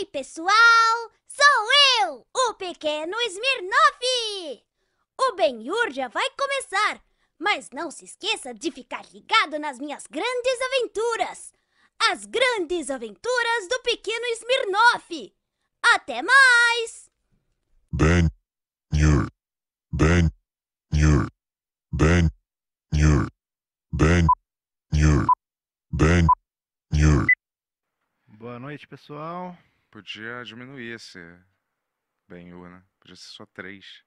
Ei, pessoal! Sou eu, o pequeno Smirnoff! O Benhur já vai começar, mas não se esqueça de ficar ligado nas minhas grandes aventuras! As grandes aventuras do pequeno Smirnoff! Até mais! Ben Nur. Ben Nur. Ben Nur. Ben Nur. Ben Nur. Boa noite, pessoal. Podia diminuir esse Benhu, né? Podia ser só três.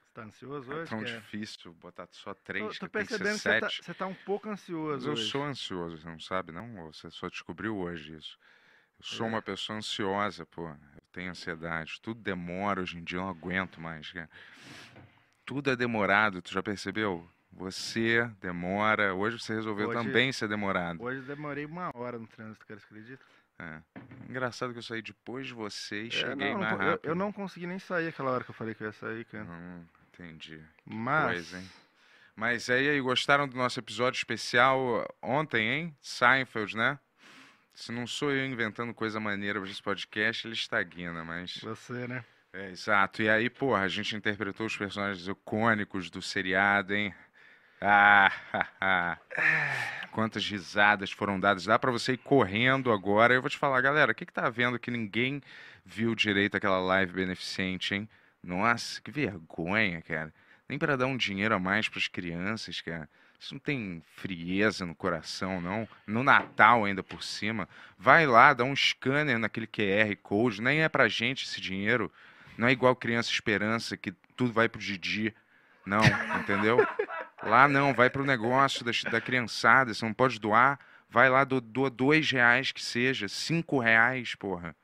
Você tá ansioso É hoje? tão Quer? difícil botar só Tô, três, tô que tem que ser percebendo que você tá, sete. você tá um pouco Mas ansioso eu hoje. sou ansioso, você não sabe, não? Você só descobriu hoje isso? Eu sou É. uma pessoa ansiosa, pô. Eu tenho ansiedade. Tudo demora hoje em dia, eu não aguento mais, cara. Tudo é demorado, tu já percebeu? Você demora. Hoje você resolveu Hoje- também ser demorado. Hoje demorei uma hora no trânsito, cara, você acredita? É. Engraçado que eu saí depois de você e É, cheguei não, não mais eu- rápido. eu, não consegui nem sair aquela hora que eu falei que eu ia sair, cara. Hum, entendi. Mas, coisa, hein? Mas aí, aí, gostaram do nosso episódio especial ontem, hein? Seinfeld, né? Se não sou eu inventando coisa maneira para esse podcast, ele estagna, mas. você, né? É, exato. E aí, porra, a gente interpretou os personagens icônicos do seriado, hein? Ah, quantas risadas foram dadas. Dá pra você ir correndo agora. Eu vou te falar, galera, o que que tá vendo que ninguém viu direito aquela live beneficente, hein? Nossa, que vergonha, cara. Nem pra dar um dinheiro a mais pras crianças, cara. Isso não tem frieza no coração, não. No Natal, ainda por cima. Vai lá, dá um scanner naquele QR Code. Nem é pra gente esse dinheiro. Não é igual Criança Esperança, que tudo vai pro Didi. Não, entendeu? Lá não, vai pro negócio da, da criançada. Você não pode doar. Vai lá, do- doa dois reais que seja. Cinco reais, porra.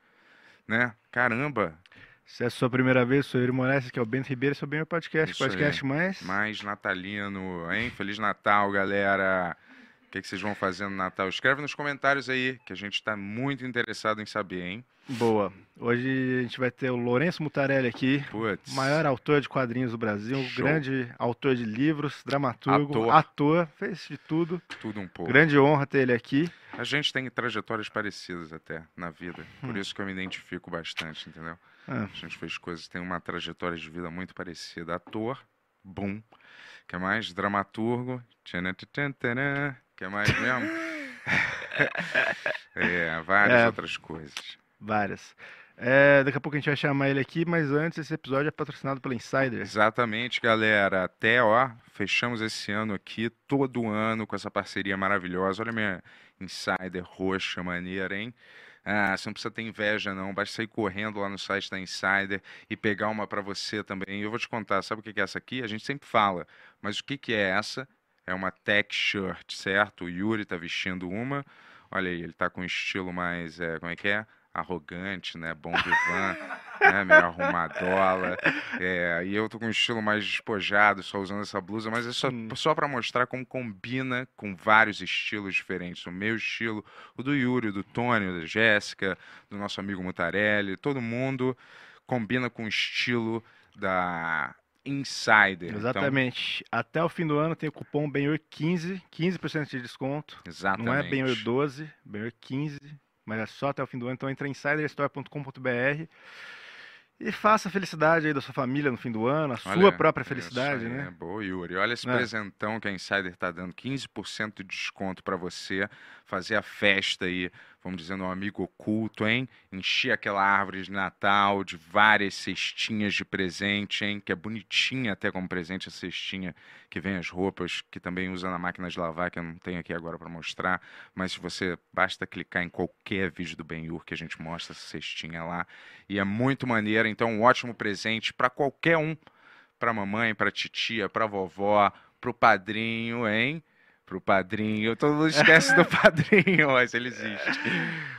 Né? Caramba. Se é a sua primeira vez, sou Yuri Moraes, que é o Bento Ribeiro, sou bem o podcast, Isso aí. podcast mais... Mais natalino, hein? Feliz Natal, galera. O que, que vocês vão fazer no Natal? Escreve nos comentários aí, que a gente tá muito interessado em saber, hein? Boa. Hoje a gente vai ter o Lourenço Mutarelli aqui, Putz. maior autor de quadrinhos do Brasil, Show. grande autor de livros, dramaturgo, Ator. ator, fez de tudo. Tudo um pouco. Grande honra ter ele aqui. A gente tem trajetórias parecidas até na vida. Por Hum. isso que eu me identifico bastante, entendeu? Ah, A gente fez coisas, tem uma trajetória de vida muito parecida. Ator, bum. que mais? Dramaturgo. tchanã, tchan, tchan, que mais mesmo? é, várias É. outras coisas. várias. É, daqui a pouco a gente vai chamar ele aqui, mas antes esse episódio é patrocinado pela Insider. Exatamente, galera. Até, ó, fechamos esse ano aqui, todo ano, com essa parceria maravilhosa. Olha a minha insider roxa, maneira, hein? Ah, você não precisa ter inveja, não. Basta sair correndo lá no site da Insider e pegar uma pra você também. Eu vou te contar, sabe o que é essa aqui? A gente sempre fala, mas o que é essa? É uma tech shirt, certo? O Yuri tá vestindo uma. Olha aí, ele tá com um estilo mais, é, como é que é? Arrogante, né? Bom vivan, né? Meio arrumadola. É, e eu tô com um estilo mais despojado, só usando essa blusa, mas é só, Hum. só para mostrar como combina com vários estilos diferentes. O meu estilo, o do Yuri, do Tony, da Jéssica, do nosso amigo Mutarelli, todo mundo combina com o estilo da Insider. Então, Exatamente. Até o fim do ano tem o cupom BENHOR15, 15% de desconto. exatamente. Não é BENHOR12, BENHOR15, mas é só até o fim do ano. Então entra em insiderstore.com.br e faça a felicidade aí da sua família no fim do ano, a Olha, sua própria isso felicidade, né? É boa, Yuri. Olha esse É. presentão que a Insider tá dando, 15% de desconto para você fazer a festa aí, vamos dizer, no amigo oculto, hein? Encher aquela árvore de Natal de várias cestinhas de presente, hein? Que é bonitinha até como presente a cestinha que vem as roupas, que também usa na máquina de lavar, que eu não tenho aqui agora para mostrar, mas se você basta clicar em qualquer vídeo do Benhur que a gente mostra essa cestinha lá, e é muito maneira, então um ótimo presente para qualquer um pra mamãe, pra titia, pra vovó, pro padrinho, hein? Pro padrinho. Todo mundo esquece do padrinho, mas ele existe.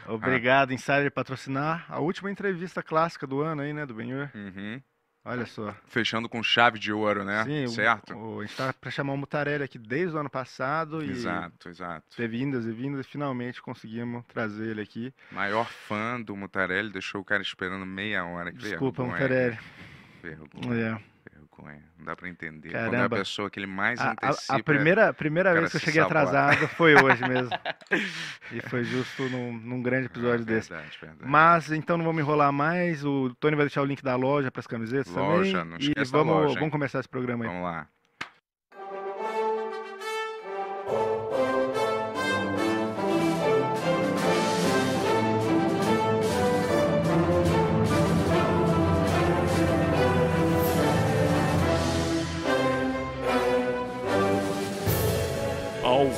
Obrigado, Insider, patrocinar a última entrevista clássica do ano aí, né, do Benhor. Uhum. Olha só. Fechando com chave de ouro, né? Sim, o- certo? o- a gente tá pra chamar o Mutarelli aqui desde o ano passado e Exato, exato. teve indas e vindas e finalmente conseguimos trazer ele aqui. Maior fã do Mutarelli, deixou o cara esperando meia hora. Que Desculpa, Mutarelli. Vergonha, É. Não dá pra entender. Quando é a Caramba. pessoa que ele mais A, a- antecipa. a primeira, a primeira vez que eu cheguei sabota. atrasado foi hoje mesmo. E foi justo num, num grande episódio Ah, desse. Verdade, verdade. Mas então não vamos enrolar mais. O Tony vai deixar o link da loja para as camisetas Loja, também. não e vamos, loja, hein? vamos começar esse programa aí. Vamos lá.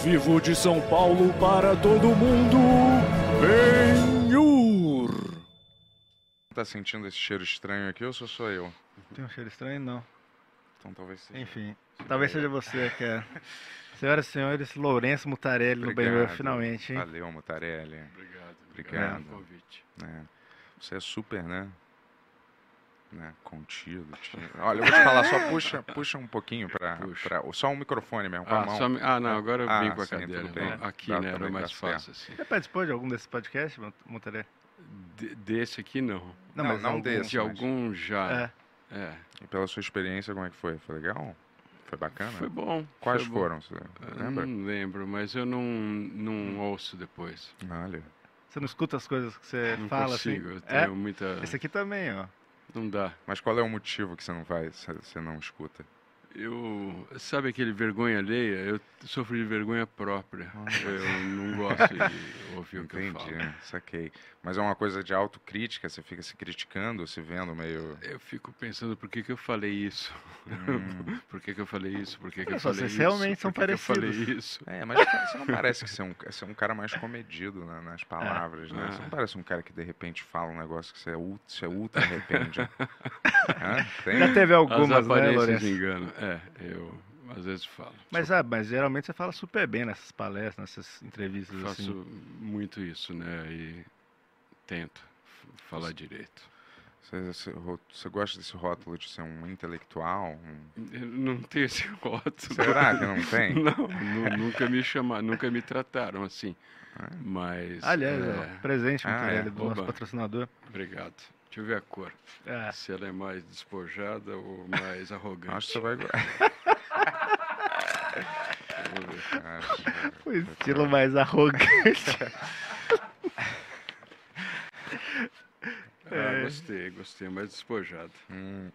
Vivo de São Paulo para todo mundo, Benhur. Tá sentindo esse cheiro estranho aqui ou sou só eu? Tem um cheiro estranho? Não. Então talvez seja. Enfim, talvez seja você, cara. Senhoras e senhores, Lourenço Mutarelli no Benhur, Obrigado. finalmente, hein? Valeu, Mutarelli. Obrigado, Obrigado. pelo convite. É. Você é super, né? Né? Contido. tímido. Olha, eu vou te falar, só puxa, puxa um pouquinho pra- Só um microfone mesmo, com a Ah, mão. só me- ah, não, agora eu Ah, vim com a sim, cadeira. Não, Aqui, Dá né, era mais fácil, assim. Você participou de algum desses podcasts, Mutarelli? De- desse aqui, não. Não, mas não algum- desse. De mas- algum já. É. É. E pela sua experiência, como é que foi? Foi legal? Foi bacana? Foi bom. Quais foi bom. foram? Você Eu lembra? Não lembro, mas eu não, não ouço depois. Olha. Você não escuta as coisas que você não fala consigo. assim? Eu tenho É? muita. Esse aqui também, ó. Não dá. Mas qual é o motivo que você não vai, você não escuta? Eu. Sabe aquele vergonha alheia? Eu sofro de vergonha própria. Eu não gosto de ouvir o que eu Entendi, falo. saquei. Mas é uma coisa de autocrítica, você fica se criticando, se vendo meio. Eu fico pensando por que, que eu falei isso. Hum. por que, que eu falei isso? Por que, que eu só, falei vocês isso? realmente são por que que eu falei parecidos. isso? É, mas você não parece que você é um, você é um cara mais comedido né, nas palavras, né? Você não Ah. parece um cara que de repente fala um negócio que você, é ultra, você ultra arrepende. Hã? Tem? Já teve As algumas, né, Lourenço? enganam. É, eu às vezes falo. Mas, ah, mas geralmente você fala super bem nessas palestras, nessas entrevistas faço assim. muito isso, né? E tento falar direito. Você, você, você gosta desse rótulo de ser um intelectual? um- não tenho esse rótulo. Será que não tem? Não, nu- nunca me chamaram, nunca me trataram assim. Ah. Mas. Aliás, é, ó, presente, Ah, Mutarelli, é? do nosso Oba. patrocinador. Obrigado. Deixa eu ver a cor. É. Se ela é mais despojada ou mais arrogante. Acho que você vai O estilo mais arrogante. Ah, gostei, gostei. Mais despojada. Hum,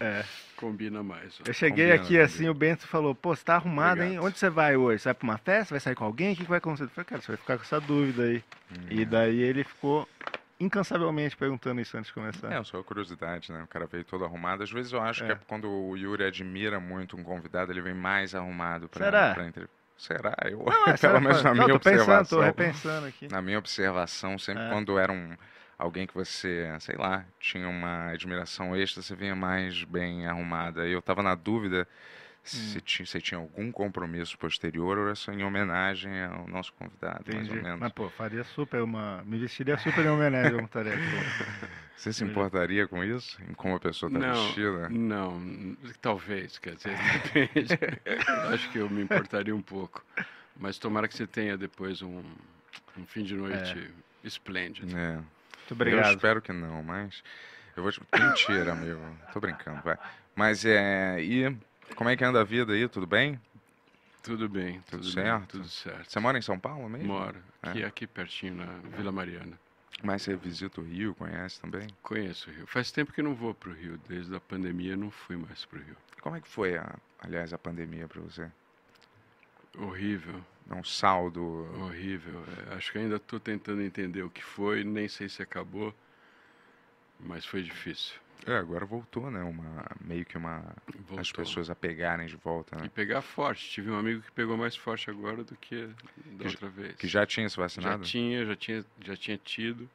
É. Combina mais. ó. Eu cheguei Combina, aqui assim, o Bento falou, pô, você tá arrumado, hein? Obrigado. Onde você vai hoje? Você vai pra uma festa? Vai sair com alguém? O que, que vai acontecer? Eu falei, cara, você vai ficar com essa dúvida aí. hum. E daí ele ficou incansavelmente perguntando isso antes de começar. É, só curiosidade, né? O cara veio todo arrumado. Às vezes eu acho É. que é quando o Yuri admira muito um convidado, ele vem mais arrumado pra, Será? pra entre- Será? Eu, Não, é, pelo sério, menos na não, minha tô pensando, observação. tô repensando aqui. Na minha observação, sempre É. quando era um alguém que você, sei lá, tinha uma admiração extra, você vinha mais bem arrumada. E eu tava na dúvida se Hum. tinha, se tinha algum compromisso posterior ou era só em homenagem ao nosso convidado, mais Entendi. ou menos. Mas, pô, faria super uma. Me vestiria super em homenagem ao. Você se importaria com isso? Em como a pessoa está vestida? não, talvez, quer dizer, depende. Acho que eu me importaria um pouco. Mas tomara que você tenha depois um, um fim de noite esplêndido. É. Muito Eu obrigado. espero que não, mas. Eu vou te... Mentira, amigo. Tô brincando, vai. Mas é. E como é que anda a vida aí? Tudo bem? Tudo bem, Tudo tudo, certo? Bem, tudo certo. Você mora em São Paulo mesmo? Moro aqui, É. aqui pertinho, na Vila Mariana. Mas você visita o Rio, conhece também? Conheço o Rio. Faz tempo que não vou para o Rio. Desde a pandemia não fui mais para o Rio. Como é que foi, a, aliás, a pandemia para você? Horrível, É um saldo. horrível. É, acho que ainda estou tentando entender o que foi. Nem sei se acabou, mas foi difícil. É, agora voltou, né? Uma, meio que uma. As Voltou. pessoas a pegarem de volta, E né? pegar forte. Tive um amigo que pegou mais forte agora do que da Que outra vez. Que já tinha se Já vacinado? tinha, já tinha, já tinha tido.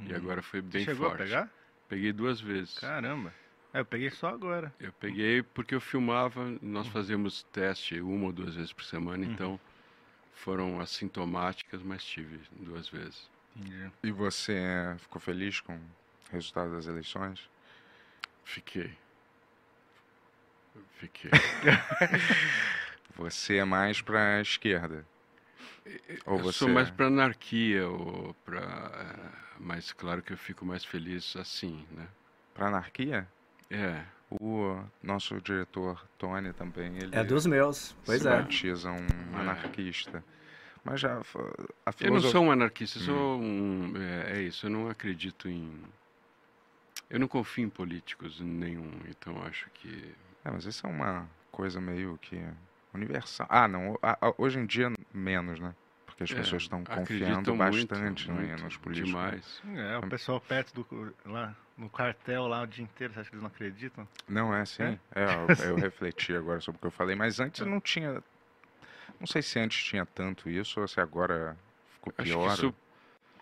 E agora foi Você bem chegou forte. a pegar? Peguei duas vezes. Caramba. É, eu peguei só agora. Eu peguei porque eu filmava, nós fazíamos teste uma ou duas vezes por semana, Uhum. então foram assintomáticas, mas tive duas vezes. Entendi. E você ficou feliz com o resultado das eleições? Fiquei. Fiquei. Você é mais pra esquerda? Ou eu você. sou mais para anarquia, ou pra, eh, mas claro que eu fico mais feliz assim, né? Pra anarquia? É. O nosso diretor Tony também, ele É dos meus, pois se é. batiza um É. anarquista. Mas já a Eu não filosofia... sou um anarquista, eu sou um. É, é isso, eu não acredito em. Eu não confio em políticos nenhum, então acho que. É, mas isso é uma coisa meio que universal. Ah, não, hoje em dia menos, né? Porque as é, pessoas estão confiando muito, bastante né, muito, nos políticos. Demais. É, o pessoal perto do lá no quartel lá o dia inteiro, você acha que eles não acreditam? Não é assim? É? É, eu, eu refleti agora sobre o que eu falei, mas antes não tinha. Não sei se antes tinha tanto isso ou se agora ficou Acho pior. que isso,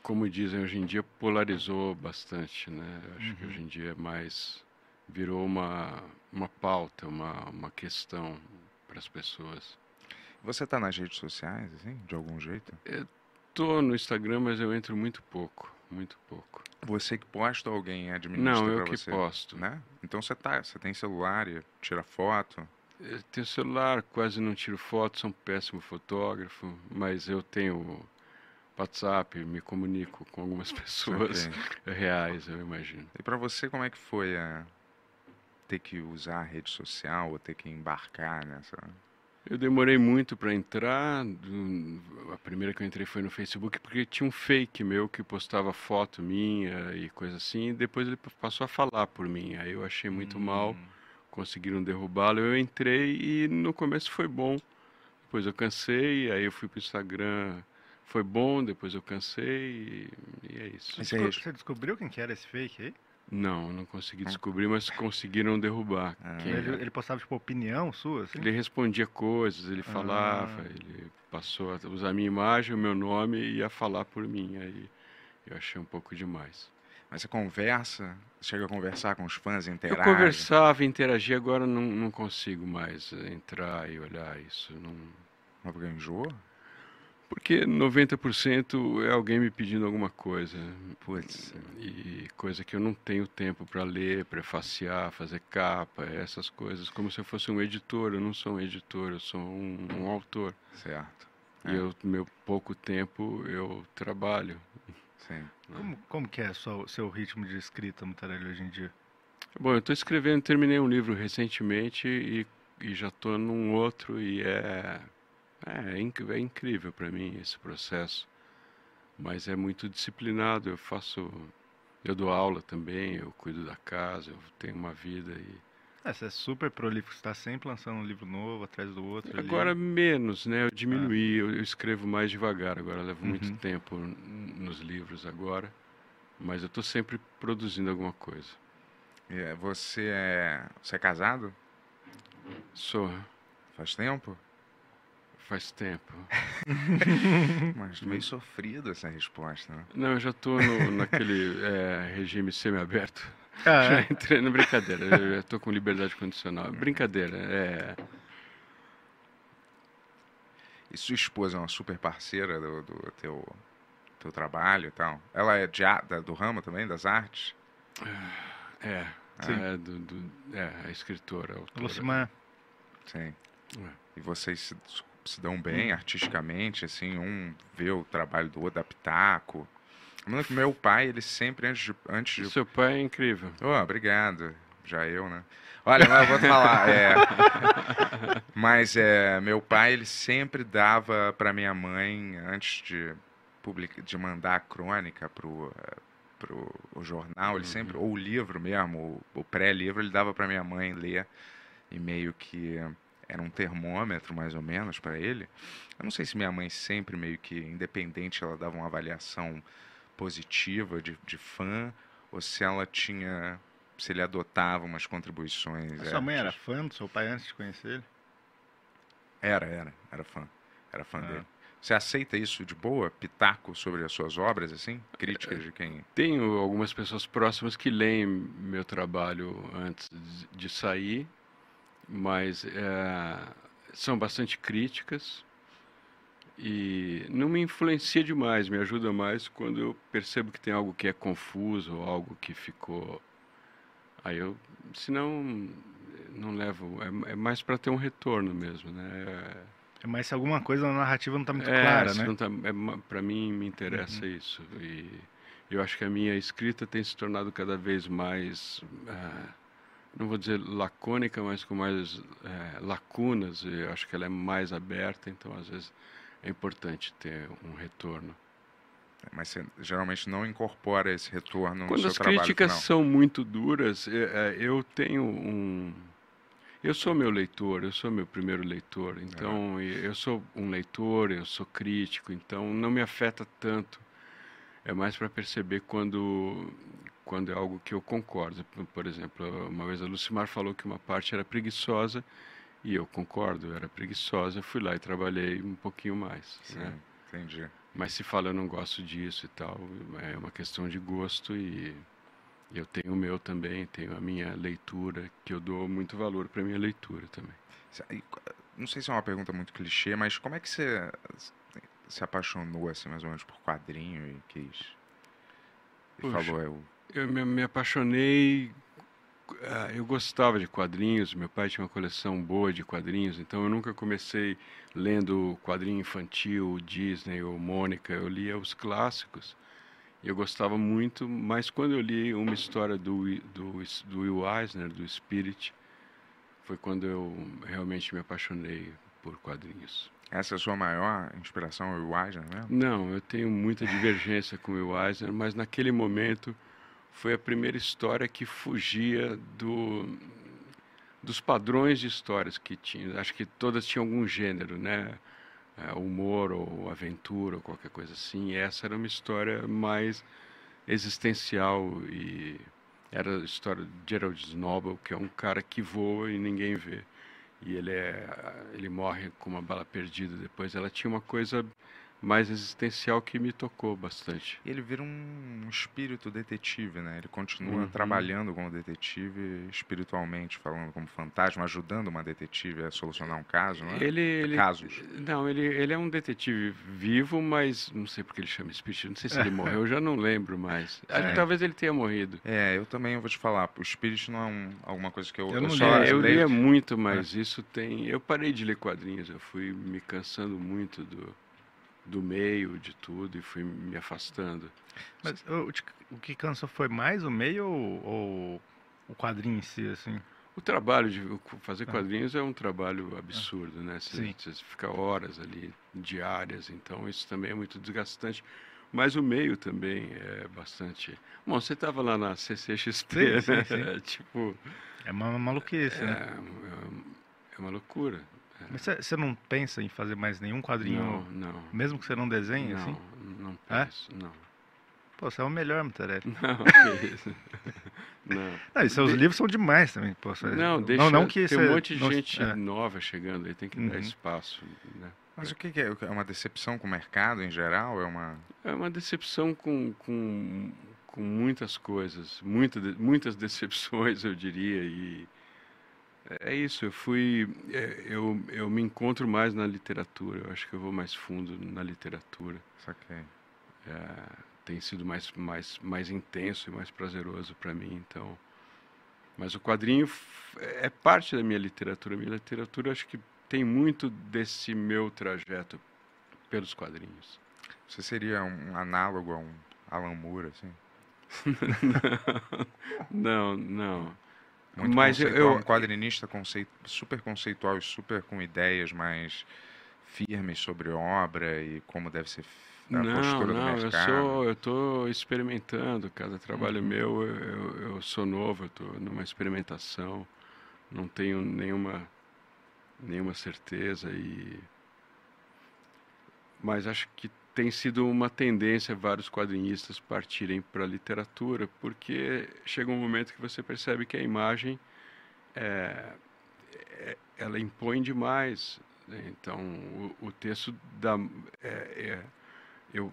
como dizem hoje em dia, polarizou bastante, né? Eu Acho Uhum. que hoje em dia é mais. virou uma, uma pauta, uma, uma questão para as pessoas. Você tá nas redes sociais, assim, de algum jeito? Tô no Instagram, mas eu entro muito pouco, muito pouco. Você que posta ou alguém administra Não, eu que você? posto. Né? Então você tá, você tem celular e tira foto. Eu tenho celular, quase não tiro foto, sou um péssimo fotógrafo, mas eu tenho WhatsApp, me comunico com algumas pessoas Ok. reais, eu imagino. E pra você, como é que foi a ter que usar a rede social ou ter que embarcar nessa? Eu demorei muito para entrar. A primeira que eu entrei foi no Facebook, porque tinha um fake meu que postava foto minha e coisa assim. E depois ele passou a falar por mim. Aí eu achei muito mal, Hum. conseguiram derrubá-lo. Eu entrei e no começo foi bom. Depois eu cansei, aí eu fui pro Instagram. Foi bom, depois eu cansei e, e é isso. Mas Você, você descobriu quem que era esse fake aí? Não, não consegui descobrir, mas conseguiram derrubar. Ah. Ele, ele postava tipo opinião sua, assim? Ele respondia coisas, ele falava, Ah. ele passou a usar a minha imagem, o meu nome e ia falar por mim. Aí eu achei um pouco demais. Mas você conversa, chega a conversar com os fãs, interage. Eu conversava, interagia, agora não, não consigo mais entrar e olhar isso. Não... Mas porque enjoa? Porque 90% é alguém me pedindo alguma coisa. Putz. E coisa que eu não tenho tempo para ler, prefaciar, fazer capa, essas coisas. Como se eu fosse um editor. Eu não sou um editor, eu sou um, um autor. Certo. E É. eu, meu pouco tempo, eu trabalho. Sim. Como, como que é o seu ritmo de escrita, Mutarelli, hoje em dia? Bom, eu estou escrevendo, terminei um livro recentemente e, e já estou num outro e é, é, inc- é incrível para mim esse processo. Mas é muito disciplinado, eu faço, eu dou aula também, eu cuido da casa, eu tenho uma vida e É, você é super prolífico, você está sempre lançando um livro novo atrás do outro. ali. agora menos, né? Eu diminuí, eu, eu escrevo mais devagar agora, eu levo muito Uhum. tempo n- nos livros agora, mas eu estou sempre produzindo alguma coisa. E, é, você é. Você é casado? Sou, Faz tempo? Faz tempo. Mas meio sofrido essa resposta, né? Não, eu já estou naquele é, regime semiaberto. Ah, Já é? entrei na brincadeira, eu estou com liberdade condicional. Brincadeira, é. E sua esposa é uma super parceira do, do teu, teu trabalho e tal? Ela é de, da- do ramo também, das artes? É, Sim. é, do, do- é, a escritora, a autora. Lucimar, Sim. É. E vocês se, se dão bem artisticamente, assim, um vê o trabalho do outro, dá pitaco. Meu pai, ele sempre, antes de, antes de Seu pai é incrível. Oh, obrigado. Já eu, né? Olha, mas eu vou te falar. é, mas é, meu pai, ele sempre dava para minha mãe, antes de, publica, de mandar a crônica pro, pro o jornal, ele sempre, ou o livro mesmo, o, o pré-livro, ele dava para minha mãe ler e meio que era um termômetro, mais ou menos, para ele. Eu não sei se minha mãe sempre meio que, independente, ela dava uma avaliação positiva de, de fã, ou se ela tinha, se ele adotava umas contribuições. a sua mãe era fã do seu pai antes de conhecer ele? Era, era, era fã, era fã Ah. dele. Você aceita isso de boa? Pitaco sobre as suas obras, assim? Críticas de quem? Tenho algumas pessoas próximas que leem meu trabalho antes de sair, mas é, são bastante críticas e não me influencia demais, me ajuda mais quando eu percebo que tem algo que é confuso, algo que ficou. Aí eu, senão, não levo. É, é mais para ter um retorno mesmo, né? É, Mas se alguma coisa na narrativa não está muito É, clara, né? tá, é, pra mim me interessa isso e eu acho que a minha escrita tem se tornado cada vez mais ah, não vou dizer lacônica, mas com mais é, lacunas. Eu acho que ela é mais aberta, então às vezes é importante ter um retorno. Mas você geralmente não incorpora esse retorno Quando no as seu trabalho críticas final. são muito duras, é, é, eu tenho um. Eu sou meu leitor, eu sou meu primeiro leitor, então e- eu sou um leitor, eu sou crítico, então não me afeta tanto. É mais para perceber quando quando é algo que eu concordo. Por- exemplo, uma vez a Lucimar falou que uma parte era preguiçosa e eu concordo, era preguiçosa, fui lá e trabalhei um pouquinho mais. Sim, né? entendi. Mas se fala eu não gosto disso e tal, é uma questão de gosto e eu tenho o meu também, tenho a minha leitura, que eu dou muito valor para minha leitura também. Não sei se é uma pergunta muito clichê, mas como é que você se apaixonou, assim, mais ou menos, por quadrinho e quis... E Puxa. falou, eu... Eu me, me apaixonei, ah, eu gostava de quadrinhos, meu pai tinha uma coleção boa de quadrinhos, então eu nunca comecei lendo quadrinho infantil, Disney ou Mônica, eu lia os clássicos. Eu gostava muito, mas quando eu li uma história do, do, do Will Eisner, do Spirit, foi quando eu realmente me apaixonei por quadrinhos. Essa é a sua maior inspiração, o Eisner mesmo? Não, eu tenho muita divergência com o Will Eisner, mas naquele momento foi a primeira história que fugia do, dos padrões de histórias que tinha. Acho que todas tinham algum gênero, né? É, humor ou aventura ou qualquer coisa assim. E essa era uma história mais existencial e era a história de Gerald Snowball, que é um cara que voa e ninguém vê. E ele é ele morre com uma bala perdida depois. Ela tinha uma coisa mais existencial que me tocou bastante. Ele vira um espírito detetive, né? Ele continua Uhum. trabalhando como detetive espiritualmente, falando como fantasma, ajudando uma detetive a solucionar um caso, né? Ele, ele Casos. Não, ele, ele é um detetive vivo, mas não sei porque ele chama Spirit. Não sei se ele morreu, eu já não lembro mais. É. Talvez ele tenha morrido. É, eu também vou te falar, o Spirit não é um- alguma coisa que eu, Eu não só li, É, eu leio- lia muito, mas isso tem. Eu parei de ler quadrinhos, eu fui me cansando muito do, do meio, de tudo, e fui me afastando. Mas o, o que cansou foi mais o meio ou, ou o quadrinho em si, assim? O trabalho de fazer Ah. quadrinhos é um trabalho absurdo, né? Você, fica horas ali, diárias, então isso também é muito desgastante. Mas o meio também é bastante. Bom, você estava lá na CCXP, Sim, né? sim, sim. tipo, É uma maluquice, é, né? é uma loucura. Mas você- não pensa em fazer mais nenhum Não, quadrinho, não. mesmo que você não desenhe, Não, assim? não É? penso, não. Pô, você é o melhor, Mutarelli. Não, que isso. Não. Não, e seus De- livros são demais também, pô. você- Não, deixa. não, não que tem você um monte de não- gente é. nova chegando aí, tem que dar Uhum. espaço. Né? Mas o que, que é? É uma decepção com o mercado em geral? É uma. É uma decepção com, com, com muitas coisas, muita, muitas decepções, eu diria. E é isso, eu fui. é, Eu, eu me encontro mais na literatura, eu acho que eu vou mais fundo na literatura. Saquei. É, tem sido mais, mais, mais intenso e mais prazeroso para mim, então. Mas o quadrinho é parte da minha literatura. Minha literatura acho que tem muito desse meu trajeto pelos quadrinhos. Você seria um análogo a um Alan Moore, assim? não, não. Muito Mas eu- conceitual, eu- um quadrinista conceit- super conceitual e super com ideias mais firmes sobre obra e como deve ser a Não, postura do não, eu mercado. sou, eu estou experimentando. Cada trabalho Uhum. meu, eu, eu, eu sou novo, eu estou numa experimentação. Não tenho nenhuma, nenhuma certeza e, mas acho que tem sido uma tendência vários quadrinistas partirem para a literatura, porque chega um momento que você percebe que a imagem é, é- ela impõe demais. né? Então, o, o texto dá, é, é- eu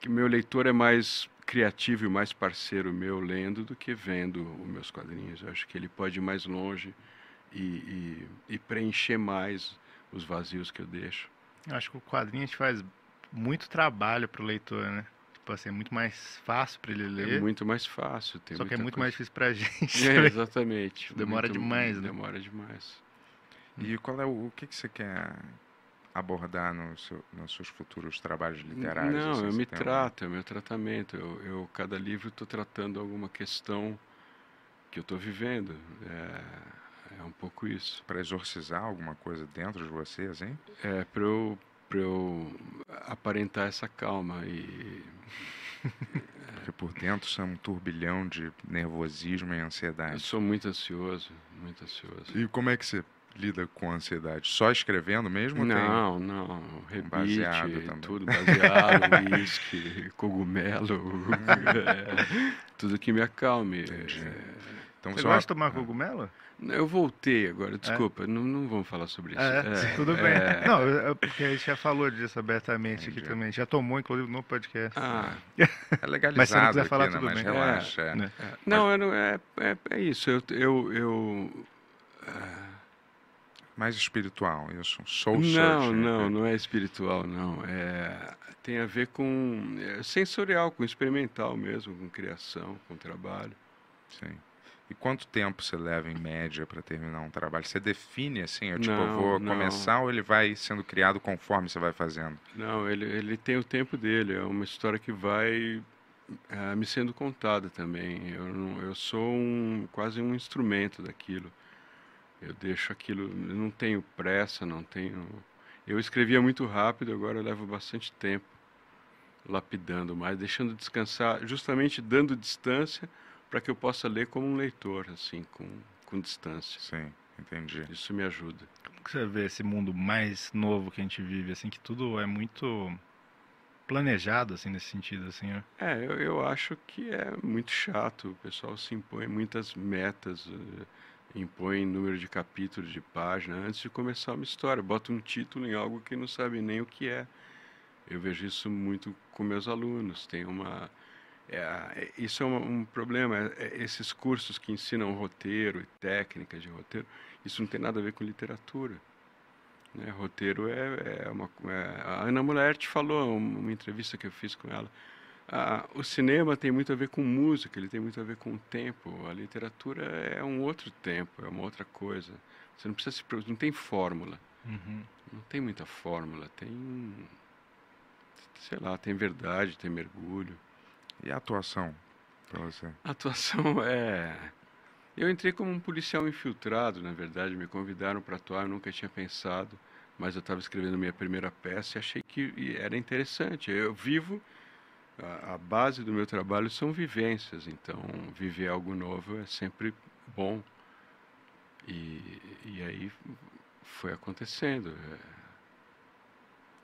que meu leitor é mais criativo e mais parceiro meu lendo do que vendo os meus quadrinhos. Eu acho que ele pode ir mais longe e, e, e preencher mais os vazios que eu deixo. Eu acho que o quadrinho a gente faz muito trabalho pro leitor, né? Tipo assim, é muito mais fácil pra ele ler, É muito mais fácil. Tem só que é muito coisa- mais difícil pra gente. É, exatamente. Demora Muito- demais, né? Demora demais. E qual é o, o que, que você quer abordar no seu- nos seus futuros trabalhos literários? Não, assim? eu me trato, é o meu tratamento. Eu, eu cada livro estou tratando alguma questão que eu estou vivendo. É, é um pouco isso. Para exorcizar alguma coisa dentro de você, assim? É, para eu, eu aparentar essa calma e Porque por dentro você é um turbilhão de nervosismo e ansiedade. Eu sou muito ansioso, muito ansioso. E como é que você lida com a ansiedade? Só escrevendo mesmo? Não, tem... não. Rebite, baseado também. tudo baseado, uísque, cogumelo, é, tudo que me acalme. É... Então, você, gosta de tomar cogumelo? Eu voltei agora, desculpa, é? não, não vamos falar sobre isso. É, é, tudo bem. É. Não, porque a gente já falou disso abertamente Entendi. aqui também. Já tomou, inclusive, no podcast. Ah, é legalizado Mas se não quiser falar, aqui, né? tudo né? bem. relaxa. É, né? Não, Mas... é, é, é, isso. Eu... eu, eu Mais espiritual, isso. Soul Não, search, não, não é espiritual, não. É, tem a ver com sensorial, com experimental mesmo, com criação, com trabalho. Sim. E quanto tempo você leva em média para terminar um trabalho? Você define assim, eu tipo, não, eu vou não. começar ou ele vai sendo criado conforme você vai fazendo? Não, ele, ele tem o tempo dele. É uma história que vai é, me sendo contada também. Eu, eu sou um, quase um instrumento daquilo. Eu deixo aquilo, eu não tenho pressa, não tenho. Eu escrevia muito rápido, agora eu levo bastante tempo lapidando mais, deixando descansar, justamente dando distância para que eu possa ler como um leitor, assim, com, com distância. Sim, entendi. Isso me ajuda. Como que você vê esse mundo mais novo que a gente vive, assim, que tudo é muito planejado, assim, nesse sentido, assim, né? É, eu, eu acho que é muito chato. O pessoal se impõe muitas metas, uh, impõe número de capítulos, de página, antes de começar uma história. Bota um título em algo que não sabe nem o que é. Eu vejo isso muito com meus alunos. Tem uma é, é, isso é um, um problema. É, é, esses cursos que ensinam roteiro e técnicas de roteiro, isso não tem nada a ver com literatura. Né? Roteiro é, é uma. É, a Ana Mulher falou, uma entrevista que eu fiz com ela. o cinema tem muito a ver com música, ele tem muito a ver com o tempo. A literatura é um outro tempo, é uma outra coisa. Você não precisa se não tem fórmula. Uhum. Não tem muita fórmula. Tem, sei lá, tem verdade, tem mergulho. E a atuação para você? A atuação é. Eu entrei como um policial infiltrado, na verdade, me convidaram para atuar, eu nunca tinha pensado, mas eu estava escrevendo minha primeira peça e achei que era interessante. Eu vivo, a, a base do meu trabalho são vivências, então viver algo novo é sempre bom. E, e aí foi acontecendo. É,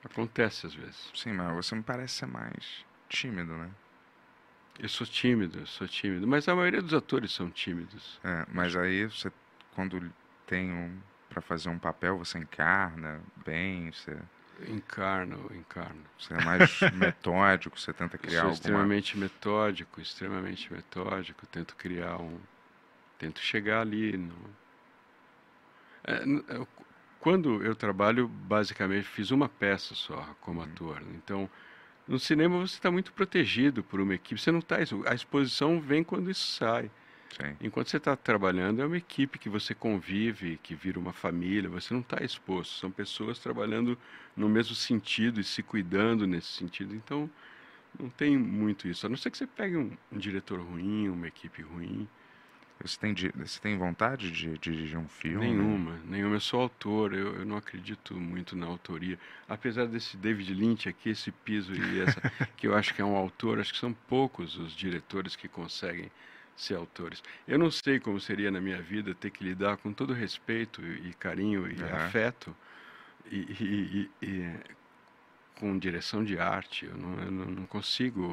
acontece às vezes. Sim, mas você me parece ser mais tímido, né? Eu sou tímido, eu sou tímido. Mas a maioria dos atores são tímidos. É, mas aí você, quando tem um para fazer um papel, você encarna bem, você encarno, encarno. Você é mais metódico, você tenta criar eu sou alguma... extremamente metódico, extremamente metódico. Tento criar um, tento chegar ali. No... É, quando eu trabalho, basicamente fiz uma peça só como uhum. ator. Então no cinema você está muito protegido por uma equipe. Você não está. A exposição vem quando isso sai. Sim. Enquanto você está trabalhando, é uma equipe que você convive, que vira uma família. Você não está exposto. São pessoas trabalhando no mesmo sentido e se cuidando nesse sentido. Então, não tem muito isso. A não ser que você pegue um, um diretor ruim, uma equipe ruim. Você tem, você tem vontade de, dirigir um filme? Nenhuma, nenhuma. Eu sou autor, eu, eu, não acredito muito na autoria. Apesar desse David Lynch aqui, esse piso e essa, que eu acho que é um autor, acho que são poucos os diretores que conseguem ser autores. Eu não sei como seria na minha vida ter que lidar com todo respeito e, carinho e uhum. afeto e, e, e, com direção de arte. Eu não, eu não consigo.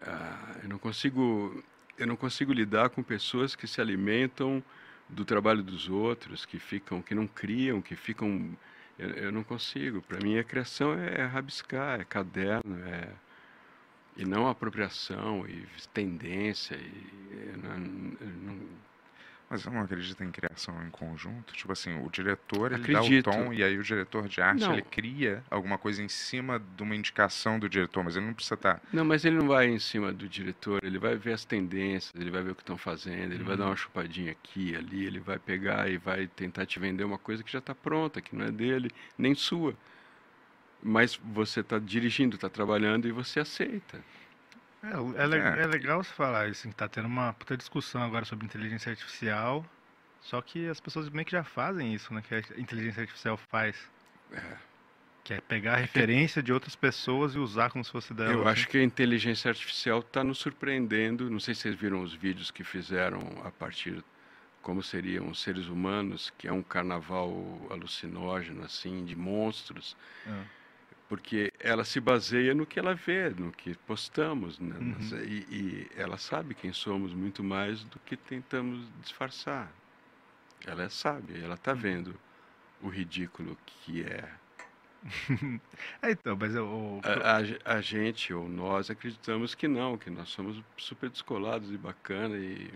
Uh, eu não consigo eu não consigo lidar com pessoas que se alimentam do trabalho dos outros, que ficam, que não criam, que ficam. Eu, eu não consigo. Para mim, a criação é rabiscar, é caderno, é e não apropriação e tendência. E, não, não, mas você não acredita em criação em conjunto? Tipo assim, o diretor ele Acredito. dá o tom e aí o diretor de arte não. ele cria alguma coisa em cima de uma indicação do diretor, mas ele não precisa estar. Tá não, mas ele não vai em cima do diretor, ele vai ver as tendências, ele vai ver o que estão fazendo, ele vai dar uma uhum. chupadinha aqui, ali, ele vai pegar e vai tentar te vender uma coisa que já está pronta, que não é dele, nem sua. Mas você está dirigindo, está trabalhando e você aceita. É, é, le- É. é legal você falar isso, que tá tendo uma puta discussão agora sobre inteligência artificial, só que as pessoas meio que já fazem isso, né? Que a inteligência artificial faz. Que é pegar a referência de outras pessoas e usar como se fosse dela. Eu assim. acho que a inteligência artificial está nos surpreendendo. Não sei se vocês viram os vídeos que fizeram a partir como seriam os seres humanos, que é um carnaval alucinógeno assim de monstros, Ah. Porque ela se baseia no que ela vê, no que postamos, né? Uhum. Nas- e, e ela sabe quem somos muito mais do que tentamos disfarçar. Ela sabe, ela está vendo o ridículo que é. É, então, mas eu, A, a- a gente ou nós acreditamos que não, que nós somos super descolados e bacana e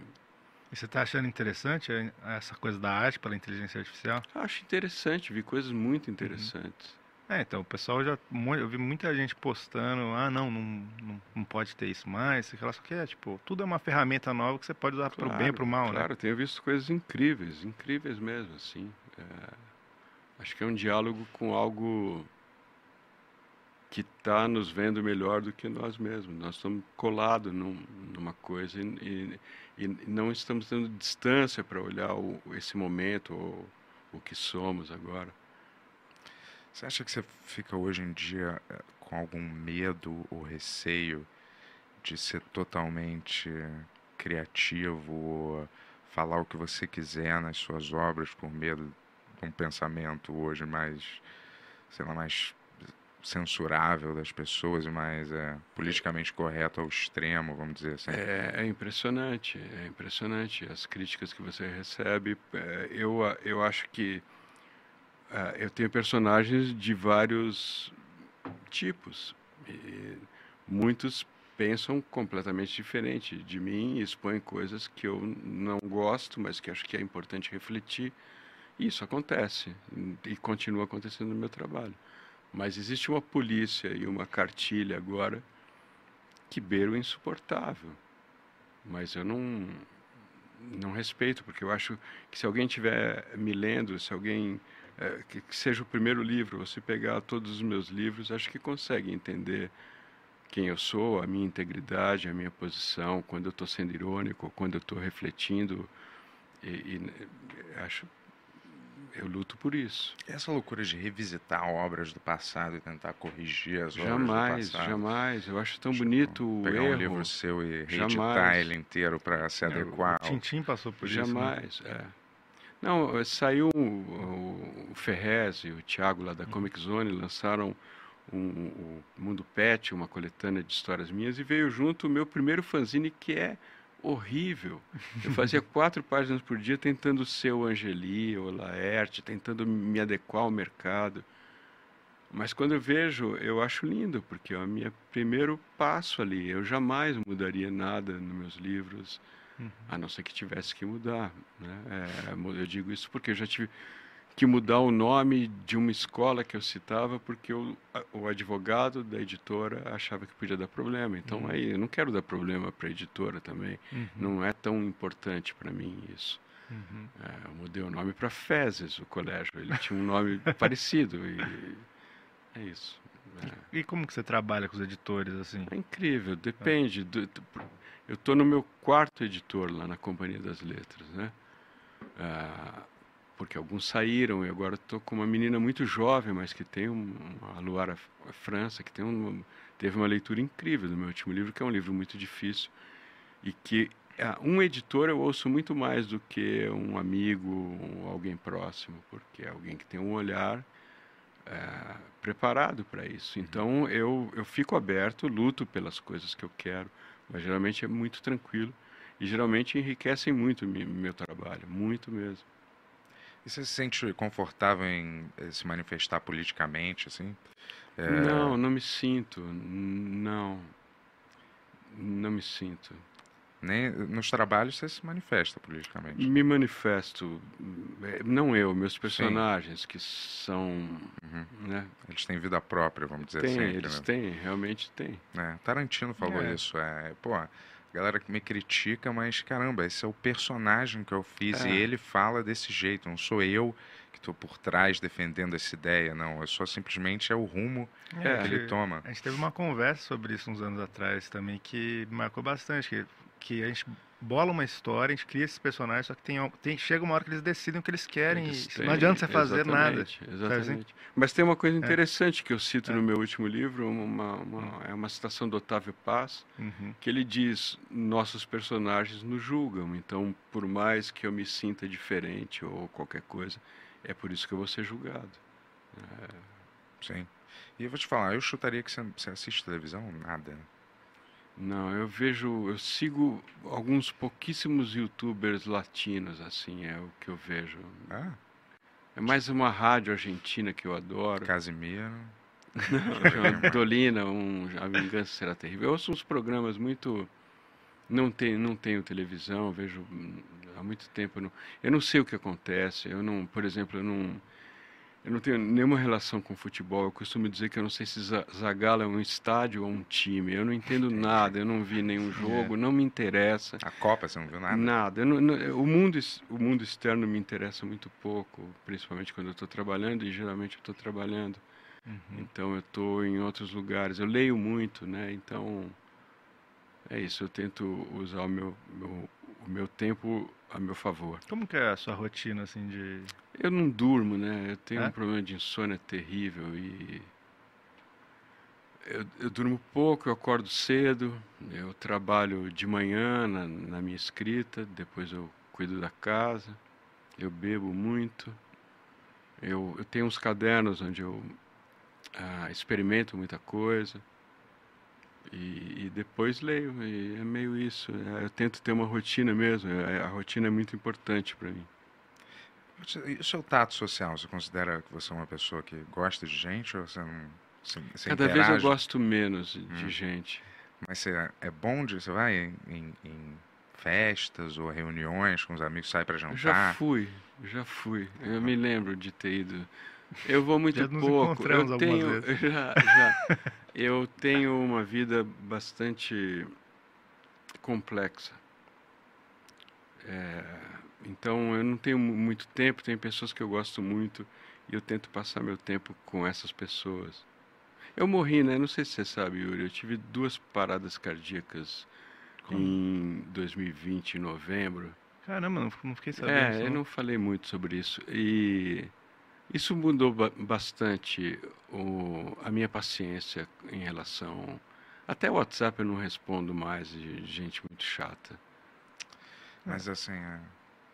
e você tá achando interessante essa coisa da arte pela inteligência artificial? acho interessante, vi coisas muito interessantes. É, então, o pessoal já. Eu vi muita gente postando, ah, não, não, não, não pode ter isso mais, sei lá, só que é, tipo, tudo é uma ferramenta nova que você pode usar pro bem e pro mal, né? Claro, tenho visto coisas incríveis, incríveis mesmo, assim. É, acho que é um diálogo com algo que está nos vendo melhor do que nós mesmos. Nós estamos colados num- numa coisa e, e- e não estamos tendo distância para olhar o- esse momento ou o que somos agora. Você acha que você fica hoje em dia eh, com algum medo ou receio de ser totalmente criativo ou falar o que você quiser nas suas obras por medo de um pensamento hoje mais, sei lá, mais censurável das pessoas e mais é, politicamente correto ao extremo, vamos dizer assim? É, é impressionante, é impressionante as críticas que você recebe. É, eu, eu acho que ah, eu tenho personagens de vários tipos. E muitos pensam completamente diferente de mim e expõem coisas que eu não gosto, mas que acho que é importante refletir. E isso acontece e continua acontecendo no meu trabalho. Mas existe uma polícia e uma cartilha agora que beira o insuportável. Mas eu não não respeito, porque eu acho que se alguém estiver me lendo, se alguém eh, que, que seja o primeiro livro, você pegar todos os meus livros, acho que consegue entender quem eu sou, a minha integridade, a minha posição, quando eu estou sendo irônico, quando eu estou refletindo. E, e, eh, acho eu luto por isso. Essa loucura de revisitar obras do passado e tentar corrigir as Jamais, obras do passado. jamais. Eu acho tão bonito o pegar um erro. livro seu e reeditar Jamais. ele inteiro para se É, adequar. o Tintim passou por isso. né? Jamais, é. Não, saiu o, o Ferrez e o Thiago lá da Comic Zone lançaram um, o Mundo Pet, uma coletânea de histórias minhas, e veio junto o meu primeiro fanzine que é horrível. Eu fazia quatro páginas por dia tentando ser o Angeli ou Laerte, tentando me adequar ao mercado. Mas quando eu vejo, eu acho lindo, porque é o meu primeiro passo ali. Eu jamais mudaria nada nos meus livros, a não ser que tivesse que mudar. Né? É, eu digo isso porque eu já tive que mudar o nome de uma escola que eu citava, porque o, o advogado da editora achava que podia dar problema. Então, aí, eu não quero dar problema para a editora também. Uhum, Não é tão importante para mim isso. uhum. É, eu mudei o nome para Fezes, o colégio. Ele tinha um nome parecido e é isso. É. E como que você trabalha com os editores, assim? É incrível, depende. do- do- eu estou no meu quarto editor lá na Companhia das Letras, né? Ah, porque alguns saíram e agora estou com uma menina muito jovem, mas que tem um, a Luara França, que tem um, teve uma leitura incrível do meu último livro, que é um livro muito difícil e que ah, um editor eu ouço muito mais do que um amigo ou alguém próximo, porque é alguém que tem um olhar eh, preparado para isso. Então eu, eu fico aberto, luto pelas coisas que eu quero, mas geralmente é muito tranquilo e geralmente enriquecem muito o mi- meu trabalho, muito mesmo. E você se sente confortável em eh, se manifestar politicamente, assim? É, Não, não me sinto, não, não me sinto. Nem nos trabalhos você se manifesta politicamente. Me manifesto, eh, não eu, meus personagens que são, Uhum. né? Eles têm vida própria, vamos dizer Tem, assim. eles entendeu? têm, realmente têm. É, Tarantino falou É. isso. É, pô, A galera que me critica, mas caramba, esse é o personagem que eu fiz É. e ele fala desse jeito. Não sou eu que estou por trás defendendo essa ideia, não. Eu só simplesmente é o rumo É, que ele toma. A gente teve uma conversa sobre isso uns anos atrás também que me marcou bastante. Que, que a gente bola uma história, a gente cria esses personagens, só que tem, tem, chega uma hora que eles decidem o que eles querem Eles e têm- não adianta você fazer nada. exatamente, assim? Exatamente. Mas tem uma coisa É. interessante que eu cito É. no meu último livro, uma, uma- é uma citação do Otávio Paz, Uhum. que ele diz: nossos personagens nos julgam, então por mais que eu me sinta diferente ou qualquer coisa, é por isso que eu vou ser julgado. Sim. E eu vou te falar, eu chutaria que você, você assiste televisão? Nada. Não, eu vejo, eu sigo alguns pouquíssimos youtubers latinos, assim, é o que eu vejo. Ah, É mais uma rádio argentina que eu adoro. Casimiro. Dolina, um, A Vingança Será Terrível. Eu ouço uns programas muito. Não tenho, não tenho televisão, vejo hum, há muito tempo. Eu não, eu não sei o que acontece. Eu não, por exemplo, eu não, eu não tenho nenhuma relação com futebol. Eu costumo dizer que eu não sei se Za- Zagallo é um estádio ou um time. Eu não entendo nada, eu não vi nenhum jogo, não me interessa. A Copa, você não viu nada? Nada. Não- não- o, mundo, o mundo externo me interessa muito pouco, principalmente quando eu estou trabalhando, e geralmente eu estou trabalhando. Uhum. Então eu estou em outros lugares. Eu leio muito, né? Então é isso. Eu tento usar o meu, meu- meu tempo a meu favor. Como que é a sua rotina, assim, de... Eu não durmo, né? Eu tenho É? um problema de insônia terrível e eu, eu durmo pouco, eu acordo cedo, eu trabalho de manhã na, na minha escrita, depois eu cuido da casa, eu bebo muito, eu, eu tenho uns cadernos onde eu ah, experimento muita coisa e, e depois leio, e é meio isso. é, eu tento ter uma rotina mesmo, é- a rotina é muito importante para mim. E o seu tato social, você considera que você é uma pessoa que gosta de gente ou você não... Você, você Cada vez eu interage? gosto menos de Hum. gente. Mas você é bom de... Você vai em, em- em festas ou reuniões com os amigos, sai Eu jantar? já fui, já fui. Eu me lembro de ter ido. Eu vou muito Já nos pouco. encontramos Eu algumas tenho, vezes. já, já. Eu tenho uma vida bastante complexa. É, então eu não tenho mu- muito tempo. Tem pessoas que eu gosto muito e eu tento passar meu tempo com essas pessoas. Eu morri, né? Não sei se você sabe, Yuri. Eu tive duas paradas cardíacas Como? em 2020, em novembro. Caramba, não, não fiquei sabendo. É, eu não falei muito sobre isso. E isso mudou ba- bastante o, a minha paciência em relação. Até o WhatsApp eu não respondo mais de gente muito chata. Mas assim, é...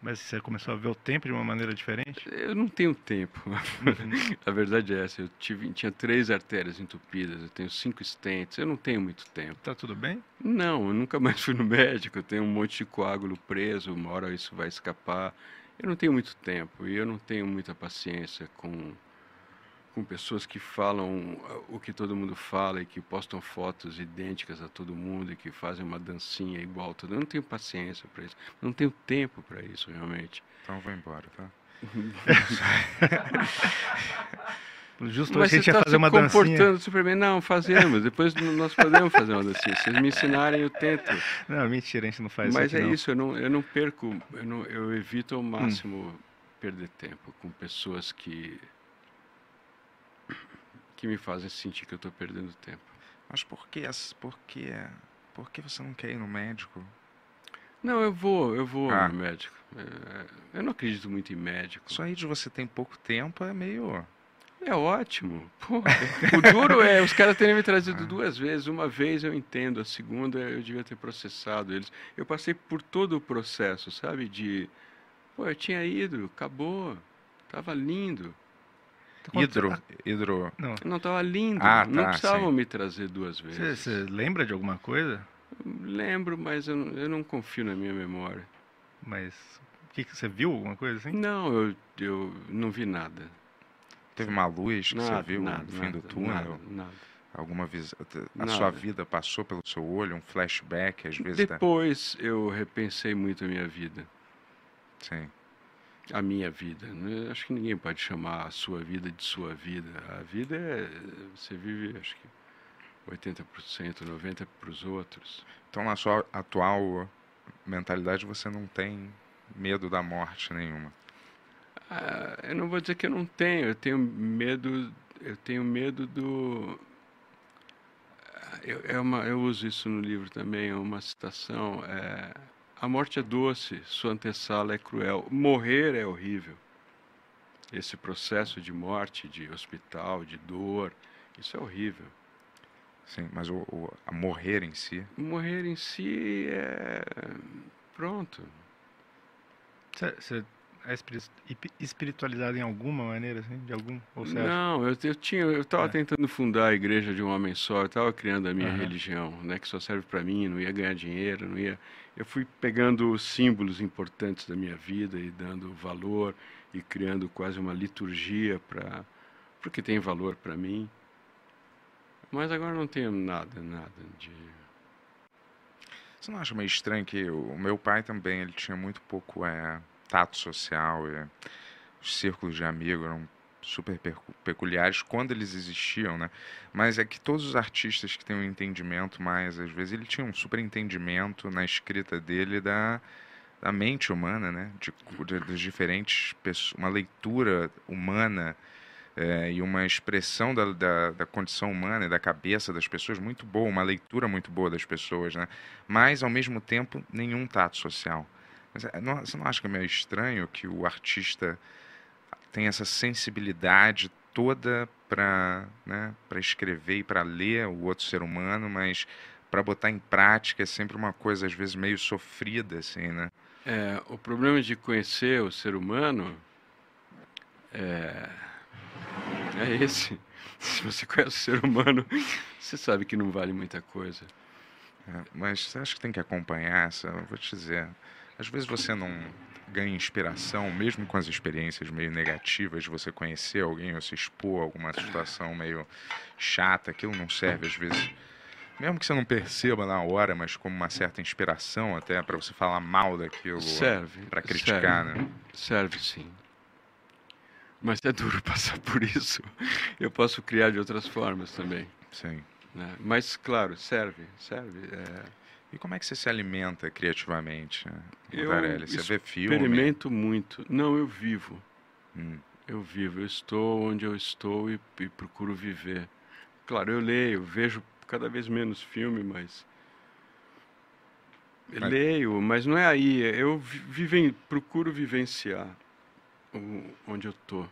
Mas você começou a ver o tempo de uma maneira diferente? Eu não tenho tempo. Uhum. a verdade é essa. Eu tive, tinha três artérias entupidas, eu tenho cinco stents, eu não tenho muito tempo. Tá tudo bem? Não, eu nunca mais fui no médico. Eu tenho um monte de coágulo preso, uma hora isso vai escapar. Eu não tenho muito tempo e eu não tenho muita paciência com, com pessoas que falam ah, o que todo mundo fala e que postam fotos idênticas a todo mundo e que fazem uma dancinha igual a todo Eu não tenho paciência para isso. Não tenho tempo para isso, realmente. então vou embora, tá? Justo Mas a gente ia está fazer se uma dancinha. comportando super bem. Não, fazemos. Depois nós podemos fazer uma dancinha. Se vocês me ensinarem, eu tento. Não, mentira, a gente não faz Mas isso é aqui, não. isso, eu não, eu não perco, eu, não, eu evito ao máximo perder tempo com pessoas que que me fazem sentir que eu estou perdendo tempo. Mas por que, por que, por que você não quer ir no médico? Não, eu vou, eu vou Ah. no médico. É, eu não acredito muito em médico. Só aí de você tem pouco tempo é meio... É ótimo. Pô, o duro é os caras terem me trazido Ah. duas vezes. Uma vez eu entendo, a segunda eu devia ter processado eles. Eu passei por todo o processo, sabe? De, pô, eu tinha ido, acabou, tava lindo. Quando Hidro, você- hidro... Não. Não, tava lindo. Ah, não tá, precisavam sim. me trazer duas vezes. você lembra de alguma coisa? Lembro, mas eu, não- eu não confio na minha memória. Mas. O que, que você viu? Alguma coisa assim? Não, eu, eu não vi nada. Teve uma luz que Nada, você viu nada, no fim do nada, túnel? Nada. Alguma visão? A Nada. sua vida passou pelo seu olho? Um flashback, às vezes? Depois eu repensei muito a minha vida. Sim. A minha vida. né? Acho que ninguém pode chamar a sua vida de sua vida. A vida é. Você vive, acho que. 80%, 90% para os outros. Então, na sua atual mentalidade, você não tem medo da morte nenhuma? Ah, eu não vou dizer que eu não tenho, eu tenho medo, eu tenho medo do. Ah, eu, é uma, eu uso isso no livro também, é uma citação. É, a morte é doce, sua antessala é cruel. Morrer é horrível. Esse processo de morte, de hospital, de dor, isso é horrível. Sim, mas o, o a morrer em si? Morrer em si é. Pronto. Você espiritualizado em alguma maneira, assim, de algum? Ou Não, eu, eu tinha, eu estava é. tentando fundar a igreja de um homem só, eu estava criando a minha uhum. religião, né, que só serve para mim, não ia ganhar dinheiro, não ia. Eu fui pegando símbolos importantes da minha vida e dando valor e criando quase uma liturgia para porque tem valor para mim. Mas agora não tenho nada, nada de. Você não acha meio estranho que o meu pai também ele tinha muito pouco é, tato social e os círculos de amigos eram super peculiares quando eles existiam, né? Mas é que todos os artistas que têm um entendimento mais, às vezes, ele tinha um super entendimento na escrita dele da, da mente humana, né? De, de, diferentes pessoas, uma leitura humana é, e uma expressão da, da, da, condição humana e da cabeça das pessoas muito boa, uma leitura muito boa das pessoas, né? Mas, ao mesmo tempo, nenhum tato social. Mas, é, não, você não acha que é meio estranho que o artista tem essa sensibilidade toda para né, escrever e para ler o outro ser humano, mas para botar em prática é sempre uma coisa, às vezes, meio sofrida, assim, né? É, o problema de conhecer o ser humano é é esse. Se você conhece o ser humano, você sabe que não vale muita coisa. É, mas você acha que tem que acompanhar essa? Vou te dizer. Às vezes você não ganha inspiração, mesmo com as experiências meio negativas de você conhecer alguém ou se expor a alguma situação meio chata, aquilo não serve às vezes. Mesmo que você não perceba na hora, mas como uma certa inspiração até para você falar mal daquilo, serve para criticar, serve, né? Serve sim. Mas é duro passar por isso. Eu posso criar de outras formas também. Sim. Né? Mas, claro, serve. serve é... E como é que você se alimenta criativamente, eu Você vê filme? experimento muito. Não, eu vivo. Hum. Eu vivo. Eu estou onde eu estou e, e procuro viver. Claro, eu leio, vejo cada vez menos filme, mas... mas... Leio, mas não é aí. Eu vive, procuro vivenciar onde eu tô.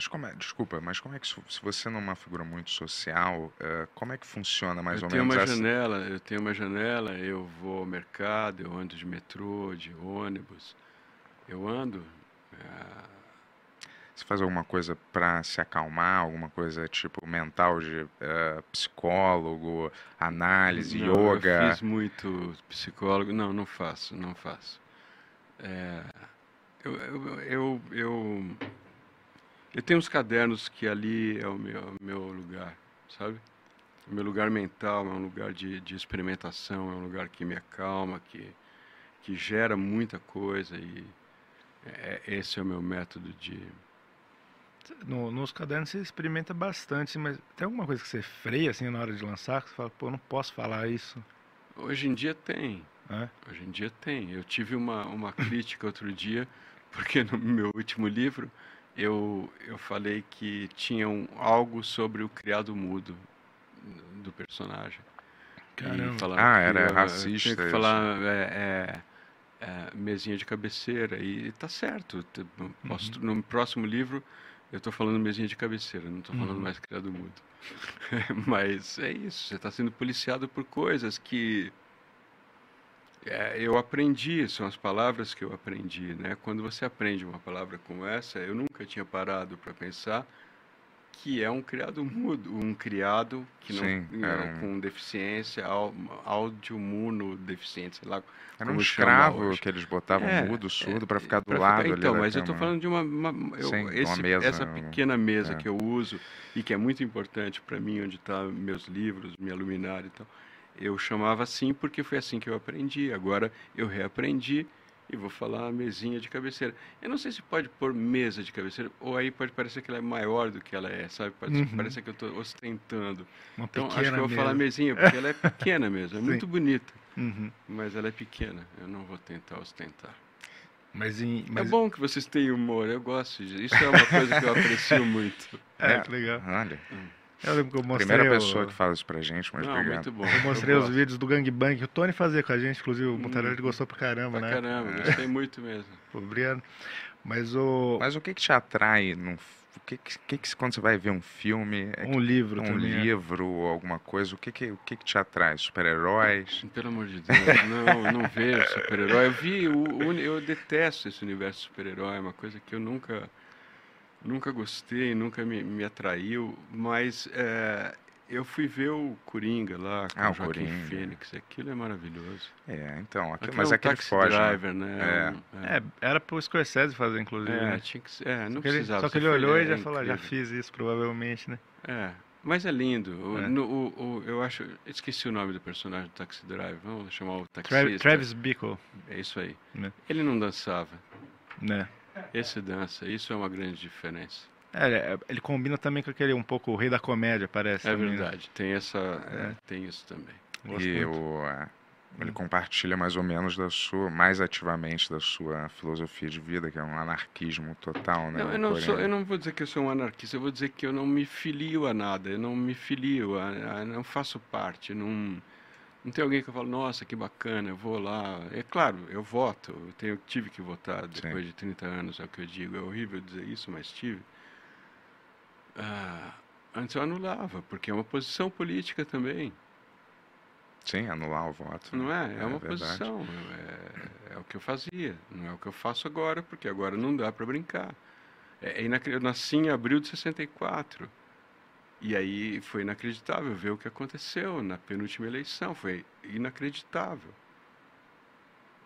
Mas como é, desculpa, mas como é que se você não é uma figura muito social, uh, como é que funciona mais eu ou tenho menos uma essa... janela, eu tenho uma janela, eu vou ao mercado, eu ando de metrô, de ônibus, eu ando. Uh... Você faz alguma coisa para se acalmar, alguma coisa tipo mental de uh, psicólogo, análise, não, yoga? Eu fiz muito psicólogo, não, não faço, não faço. É eu, eu, eu, eu, eu, tenho uns cadernos que ali é o meu, meu lugar, sabe? O meu lugar mental é um lugar de, de experimentação, é um lugar que me acalma, que, que gera muita coisa e é, esse é o meu método de... No, nos cadernos você experimenta bastante, mas tem alguma coisa que você freia assim na hora de lançar, que você fala, pô, não posso falar isso? Hoje em dia tem. É? Hoje em dia tem. Eu tive uma, uma crítica outro dia porque no meu último livro eu, eu falei que tinha um, algo sobre o criado mudo do personagem. Caramba. Ah, era eu, racista. Eu tinha que falar é, é, é, mesinha de cabeceira e está certo. Posso, uhum. No próximo livro eu estou falando mesinha de cabeceira, não estou falando uhum. mais criado mudo. Mas é isso, você está sendo policiado por coisas que é, eu aprendi, são as palavras que eu aprendi, né? Quando você aprende uma palavra como essa, eu nunca tinha parado para pensar que é um criado mudo, um criado que não, Sim, né, um... com deficiência, áudio deficiente, sei lá. Era um escravo que eles botavam é, mudo, surdo, é, para ficar do lado ficar, Então, ali mas eu estou falando de uma, uma eu, Sim, esse, uma mesa, essa pequena mesa é. que eu uso e que é muito importante para mim, onde estão tá meus livros, minha luminária e tal eu chamava assim porque foi assim que eu aprendi. Agora eu reaprendi e vou falar mesinha de cabeceira. Eu não sei se pode pôr mesa de cabeceira, ou aí pode parecer que ela é maior do que ela é, sabe? Pode Uhum. parecer que eu estou ostentando. Uma Então, acho que eu vou mesa. falar mesinha, porque ela é pequena mesmo, é Sim. muito bonita, Uhum. mas ela é pequena. Eu não vou tentar ostentar. Mas, em, mas É bom que vocês tenham humor, eu gosto disso. Isso é uma coisa que eu aprecio muito. É, É. que legal. Olha, Eu lembro que eu mostrei, primeira o- pessoa que fala isso pra gente, mas Não, obrigado. muito bom. eu mostrei os gosto. vídeos do Gangbang que o Tony fazia com a gente, inclusive o Mutarelli Hum. gostou pra caramba, Pra né? caramba, gostei muito mesmo. Obrigado. Mas o Mas o que que te atrai num, o que que, que quando você vai ver um filme, é um livro um também. é. livro ou alguma coisa, o que que, o que que te atrai? Super-heróis? Pelo amor de Deus, não, não vejo super-herói. Eu vi, o, o- eu detesto esse universo super-herói, é uma coisa que eu nunca, nunca gostei, nunca me, me atraiu, mas é, eu fui ver o Coringa lá com Ah, o Joaquim Coringa. Fênix, aquilo é maravilhoso. É, então, aquilo, Aquilo mas é um aquele taxi foge. né? driver, né? um- É, era pro Scorsese fazer, inclusive. é, né? tinha que é, não Só que ele, precisava. só que ele olhou e já é falou, "Ah, já fiz isso, provavelmente, né? É, mas é lindo. O, É. no- o- o- eu acho, esqueci o nome do personagem do Taxi Driver. Vamos chamar o taxista. Travis Bickle, É isso aí. né? Ele não dançava. né? Esse dança. Isso é uma grande diferença. É, é, ele combina também com aquele um pouco o rei da comédia, parece. É também, né? verdade. Tem essa, é, tem isso também. Gosto E muito. o, é, ele Hum. compartilha mais ou menos da sua, mais ativamente da sua filosofia de vida, que é um anarquismo total, né? Não, eu não sou, eu não vou dizer que eu sou um anarquista. Eu vou dizer que eu não me filio a nada. Eu não me filio, a, a- não faço parte. Não, não tem alguém que eu falo, nossa, que bacana, eu vou lá. É claro, eu voto. Eu tenho, tive que votar depois de 30 anos, é o que eu digo. É horrível dizer isso, mas tive. Ah, antes eu anulava, porque é uma posição política também. Sim, anular o voto. Não né? é? É uma verdade. posição. É, é o que eu fazia. Não é o que eu faço agora, porque agora não dá para brincar. É, é inacre- eu nasci em abril de 64. E aí foi inacreditável ver o que aconteceu na penúltima eleição. Foi inacreditável.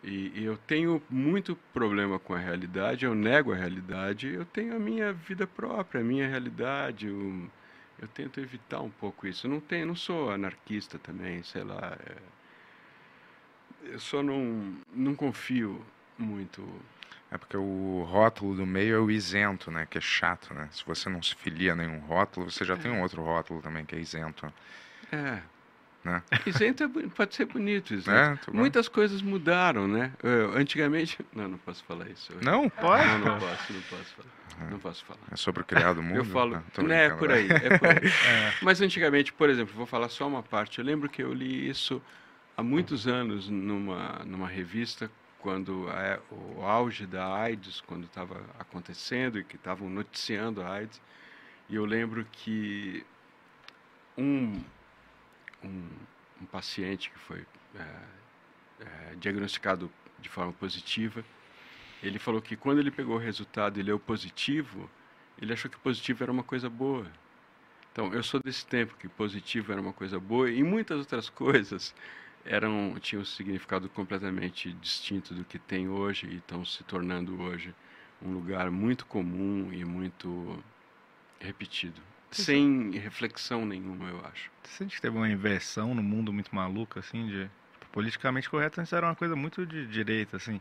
E, e eu tenho muito problema com a realidade, eu nego a realidade, eu tenho a minha vida própria, a minha realidade. Eu, eu tento evitar um pouco isso. Eu não tenho, não sou anarquista também, sei lá. é. eu só não, não confio muito. É porque o rótulo do meio é o isento, né? Que é chato, né? Se você não se filia a nenhum rótulo, você já tem um outro rótulo também que é isento. É. Né? Isento é pode ser bonito, isento. Né? Tu- Muitas coisas mudaram, né? Eu, antigamente. Não, não posso falar isso. Eu- Não? Pode? Não, não posso, não posso falar. Não posso falar. É sobre o criado mundo? Eu falo, Não, tô né, é por aí, é por aí. É. Mas antigamente, por exemplo, vou falar só uma parte. Eu lembro que eu li isso há muitos anos numa, numa revista, quando a- o auge da AIDS, quando estava acontecendo e que estavam noticiando a AIDS. E eu lembro que um, um, um paciente que foi é, é, diagnosticado de forma positiva, ele falou que quando ele pegou o resultado e leu positivo, ele achou que positivo era uma coisa boa. Então, eu sou desse tempo que positivo era uma coisa boa e muitas outras coisas eram tinham um significado completamente distinto do que tem hoje e estão se tornando hoje um lugar muito comum e muito repetido, sem reflexão nenhuma, eu acho. Você sente que teve uma inversão no mundo muito maluca, assim, de... tipo, politicamente correto antes era uma coisa muito de direita, assim.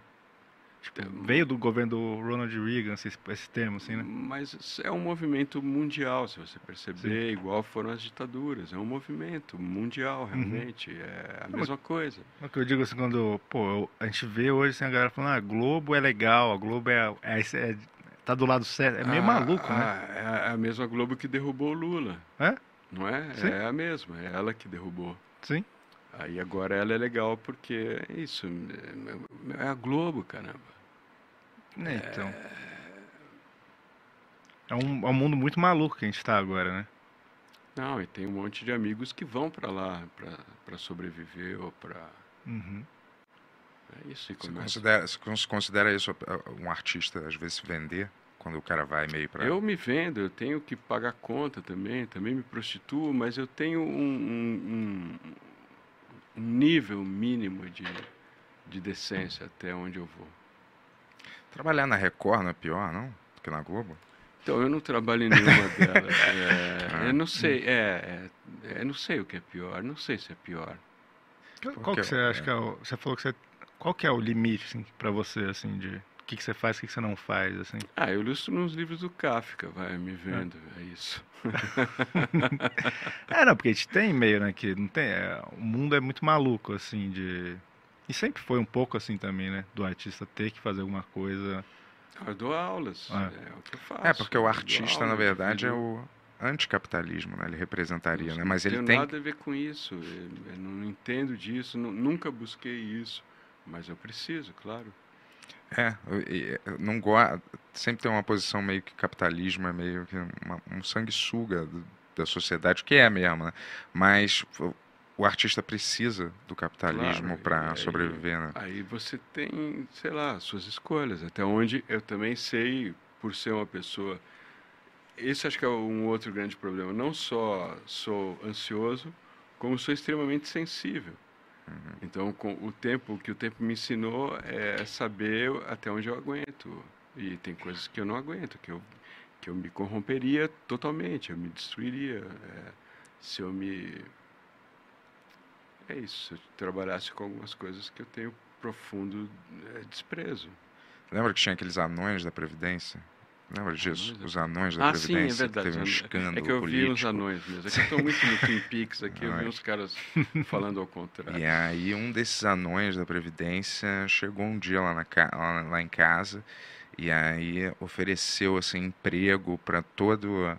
Tipo, veio do governo do Ronald Reagan, esse, esse termo, assim, né? Mas é um movimento mundial, se você perceber, igual foram as ditaduras. É um movimento mundial, realmente. É a Não, mesma coisa. O que eu digo assim, quando, pô, eu- a gente vê hoje assim, a galera falando, ah, Globo é legal, a Globo é, é, é- tá do lado certo. É meio Ah, maluco, né? ah, É a mesma Globo que derrubou o Lula. É? Não é? Sim. É a mesma, é ela que derrubou. Sim. Aí agora ela é legal porque é isso, é é a Globo, caramba. É, então. É um, é um mundo muito maluco que a gente tá agora, né? Não, e tem um monte de amigos que vão para lá para sobreviver ou para. Uhum. É isso, Você começa. considera, você cons- considera isso uh, um artista, às vezes, se vender? Quando o cara vai meio pra... Eu me vendo, eu tenho que pagar conta também, também me prostituo, mas eu tenho um- um- um nível mínimo de, de decência até onde eu vou. Trabalhar na Record não é pior, não? Do que na Globo? Então, eu não trabalho em nenhuma delas. É, Ah. eu não sei, é, é, eu não sei o que é pior, não sei se é pior. Qual que você acha que é o, Você falou que você qual que é o limite, assim, pra você, assim, de o que, que você faz, o que, que você não faz, assim? Ah, eu ilustro nos livros do Kafka, vai, me vendo, é, é isso. é, não, porque a gente tem meio, né, que não tem, é, o mundo é muito maluco, assim, de... E sempre foi um pouco assim também, né, do artista ter que fazer alguma coisa... Eu dou aulas, é, é o que eu faço. É, porque o artista, na verdade, é o anticapitalismo, né? Ele representaria, não, né? Mas ele tem... tem nada a ver com isso. Eu não entendo disso, nunca busquei isso, mas eu preciso, claro. É, não gosto. Sempre tem uma posição meio que capitalismo é meio que uma, um sanguessuga da sociedade, que é mesmo, né? Mas o artista precisa do capitalismo claro, para sobreviver, né? Aí você tem, sei lá, suas escolhas. Até onde eu também sei, por ser uma pessoa. Esse acho que é um outro grande problema. Não só sou ansioso, como sou extremamente sensível. Uhum. Então, com o tempo, o que o tempo me ensinou é saber até onde eu aguento. E tem coisas que eu não aguento, que eu, que eu me corromperia totalmente, eu me destruiria. É, se eu me. É isso, se eu trabalhasse com algumas coisas que eu tenho profundo é, desprezo. Lembra que tinha aqueles anões da Previdência? Lembra disso? Os anões da ah, Previdência. Sim, é verdade. Teve um escândalo É que eu político. vi uns anões mesmo. É que eu estou muito no Twin Peaks aqui, eu vi uns caras falando ao contrário. E aí um desses anões da Previdência chegou um dia lá, na, lá, lá em casa e aí ofereceu assim, emprego para todo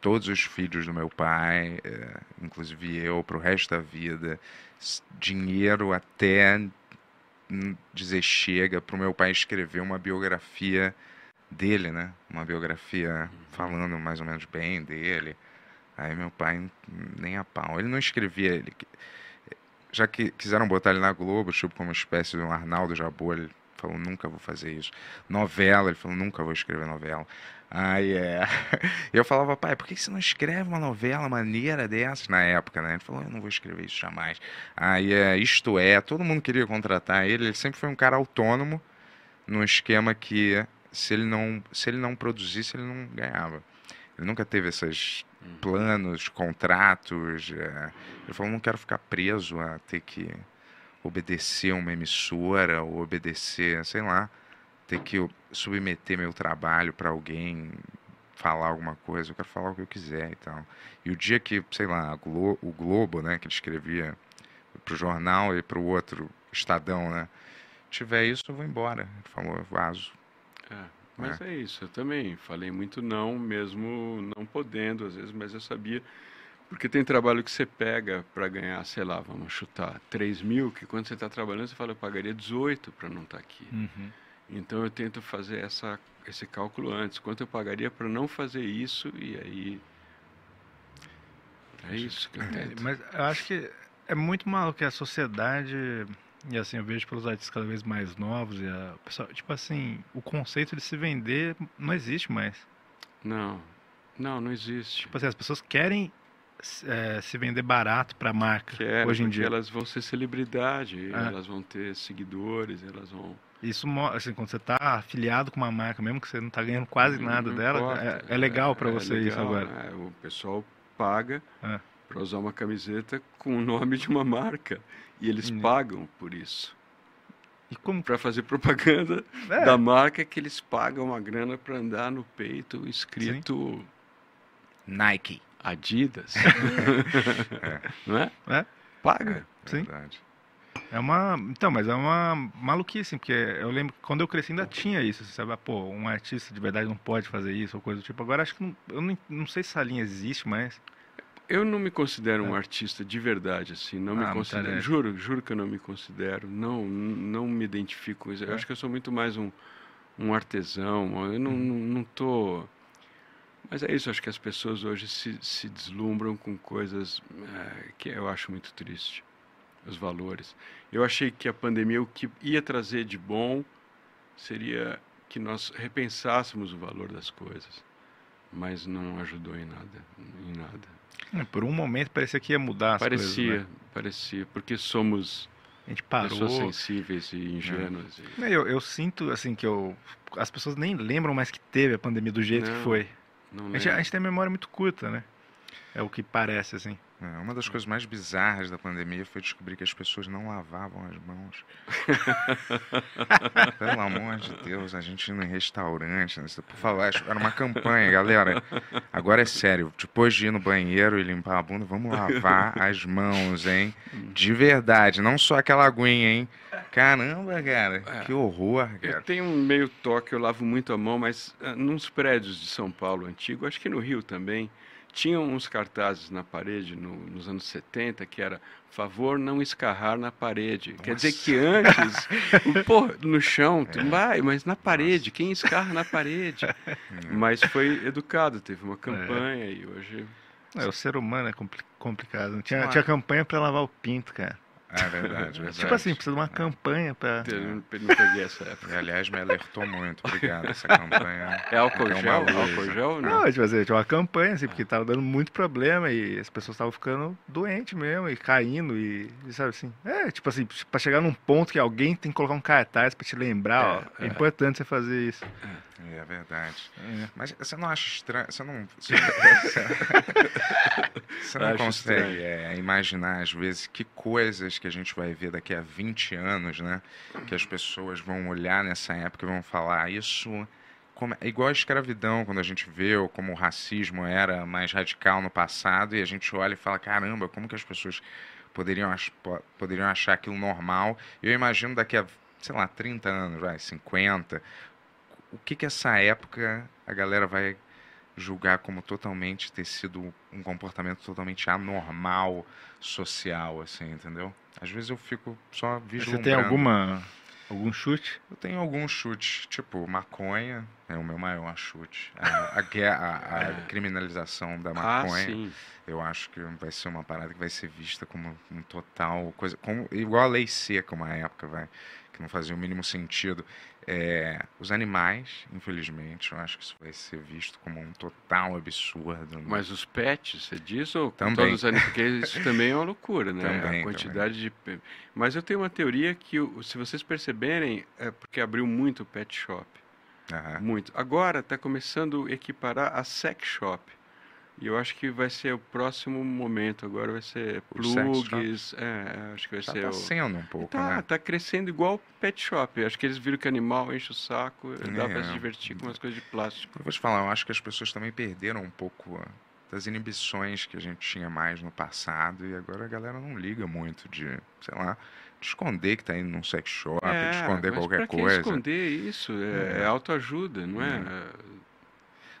todos os filhos do meu pai, é, inclusive eu, para o resto da vida, dinheiro até dizer chega para o meu pai escrever uma biografia dele, né? Uma biografia falando mais ou menos bem dele. Aí meu pai nem a pau. Ele não escrevia, ele já que quiseram botar ele na Globo, tipo como uma espécie de um Arnaldo Jabor, ele falou nunca vou fazer isso. Novela, ele falou nunca vou escrever novela. Aí é. Eu falava, pai, por que você não escreve uma novela maneira dessas na época, né? Ele falou, eu não vou escrever isso jamais. Aí é, isto é, todo mundo queria contratar ele, ele sempre foi um cara autônomo, num esquema que se ele não, se ele não produzisse, ele não ganhava. Ele nunca teve esses uhum. planos, contratos. É, ele falou: não quero ficar preso a ter que obedecer uma emissora ou obedecer, sei lá, ter que submeter meu trabalho para alguém falar alguma coisa. Eu quero falar o que eu quiser e tal. E o dia que, sei lá, Glo o Globo, né, que ele escrevia para o jornal e para o outro Estadão, né, tiver isso, eu vou embora. Ele falou: eu vazo. É, mas é. é isso, eu também falei muito não, mesmo não podendo às vezes, mas eu sabia. Porque tem trabalho que você pega para ganhar, sei lá, vamos chutar, 3 mil, que quando você está trabalhando você fala, eu pagaria 18 para não estar tá aqui. Uhum. Então eu tento fazer essa, esse cálculo antes. Quanto eu pagaria para não fazer isso e aí. É isso que eu é, tento. É, mas eu acho que é muito mal que a sociedade e assim, eu vejo pelos artistas cada vez mais novos e a pessoa, tipo assim, o conceito de se vender não existe mais. Não, não, não existe. Tipo assim, as pessoas querem é, se vender barato para marca Quero, hoje em dia. elas vão ser celebridade, é. elas vão ter seguidores, elas vão... Isso, assim, quando você está afiliado com uma marca, mesmo que você não está ganhando quase não, nada não dela, é, é, legal para é, você legal, isso agora. É, o pessoal paga para usar uma camiseta com o nome de uma marca. E eles hum. pagam por isso. E como para fazer propaganda é. da marca que eles pagam uma grana para andar no peito escrito Sim. Nike, Adidas. é. Não é? É. Paga. É, Sim. Verdade. É uma. Então, mas é uma maluquice, porque eu lembro que quando eu cresci ainda tinha isso. Você sabe, pô, um artista de verdade não pode fazer isso ou coisa do tipo. Agora acho que não, eu não, não sei se essa linha existe mais. Eu não me considero um é. artista de verdade, assim, não me ah, considero. Juro, juro que eu não me considero, não, não me identifico com isso. Eu é. acho que eu sou muito mais um, um artesão, eu não, hum. não, não tô... Mas é isso, acho que as pessoas hoje se, se deslumbram com coisas é, que eu acho muito triste, os valores. Eu achei que a pandemia, o que ia trazer de bom seria que nós repensássemos o valor das coisas, mas não ajudou em nada, em nada. É, por um momento parecia que ia mudar as parecia, coisas, né? Parecia, porque somos a gente parou. pessoas sensíveis e ingênuas. É. E... Eu, eu, sinto assim que eu, as pessoas nem lembram mais que teve a pandemia do jeito não, que foi. Não a, gente, a gente tem memória muito curta, né? É o que parece, assim. É, uma das coisas mais bizarras da pandemia foi descobrir que as pessoas não lavavam as mãos. Pelo amor de Deus, a gente indo em restaurante, né? por favor, era uma campanha, galera. Agora é sério, depois de ir no banheiro e limpar a bunda, vamos lavar as mãos, hein? De verdade, não só aquela aguinha, hein? Caramba, cara, É. que horror, Eu cara. tenho um meio toque, eu lavo muito a mão, mas ah, nos prédios de São Paulo antigo, acho que no Rio também, tinham uns cartazes na parede no- nos anos 70 que era favor não escarrar na parede. Quer dizer que antes, pô, no chão, tu vai, mas na parede, quem escarra na parede? Mas foi educado, teve uma campanha e hoje É, o ser humano é compli- complicado. Tinha, tinha campanha pra lavar o pinto, cara. É verdade, verdade. Tipo assim, precisa de uma campanha pra. eu não, eu não peguei essa época. E, aliás, me alertou muito. Obrigado, essa campanha. É álcool É gel? Álcool gel não? Não, tipo assim, tinha uma campanha, assim, porque tava dando muito problema e as pessoas estavam ficando doentes mesmo e caindo e, e sabe assim. É, tipo assim, pra chegar num ponto que alguém tem que colocar um cartaz pra te lembrar, ó. É, É, é. importante você fazer isso. É verdade. É. Mas você não acha estranho? Você não. Você, você não consegue é, imaginar, às vezes, que coisas que a gente vai ver daqui a 20 anos, né? Que as pessoas vão olhar nessa época e vão falar, isso. Como, é igual a escravidão, quando a gente vê como o racismo era mais radical no passado, e a gente olha e fala, caramba, como que as pessoas poderiam, ach, po- poderiam achar aquilo normal? Eu imagino daqui a, sei lá, 30 anos, vai, 50, o que que essa época a galera vai julgar como totalmente ter sido um comportamento totalmente anormal social, assim, entendeu? Às vezes eu fico só vislumbrando. Você tem alguma. algum chute? Eu tenho alguns chutes, tipo maconha é o meu maior chute. A, a, gue- a- a criminalização da Ah, maconha, sim. eu acho que vai ser uma parada que vai ser vista como um total coisa, como, igual a lei seca uma época, vai, que não fazia o mínimo sentido. É, os animais, infelizmente, eu acho que isso vai ser visto como um total absurdo. né? Mas os pets, você diz, ou Também. todos os animais? Porque isso também é uma loucura, né? Também, a quantidade de. pe- Mas eu tenho uma teoria que, o- se vocês perceberem, é porque abriu muito pet shop. Aham. Muito. Agora está começando a equiparar a sex shop. E eu acho que vai ser o próximo momento. Agora vai ser O sex shop? plugs. É, acho que vai Já ser tá o. sendo um pouco, Tá, né? tá crescendo igual pet shop. Acho que eles viram que animal enche o saco, dá pra É. se divertir com umas coisas de plástico. Eu vou te falar, eu acho que as pessoas também perderam um pouco ah, das inibições que a gente tinha mais no passado e agora a galera não liga muito de, sei lá, de esconder que tá indo num sex shop, de esconder qualquer coisa. esconder isso? É, É. é autoajuda, não é?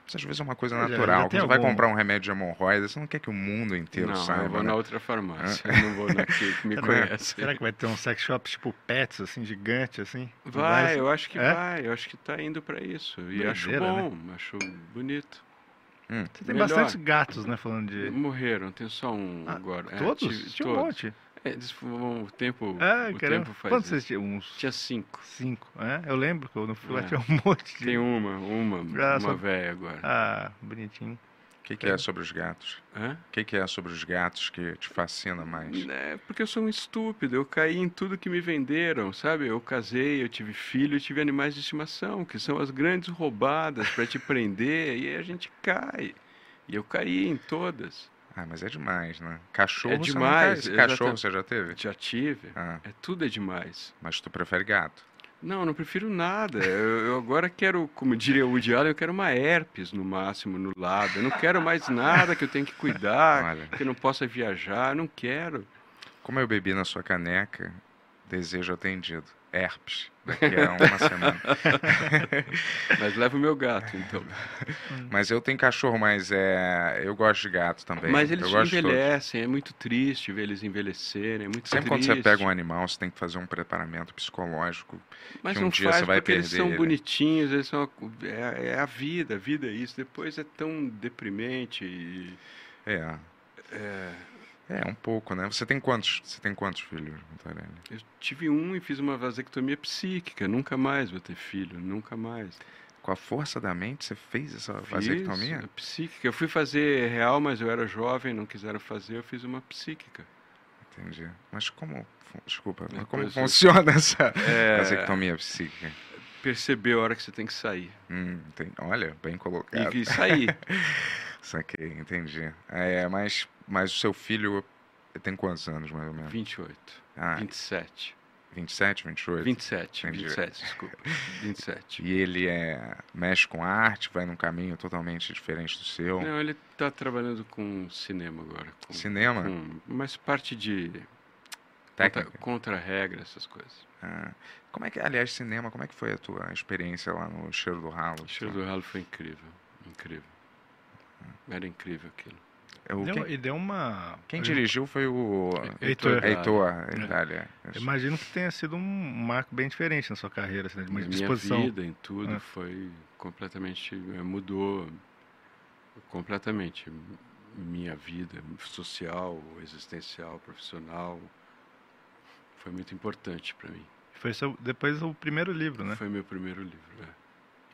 Mas às vezes é uma coisa já natural. Quando você vai algum- comprar um remédio de hemorroida, você não quer que o mundo inteiro não, saiba. eu vou né? na outra farmácia. Eu não vou naquele que me Né? conhece. Será que vai ter um sex shop tipo pets, assim, gigante, assim? Vai, Vários- eu acho que É? vai. Eu acho que tá indo pra isso. E acho Doideira, né? bom, acho bonito. Você tem Melhor. bastante gatos, né, falando de... Morreram, tem só um Ah, agora. É, Todos? tive- Tinha um todos. monte. É, eles vão- o tempo, Ah, o caramba. tempo faz Quantos vocês tinham? Uns Tinha cinco. cinco, é? Eu lembro que eu não fui lá, É. tinha um monte de... Tem uma, uma, Ah, uma só- velha agora. Ah, bonitinho. O que, que é sobre os gatos? O que, que é sobre os gatos que te fascina mais? É, porque eu sou um estúpido, eu caí em tudo que me venderam, sabe? Eu casei, eu tive filho, eu tive animais de estimação, que são as grandes roubadas para te prender, e aí a gente cai. E eu caí em todas. Ah, mas é demais, né? Cachorro, É você não demais, Cachorro você já teve? Já tive. Ah, É tudo é demais. mas tu prefere gato. Não, não prefiro nada. Eu, eu agora quero, como diria o Woody Allen, eu quero uma herpes no máximo no lado. Eu não quero mais nada que eu tenho que cuidar, Olha. que eu não possa viajar. Eu não quero. Como eu bebi na sua caneca, desejo atendido. Herpes. Daqui a uma semana. Mas leva o meu gato, então. Mas eu tenho cachorro, mas é. Eu gosto de gato também. Mas eles envelhecem, é muito triste ver eles envelhecerem, é muito Sempre quando triste. você pega um animal, você tem que fazer um preparamento psicológico. Mas que um não dia faz você vai porque eles perder são ele. bonitinhos, eles são é, é a vida, a vida é isso. Depois é tão deprimente e É. é, É, um pouco, né? Você tem quantos, você tem quantos filhos, Vitorelli? eu tive um e fiz uma vasectomia psíquica, nunca mais vou ter filho, nunca mais. Com a força da mente, você fez essa Fiz vasectomia? psíquica. Eu fui fazer real, mas eu era jovem, não quiseram fazer, eu fiz uma psíquica. Entendi. Mas como. Desculpa, mas como pois é. funciona essa É, vasectomia psíquica? perceber a hora que você tem que sair. Hum, tem- olha, bem colocado. E, e sair. Saquei, entendi. É, mas, mas o seu filho tem quantos anos, mais ou menos? 28. Ah, 27. 27, 28? 27, Entendi. 27, desculpa. 27. E ele é, mexe com arte, vai num caminho totalmente diferente do seu. Não, ele está trabalhando com cinema agora. Com, Cinema? com- mas parte de contra, Técnica? contra-regra, essas coisas. Ah, como é que, aliás, cinema, como é que foi a tua experiência lá no Cheiro do Ralo? O cheiro do ralo foi incrível. Incrível. Era incrível aquilo. É o Deu- quem, e deu uma. quem dirigiu foi o Heitor. Heitor, É. Itália. eu Imagino que tenha sido um marco bem diferente na sua carreira, assim, né, de uma Na minha disposição. vida, em tudo, É. foi completamente. eh, mudou completamente minha vida social, existencial, profissional. Foi muito importante para mim. Foi seu, depois o primeiro livro, né? Foi meu primeiro livro. é.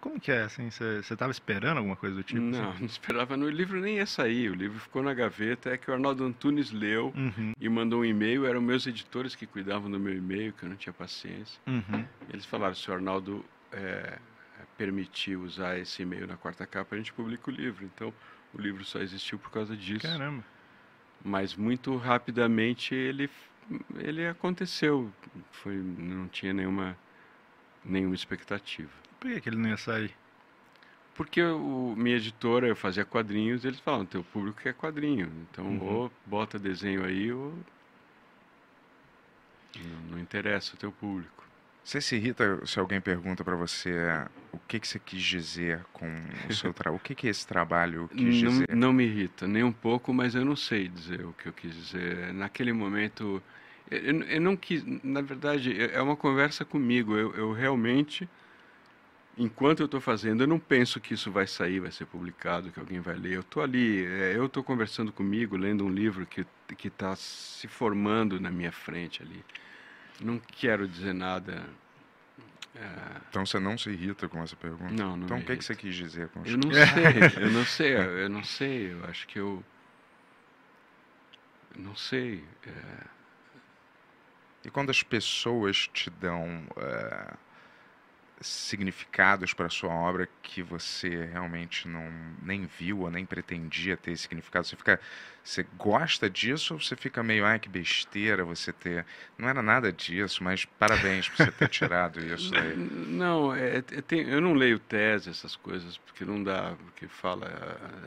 Como que é, assim? Você estava esperando alguma coisa do tipo? não, assim? não esperava. O livro nem ia sair. O livro ficou na gaveta. É que o Arnaldo Antunes leu Uhum, e mandou um e-mail. Eram meus editores que cuidavam do meu e-mail, que eu não tinha paciência. uhum. Eles falaram: se o Arnaldo é, permitir usar esse e-mail na quarta capa, a gente publica o livro. Então, o livro só existiu por causa disso. Caramba. Mas muito rapidamente ele, ele aconteceu. Foi, não tinha nenhuma, nenhuma expectativa. Por que, que ele não ia sair? Porque o, minha editora, eu fazia quadrinhos, eles falavam, teu público quer quadrinho. Então, Uhum. ou bota desenho aí, ou... Não, não interessa o teu público. Você se irrita se alguém pergunta pra você o que, que você quis dizer com o seu trabalho? O que, que esse trabalho quis Não, dizer? não me irrita, nem um pouco, mas eu não sei dizer o que eu quis dizer. Naquele momento, eu, eu- eu não quis. Na verdade, é é uma conversa comigo. Eu, eu realmente, enquanto eu estou fazendo, eu não penso que isso vai sair, vai ser publicado, que alguém vai ler. Eu estou ali, é, eu estou conversando comigo, lendo um livro que que está se formando na minha frente ali. Não quero dizer nada. é, Então você não se irrita com essa pergunta? não, não. então o que, que você quis dizer com Eu isso? não sei, eu não sei, eu não sei, eu acho que eu. eu Não sei. é, E quando as pessoas te dão eh, significados para sua obra que você realmente não nem viu ou nem pretendia ter significado, você fica, você gosta disso ou você fica meio, ai que besteira você ter, não era nada disso, mas parabéns por você ter tirado isso daí. Não, é, é- tem- eu não leio tese, essas coisas, porque não dá, porque fala.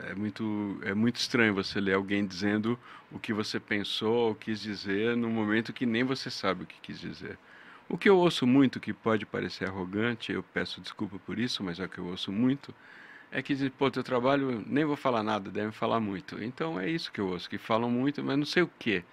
É muito, é muito estranho você ler alguém dizendo o que você pensou ou quis dizer num momento que nem você sabe o que quis dizer. O que eu ouço muito, que pode parecer arrogante, eu peço desculpa por isso, mas é o que eu ouço muito, é que dizem, pô, teu trabalho, nem vou falar nada, deve falar muito. Então é isso que eu ouço, que falam muito, mas não sei o quê.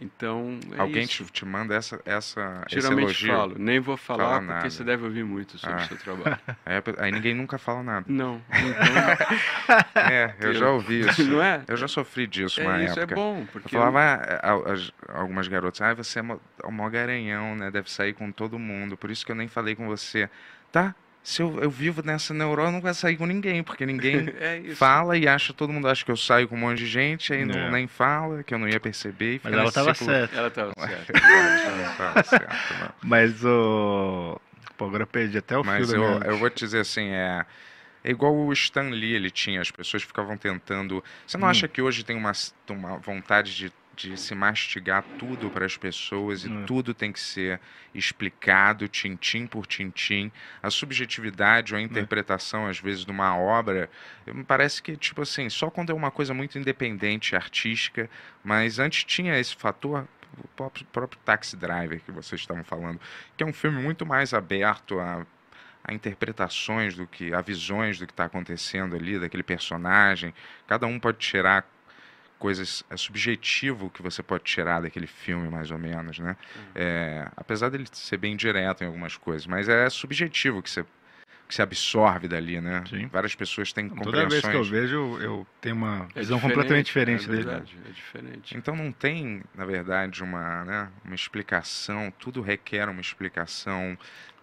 Então, é Alguém te, te manda essa, essa esse Geralmente elogio? falo, nem vou falar Fala porque nada. você deve ouvir muito sobre Ah. o seu trabalho. Pe- aí ninguém nunca fala nada. Não, então, É, eu já ouvi isso. não é? Eu já sofri disso É, isso é época. bom, Eu porque falava, ah, a- as- algumas garotas, ah, você é mó, é mó garanhão, né? Deve sair com todo mundo, por isso que eu nem falei com você. Tá, se eu, eu vivo nessa neurose, eu não vou sair com ninguém, porque ninguém é fala e acha, todo mundo acha que eu saio com um monte de gente, aí não, É. nem fala, que eu não ia perceber. E fica Mas ela nesse tava ciclo- certa. Ela estava certa. Mas o. Pô, agora eu perdi até o Mas fio eu, eu vou te dizer assim, é, é igual o Stan Lee ele tinha, as pessoas ficavam tentando. Você não Hum. acha que hoje tem uma, uma vontade de, de se mastigar tudo para as pessoas e Hum. tudo tem que ser explicado, tintim por tintim? A subjetividade ou a interpretação, às vezes, de uma obra, me parece que, tipo assim, só quando é uma coisa muito independente, artística, mas antes tinha esse fator. O próprio, próprio Taxi Driver que vocês estavam falando, que é um filme muito mais aberto a a interpretações do que, a visões do que está acontecendo ali, daquele personagem. Cada um pode tirar coisas, é subjetivo que você pode tirar daquele filme, mais ou menos, né? É, apesar dele ser bem direto em algumas coisas, mas é subjetivo que você que se absorve dali, né? Sim. Várias pessoas têm Toda vez que eu compreensões. vejo, eu, eu tenho uma É visão diferente, completamente diferente é dele. verdade, É diferente. Então não tem, na verdade, uma, né, uma explicação, tudo requer uma explicação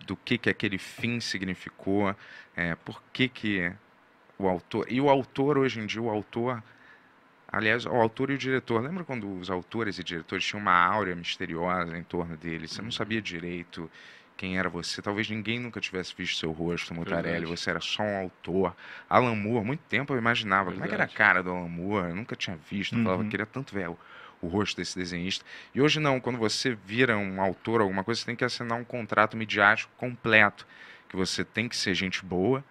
do que, que aquele fim significou, é, por que, que o autor. E o autor, hoje em dia, o autor. Aliás, o autor e o diretor. Lembra quando os autores e diretores tinham uma áurea misteriosa em torno deles? Você não sabia direito quem era você. Talvez ninguém nunca tivesse visto seu rosto, Mutarelli. Verdade. Você era só um autor. Alan Moore, muito tempo eu imaginava como é que era a Verdade. cara do Alan Moore. Eu nunca tinha visto. Eu falava, Uhum. queria tanto ver o, o rosto desse desenhista. E hoje não, quando você vira um autor, alguma coisa, você tem que assinar um contrato midiático completo. Que você tem que ser gente boa,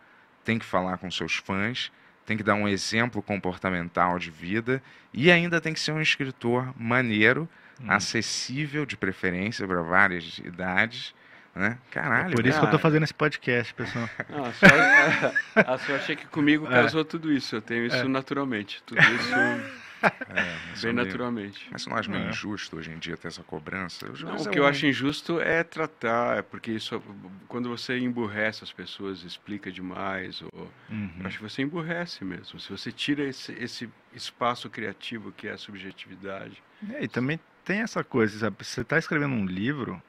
tem que falar com seus fãs, tem que dar um exemplo comportamental de vida e ainda tem que ser um escritor maneiro, Hum. acessível de preferência para várias idades, né? Caralho, É Por isso que eu tô cara. fazendo esse podcast, pessoal. Não, a, sorte, a sorte é que comigo É. casou tudo isso. Eu tenho isso É. naturalmente. Tudo isso é, bem é meio- naturalmente. Mas você não acha meio É. injusto hoje em dia ter essa cobrança? Não, o é que eu acho injusto é tratar, é porque isso, quando você emburrece as pessoas, explica demais, ou, Uhum. eu acho que você emburrece mesmo. Se você tira esse, esse espaço criativo que é a subjetividade. É, e também tem essa coisa, sabe? Você tá escrevendo um livro,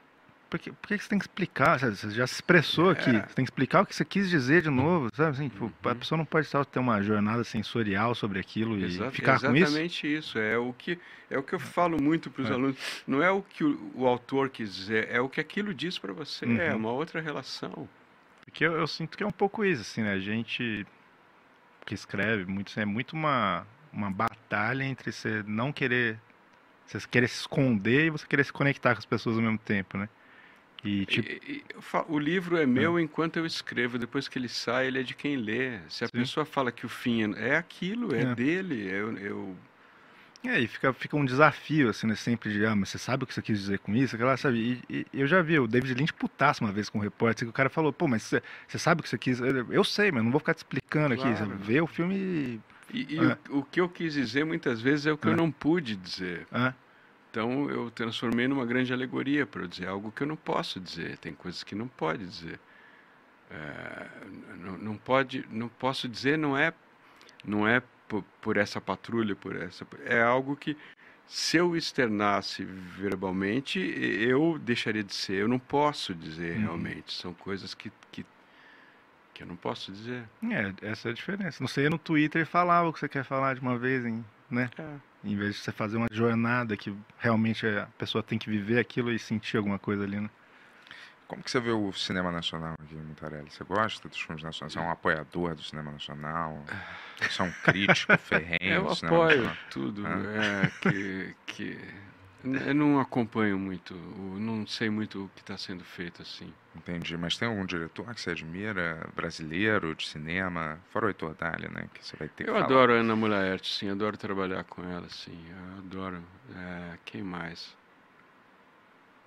por que, por que você tem que explicar? Você já se expressou aqui, É. você tem que explicar o que você quis dizer de novo, sabe? Assim, tipo, a Uhum. pessoa não pode só ter uma jornada sensorial sobre aquilo e ficar com isso. exatamente isso. É o que é o que eu falo muito para os É. alunos. Não é o que o, o autor quis dizer, é o que aquilo diz para você. É Uhum. uma outra relação. Porque eu, eu sinto que é um pouco isso, assim, né? A gente que escreve muito, é muito uma, uma batalha entre você não querer, você querer se esconder e você querer se conectar com as pessoas ao mesmo tempo, né? E, tipo, E- e eu o livro é meu enquanto eu escrevo. Depois que ele sai, ele é de quem lê. Se a Sim. pessoa fala que o fim é, é aquilo, é, É. dele. Eu, eu E aí fica, fica um desafio, assim, né? Sempre de, ah, mas você sabe o que você quis dizer com isso? Aquela, sabe? E, e eu já vi o David Lynch putasse uma vez com um repórter, que o cara falou, pô, mas você, você sabe o que você quis? Eu, eu sei, mas não vou ficar te explicando aqui. Claro. Sabe? Vê o filme e... E, e É. o, o que eu quis dizer muitas vezes é o que eu É. não pude dizer. Ah, Então eu transformei numa grande alegoria para eu dizer algo que eu não posso dizer. Tem coisas que não pode dizer. É, não, não pode, não posso dizer. Não é, não é por, por essa patrulha, por essa. É algo que se eu externasse verbalmente, eu deixaria de ser. Eu não posso dizer Uhum. realmente. São coisas que, que que eu não posso dizer. é, essa é a diferença. Não sei, no Twitter falava o que você quer falar de uma vez, em, né? É. Em vez de você fazer uma jornada que realmente a pessoa tem que viver aquilo e sentir alguma coisa ali, né? Como que você vê o cinema nacional aqui, Mutarelli? Você gosta dos filmes nacionais? Você é um apoiador do cinema nacional? Você é um crítico ferrenho Eu do cinema apoio nacional? tudo. É, que, que eu não acompanho muito, não sei muito o que está sendo feito assim. Entendi. Mas tem algum diretor que você admira, brasileiro, de cinema? Fora o Heitor né? Que você vai ter Eu adoro a Ana Mulaerte, sim, adoro trabalhar com ela, sim. Eu adoro. É, quem mais?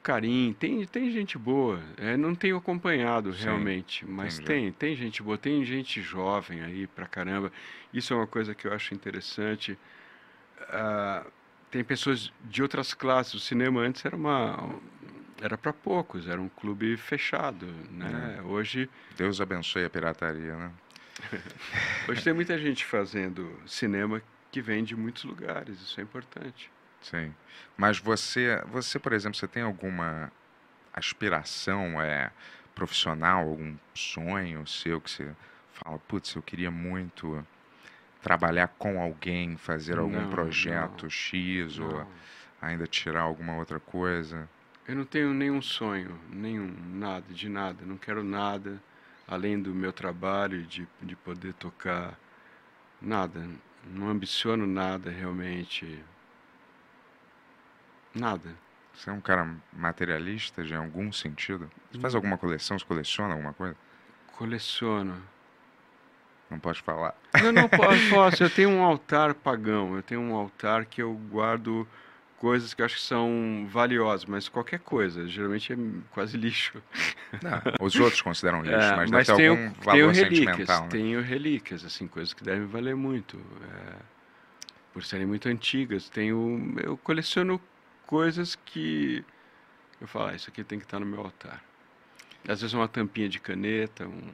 Carim, tem, tem gente boa. É, não tenho acompanhado Sim, realmente, mas entendi. tem, tem gente boa, tem gente jovem aí pra caramba. Isso é uma coisa que eu acho interessante. Ah, tem pessoas de outras classes. O cinema antes era uma era para poucos, era um clube fechado, né? Hoje Deus abençoe a pirataria, né? Hoje tem muita gente fazendo cinema que vem de muitos lugares, isso é importante. Sim. Mas você, você, por exemplo, você tem alguma aspiração é, profissional, algum sonho seu que você fala, putz, eu queria muito trabalhar com alguém, fazer algum Não, projeto não. X ou Não, ainda tirar alguma outra coisa? eu não tenho nenhum sonho, nenhum, nada, de nada, não quero nada além do meu trabalho de, de poder tocar, nada, não ambiciono nada realmente, nada. Você é um cara materialista de algum sentido? Você faz Hum. alguma coleção? Você coleciona alguma coisa? Coleciono. Não pode falar. Não, não po- posso. Eu tenho um altar pagão. Eu tenho um altar que eu guardo coisas que eu acho que são valiosas, mas qualquer coisa. Geralmente é quase lixo. Não, os outros consideram lixo, É, mas, mas deve tenho, algum valor tenho relíquias. sentimental, né? Tenho relíquias, assim, coisas que devem valer muito. é, por serem muito antigas. Tenho, eu coleciono coisas que eu falo, ah, isso aqui tem que estar no meu altar. Às vezes uma tampinha de caneta, um-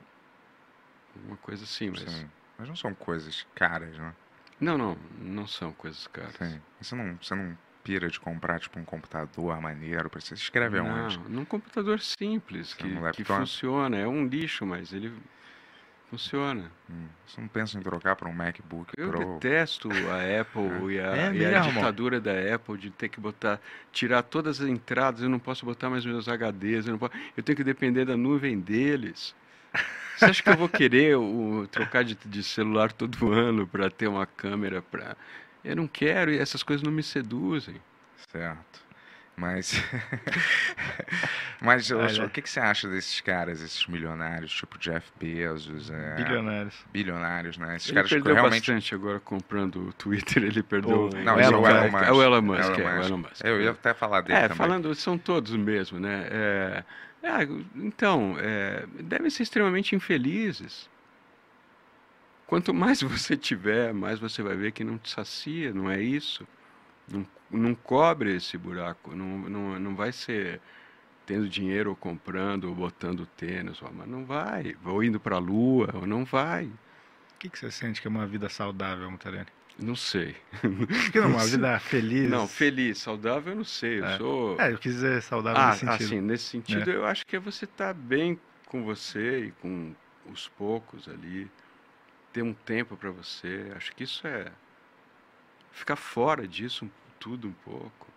uma coisa assim, mas... Sim. Mas não são coisas caras, né? Não, não, não são coisas caras. Sim. Você não, você não pira de comprar, tipo, um computador maneiro pra você. Você escreve aonde? Não, num computador simples, que, é um que funciona. É um lixo, mas ele Funciona. Hum, Você não pensa em trocar para um MacBook Eu Pro? detesto a Apple e, a, É e a ditadura da Apple de ter que botar, tirar todas as entradas, eu não posso botar mais meus HDs, eu, não posso, eu tenho que depender da nuvem deles. Você acha que eu vou querer o, trocar de, de celular todo ano para ter uma câmera para? Eu não quero e essas coisas não me seduzem. Certo. Mas. Mas Olha. O que, que você acha desses caras, esses milionários, tipo Jeff Bezos, é, Bilionários. bilionários, né? Esses Ele caras que perdeu realmente. bastante agora comprando o Twitter, ele perdeu. O- Não, O esse é Elon o Elon Musk. É o Elon Musk, Elon é, o Musk. Elon Musk. Eu ia até falar dele É, também. falando, são todos mesmo, né? É, é, então, é, devem ser extremamente infelizes. Quanto mais você tiver, mais você vai ver que não te sacia, não é isso? Não, não cobre esse buraco, não, não, não vai ser tendo dinheiro ou comprando ou botando tênis, mas não vai. Ou indo para a lua, ou não vai. O que, que você sente que é uma vida saudável, Mutarene? Não sei. Que não, uma vida feliz. Não, feliz, saudável eu não sei. Eu É. sou. É, eu quis dizer saudável Ah, nesse sentido. assim, nesse sentido, eu acho que é você estar bem com você e com os poucos ali, ter um tempo para você. Acho que isso é ficar fora disso tudo um pouco.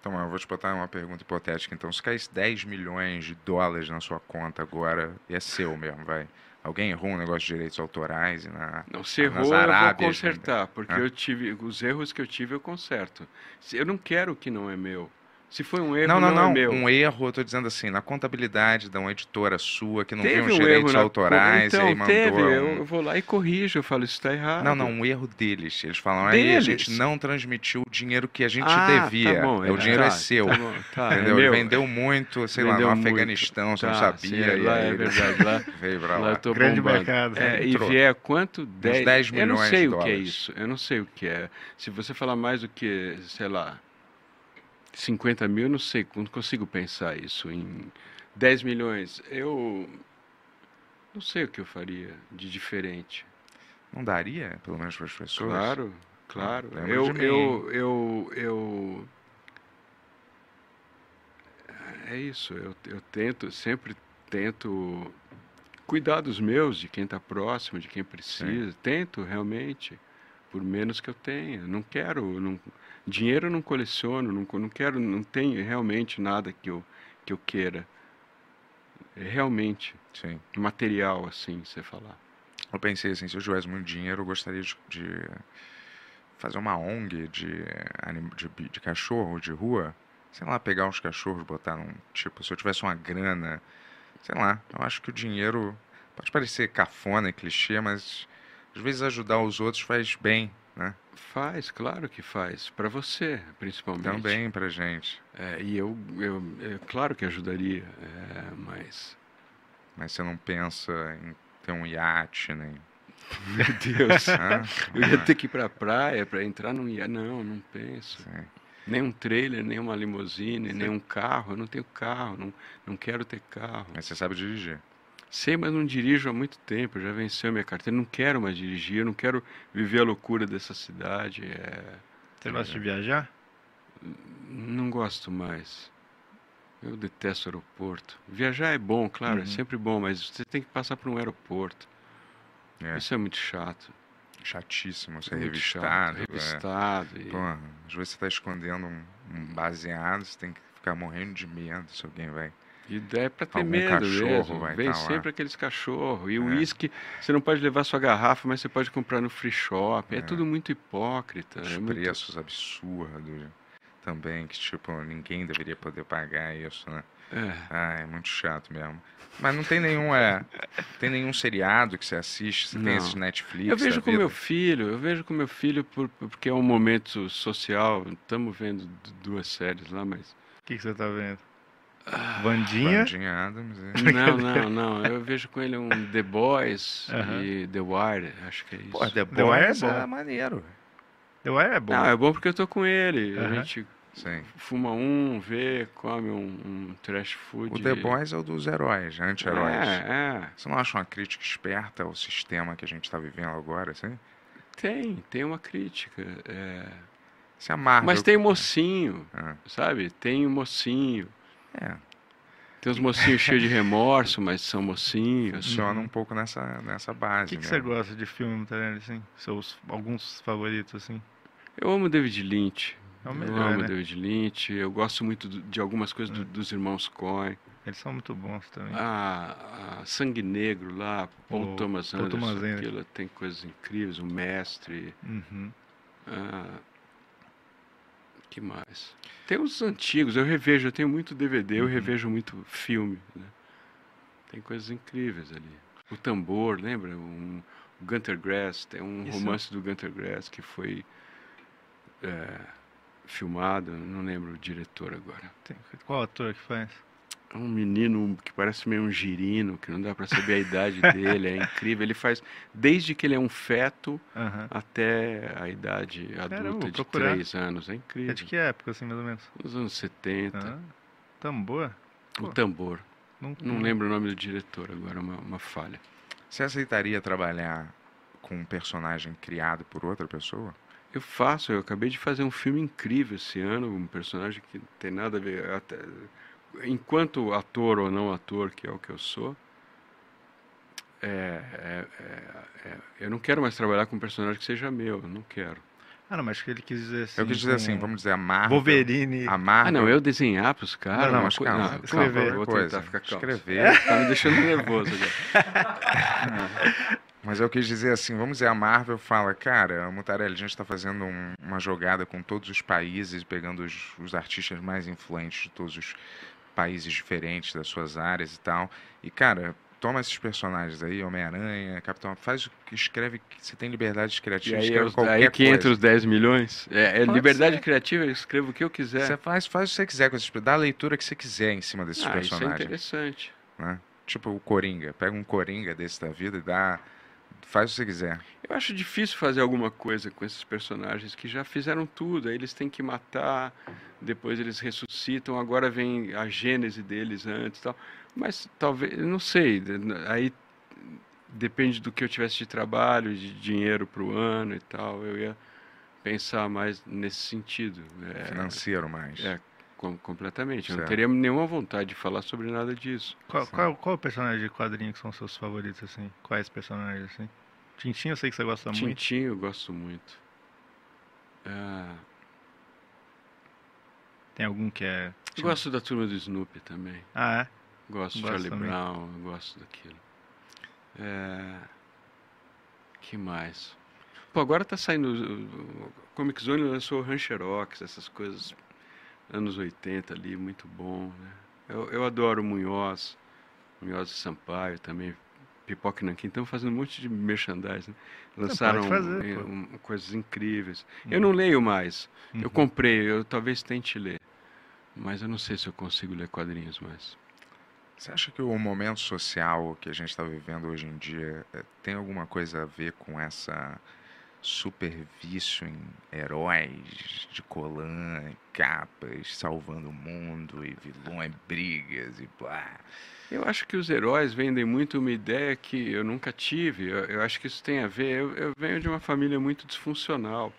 Então, eu vou te botar uma pergunta hipotética. Então, se caísse 10 milhões de dólares na sua conta agora, e é seu mesmo, vai. Alguém errou um negócio de direitos autorais e na. Não, se Nas errou, eu vou Arábias, consertar, porque né? eu tive os erros que eu tive eu conserto. Se- Eu não quero o que não é meu. Se foi um erro, Não, não, não, não. é meu. Um erro, eu tô dizendo assim, na contabilidade de uma editora sua que não Teve viu os um direitos erro na autorais então, e aí mandou. teve, eu, um- eu vou lá e corrijo, eu falo, isso está errado. Não, não, um erro deles. Eles falam, aí a gente Deles? não transmitiu o dinheiro que a gente Ah, devia. tá bom, É, o é, dinheiro tá, é seu. tá bom, tá, é entendeu? Ele meu. vendeu muito, sei lá, Vendeu no muito. Afeganistão, você não Tá, sabia. sim, e lá aí é ele verdade, lá, Veio pra lá lá. eu tô Grande bombando. mercado. É, e vier quanto? 10, 10 Eu não milhões sei de o que é dólares. isso. Eu não sei o que é. Se você falar mais do que, sei lá, 50 mil, não sei, não consigo pensar isso em 10 milhões. Eu não sei o que eu faria de diferente. Não daria, pelo menos para as pessoas? Claro, claro. lembra Eu, eu, eu, eu, é isso. Eu, eu tento, sempre tento cuidar dos meus, de quem está próximo, de quem precisa. Tento realmente, por menos que eu tenha. Não quero, não, dinheiro eu não coleciono, não, não quero, não tenho realmente nada que eu, que eu queira. É realmente Sim. material, assim, você falar. Eu pensei assim, se eu tivesse muito dinheiro, eu gostaria de, de fazer uma ONG de, de, de cachorro de rua. Sei lá, pegar uns cachorros, botar num. Tipo, se eu tivesse uma grana. Sei lá, eu acho que o dinheiro. Pode parecer cafona e clichê, mas às vezes ajudar os outros faz bem, né? Faz, claro que faz. Para você, principalmente. Também pra gente. É, e eu, eu, é, claro que ajudaria, é, mas. Mas você não pensa em ter um iate, nem. Meu Deus. Hã? eu ia ter que ir pra praia para entrar num ia. Não, não penso. Sim. Nem um trailer, nem uma limusine, nem um carro. Eu não tenho carro, não, não quero ter carro. Mas você sabe dirigir. Sei, mas não dirijo há muito tempo. Já venceu minha carteira. Não quero mais dirigir. Não quero viver a loucura dessa cidade. É, Você gosta de viajar? Não gosto mais. Eu detesto aeroporto. Viajar é bom, claro, é Uhum. sempre bom, mas você tem que passar por um aeroporto. É. Isso é muito chato. Chatíssimo ser muito chato. revistado. é. Revistado. e- Porra, às vezes você tá escondendo um, um baseado, você tem que ficar morrendo de medo se alguém vai. E é pra ter Algum medo cachorro mesmo. vai Vem tá lá. sempre aqueles cachorros. E o É. uísque, você não pode levar sua garrafa, mas você pode comprar no free shop. É, É. tudo muito hipócrita. Os é muito- preços absurdos também, que tipo, ninguém deveria poder pagar isso, né? É. Ah, é muito chato mesmo. Mas não tem nenhum, é, tem nenhum seriado que você assiste, você tem Não. esses Netflix Eu vejo da com vida? meu filho, eu vejo com meu filho por- porque é um momento social. Estamos vendo duas séries lá, mas. O que, que você tá vendo? Ah, Vandinha? Vandinha Adams. é. Não, não, não. Eu vejo com ele um The Boys Aham. e The Wire, acho que é isso. Pô, The The Wire é Boys é, maneiro. The Wire é bom. Não, é bom porque eu tô com ele. A Aham. gente Sim. fuma um, vê, come um, um trash food. O The Boys é o dos heróis, anti-heróis. É, é. Você não acha uma crítica esperta ao sistema que a gente está vivendo agora, assim? Tem, tem uma crítica. é. Se a Marvel... Mas tem mocinho, Ah, sabe? Tem o mocinho. É. Tem uns mocinhos cheios de remorso, mas são mocinhos. Funciona um pouco nessa, nessa O base. que, que né? você gosta de filme, Mutarelli, assim? Seus alguns favoritos, assim? Eu amo David Lynch. É o eu melhor, amo né? David Lynch. Eu gosto muito de algumas coisas do- dos irmãos Coen. Eles são muito bons também. Ah, a Sangue Negro lá, Paul O Thomas Paul Anderson. Thomas Anderson. aquilo tem coisas incríveis. O Mestre. Uhum. Ah, que mais? Tem os antigos, eu revejo, eu tenho muito DVD, eu Uhum. revejo muito filme. né? Tem coisas incríveis ali. O Tambor, lembra? Um, o Gunter Grass, tem um Isso- romance do Gunter Grass que foi é, filmado, não lembro o diretor agora. Tem- Qual ator que faz? É um menino que parece meio um girino, que não dá para saber a idade dele, é incrível. Ele faz desde que ele é um feto Aham. até a idade adulta de procurar. 3 anos, é incrível. É de que época, assim, mais ou menos? Nos anos 70. Ah, tambor? O pô. tambor. Não, Não lembro o nome do diretor agora, uma, uma falha. Você aceitaria trabalhar com um personagem criado por outra pessoa? Eu faço, eu acabei de fazer um filme incrível esse ano, um personagem que não tem nada a ver. Até, enquanto ator ou não ator, que é o que eu sou, é, é- é- é- eu não quero mais trabalhar com um personagem que seja meu, eu não quero. Ah, não, mas que ele quis dizer assim. Eu quis dizer assim, com vamos dizer, a Marvel. Wolverine. A Marvel. Ah, não, eu desenhar pros caras? Não, não, uma mas calma, não, calma, escrever. eu vou coisa. tentar ficar calmo. Escrever. Tá me deixando nervoso agora. Mas eu quis dizer assim, vamos dizer, a Marvel fala, cara, Mutarelli, a gente está fazendo um- uma jogada com todos os países, pegando os, os artistas mais influentes de todos os países diferentes das suas áreas e tal. E, cara, toma esses personagens aí, Homem-Aranha, Capitão, faz o que escreve, você tem liberdade E criativa, aí, escreve eu, qualquer aí que coisa. entra os 10 milhões. É, é liberdade ser. criativa, eu escrevo o que eu quiser. Você faz, faz o que você quiser com esses, dá a leitura que você quiser em cima desses ah, isso é personagens. interessante. né? Tipo o Coringa, pega um Coringa desse da vida e dá, faz o que você quiser. Eu acho difícil fazer alguma coisa com esses personagens que já fizeram tudo. Aí eles têm que matar, depois eles ressuscitam, agora vem a gênese deles antes e tal. Mas talvez, eu não sei, aí depende do que eu tivesse de trabalho, de dinheiro para o ano e tal. Eu ia pensar mais nesse sentido. É, Financeiro mais. é, com- completamente. Eu não Certo. teria nenhuma vontade de falar sobre nada disso. Qual, qual, qual o personagem de quadrinho que são seus favoritos, assim? Quais personagens, assim? Tintin, eu sei que você gosta muito. Tintin eu gosto muito. Ah, Tem algum que é. eu gosto da turma do Snoopy também. Ah, é? Gosto de Gosto Charlie também. Brown, eu gosto daquilo. É... que mais? Pô, agora tá saindo. o- Comic Zone lançou o Rancher Ox, essas coisas anos 80 ali, muito bom, né? Eu, eu adoro Munhoz, Munhoz e Sampaio também, Pipoca Nanquim, estão fazendo um monte de merchandising. Né? Lançaram fazer, um- coisas incríveis. Eu não leio mais. Eu Uhum. comprei, eu talvez tente ler. Mas eu não sei se eu consigo ler quadrinhos mais. Você acha que o momento social que a gente está vivendo hoje em dia eh, tem alguma coisa a ver com essa super vício em heróis de colã, e capas, salvando o mundo e vilões, brigas e blá? Eu acho que os heróis vendem muito uma ideia que eu nunca tive. Eu, eu acho que isso tem a ver. Eu, eu venho de uma família muito disfuncional.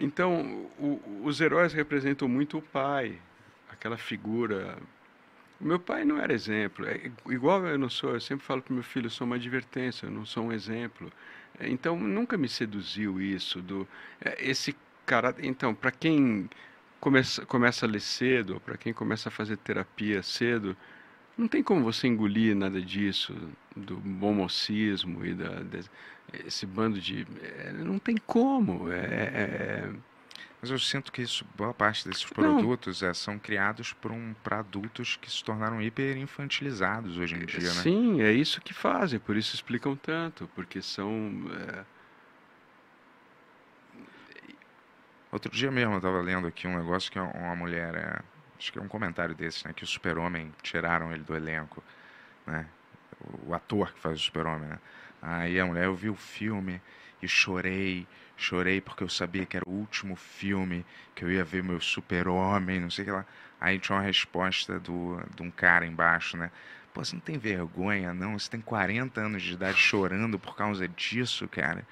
Então, o- os heróis representam muito o pai, aquela figura. O meu pai não era exemplo. É, igual eu não sou, eu sempre falo para meu filho, eu sou uma advertência, eu não sou um exemplo. É, Então, nunca me seduziu isso do é, esse cara. Então, para quem começa, começa a ler cedo, para quem começa a fazer terapia cedo, não tem como você engolir nada disso, do bom mocismo e da, desse- esse bando de. é, não tem como. É, é- Mas eu sinto que isso, boa parte desses produtos eh, são criados por um, para adultos que se tornaram hiper infantilizados hoje em dia, né? Sim, é isso que fazem, por isso explicam tanto, porque são. é, Outro dia mesmo eu estava lendo aqui um negócio que uma mulher, é, acho que é um comentário desse, né, que o super-homem tiraram ele do elenco, né, o ator que faz o super-homem, né, aí a mulher, eu vi o filme e chorei, chorei porque eu sabia que era o último filme que eu ia ver meu super-homem, não sei o que lá, aí tinha uma resposta do, de um cara embaixo, né, pô, você não tem vergonha não, você tem 40 anos de idade chorando por causa disso, cara,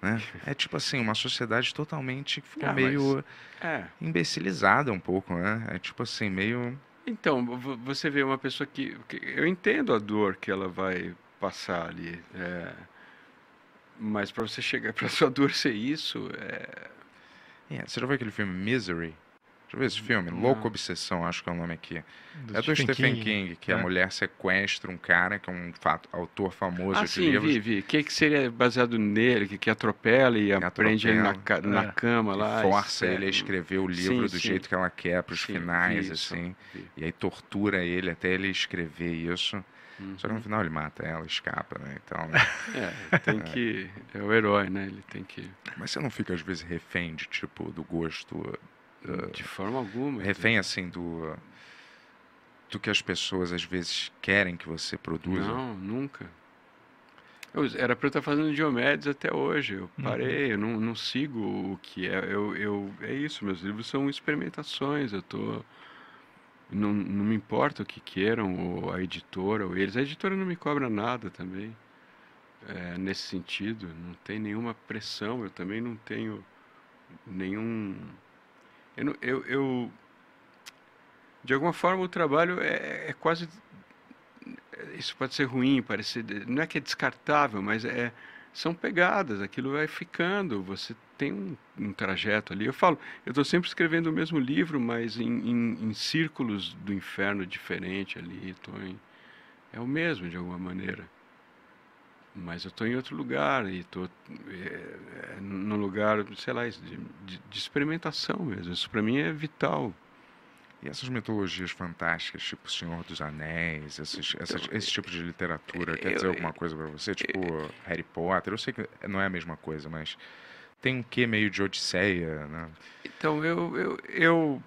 né? É tipo assim, uma sociedade totalmente que ficou Ah, meio é. imbecilizada um pouco, né? É tipo assim, meio. Então, você vê uma pessoa que, que, Eu entendo a dor que ela vai passar ali. É, mas para você chegar. Para sua dor ser isso. É... Yeah, você já viu aquele filme Misery? Deixa eu ver esse filme. Não. Louco Obsessão, acho que é o nome aqui. Do é do Stephen, Stephen King, King que é. a mulher sequestra um cara que é um fato, autor famoso ah, de sim, livros. vi, vi. O que, que seria baseado nele, que, que atropela e que aprende atropela, ele na, na é. cama lá. força ele a escrever o livro sim, do sim. jeito que ela quer, para os finais, assim. E aí tortura ele até ele escrever isso. Uhum. Só que no uhum. final ele mata ela, escapa, né? Então. É, tem que. É o herói, né? Ele tem que. Mas você não fica, às vezes, refém de, tipo, do gosto. Uh, de forma alguma. Refém, assim, do. do que as pessoas, às vezes, querem que você produza? Não, nunca. Eu, era para eu estar fazendo Diomedes até hoje. Eu uhum. parei, uhum. eu não, não sigo o que é. Eu, eu, é isso, meus livros são experimentações. Eu. Tô não, não me importa o que queiram, ou a editora, ou eles. A editora não me cobra nada também, é, nesse sentido. Não tem nenhuma pressão, eu também não tenho nenhum. Eu, eu, eu de alguma forma, o trabalho é, é quase. Isso pode ser ruim, parecer. Não é que é descartável, mas é são pegadas, aquilo vai ficando, você tem um, um trajeto ali. Eu falo, eu estou sempre escrevendo o mesmo livro, mas em, em, em círculos do inferno diferente ali, tô em, é o mesmo de alguma maneira. Mas eu estou em outro lugar e estou é, é, num lugar, sei lá, de, de, de experimentação mesmo. Isso para mim é vital. E essas mitologias fantásticas, tipo Senhor dos Anéis, esses, então, essas, esse tipo de literatura, eu, quer dizer alguma coisa para você? Tipo eu, Harry Potter? Eu sei que não é a mesma coisa, mas tem um quê meio de Odisseia, né? Então, eu, eu, eu,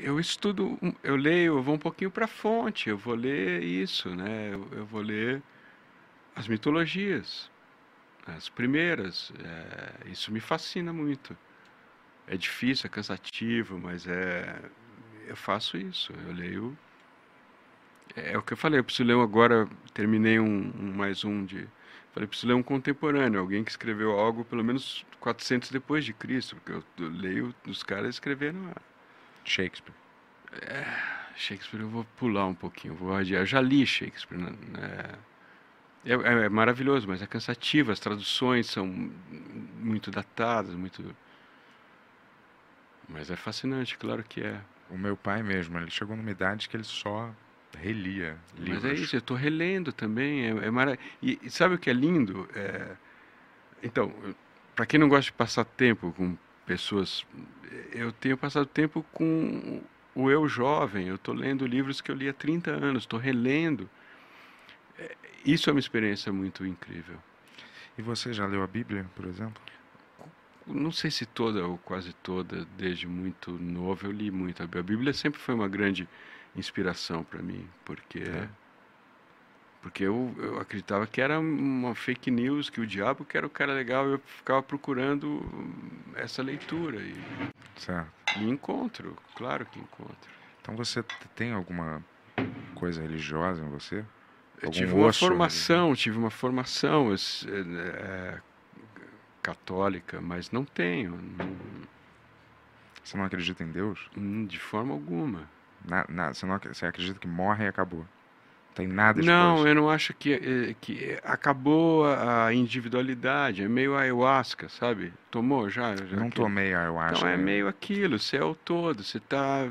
eu estudo, eu leio, eu vou um pouquinho para a fonte, eu vou ler isso, né? Eu, eu, vou ler as mitologias, as primeiras. É, isso me fascina muito. É difícil, é cansativo, mas é. Eu faço isso. Eu leio. É, é o que eu falei. Eu preciso ler agora. Terminei um, um, mais um de. Falei, preciso ler um contemporâneo, alguém que escreveu algo pelo menos 400 depois de Cristo, porque eu, eu leio os caras escreveram Shakespeare. É, Shakespeare eu vou pular um pouquinho, vou adiar. Eu já li Shakespeare, né? É, é, é, maravilhoso, mas é cansativo. As traduções são muito datadas, muito mas é fascinante, claro que é. O meu pai mesmo, ele chegou numa idade que ele só relia livros. Mas é isso, eu estou relendo também. É, é mara... e, e, sabe o que é lindo? É... Então, para quem não gosta de passar tempo com pessoas, eu tenho passado tempo com o eu jovem. Eu estou lendo livros que eu li há 30 anos, estou relendo. Isso é uma experiência muito incrível. E você já leu a Bíblia, por exemplo? não sei se toda ou quase toda, desde muito novo, eu li muito. A Bíblia sempre foi uma grande inspiração para mim, porque é. porque eu, eu acreditava que era uma fake news, que o diabo que era o cara legal, eu ficava procurando essa leitura e, certo. e encontro, claro que encontro. Então você tem alguma coisa religiosa em você? Eu tive uma formação, tive uma formação. é, católica, mas não tenho. Não... Você não acredita em Deus? Hum, de forma alguma. Na, na, você, não, você acredita que morre e acabou? Tem nada depois? Não, eu não acho que, eh, que acabou a individualidade. É meio ayahuasca, sabe? Tomou já? já não tomei ayahuasca. Então é meio aquilo, você é o todo, você tá.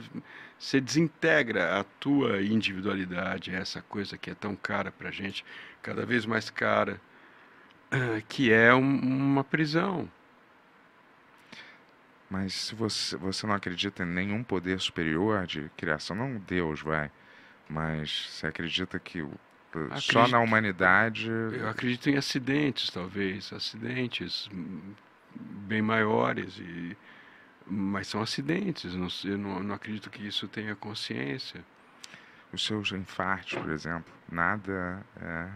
Você desintegra a tua individualidade, essa coisa que é tão cara pra gente, cada vez mais cara que é um, uma prisão. Mas se você, você não acredita em nenhum poder superior de criação, não Deus, vai, mas você acredita que o, acredito, só na humanidade. Eu acredito em acidentes, talvez, acidentes bem maiores, e, mas são acidentes, não, eu não, não acredito que isso tenha consciência. Os seus infartos, por exemplo, nada é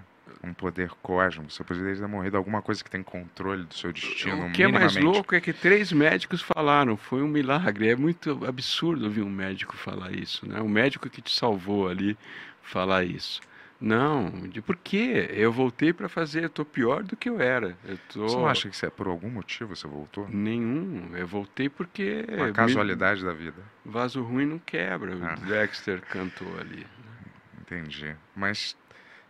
um poder cósmico, você poderia ter morrido alguma coisa que tem controle do seu destino. O que é mais louco é que três médicos falaram, foi um milagre. É muito absurdo ouvir um médico falar isso, né? O médico que te salvou ali falar isso. Não, de por quê? Eu voltei para fazer, eu tô pior do que eu era. Eu tô... Você não acha que você, por algum motivo você voltou? Nenhum. Eu voltei porque. Uma casualidade me... da vida. Vaso ruim não quebra. Ah. O Dexter cantou ali. Entendi. Mas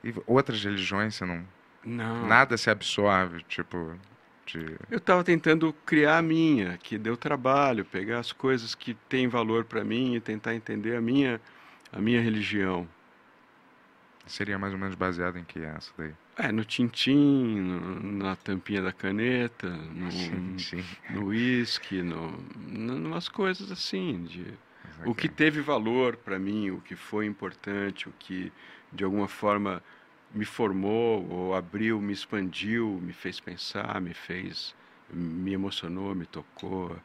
e outras religiões você não. Não. Nada se absorve, tipo. De... Eu estava tentando criar a minha, que deu trabalho, pegar as coisas que têm valor para mim e tentar entender a minha, a minha religião. Seria mais ou menos baseado em que é essa daí? É, no tintim, no, na tampinha da caneta, no, sim, sim. no uísque, no, no, umas coisas assim, de o que teve valor para mim, o que foi importante, o que de alguma forma me formou ou abriu, me expandiu, me fez pensar, me fez, me emocionou, me tocou.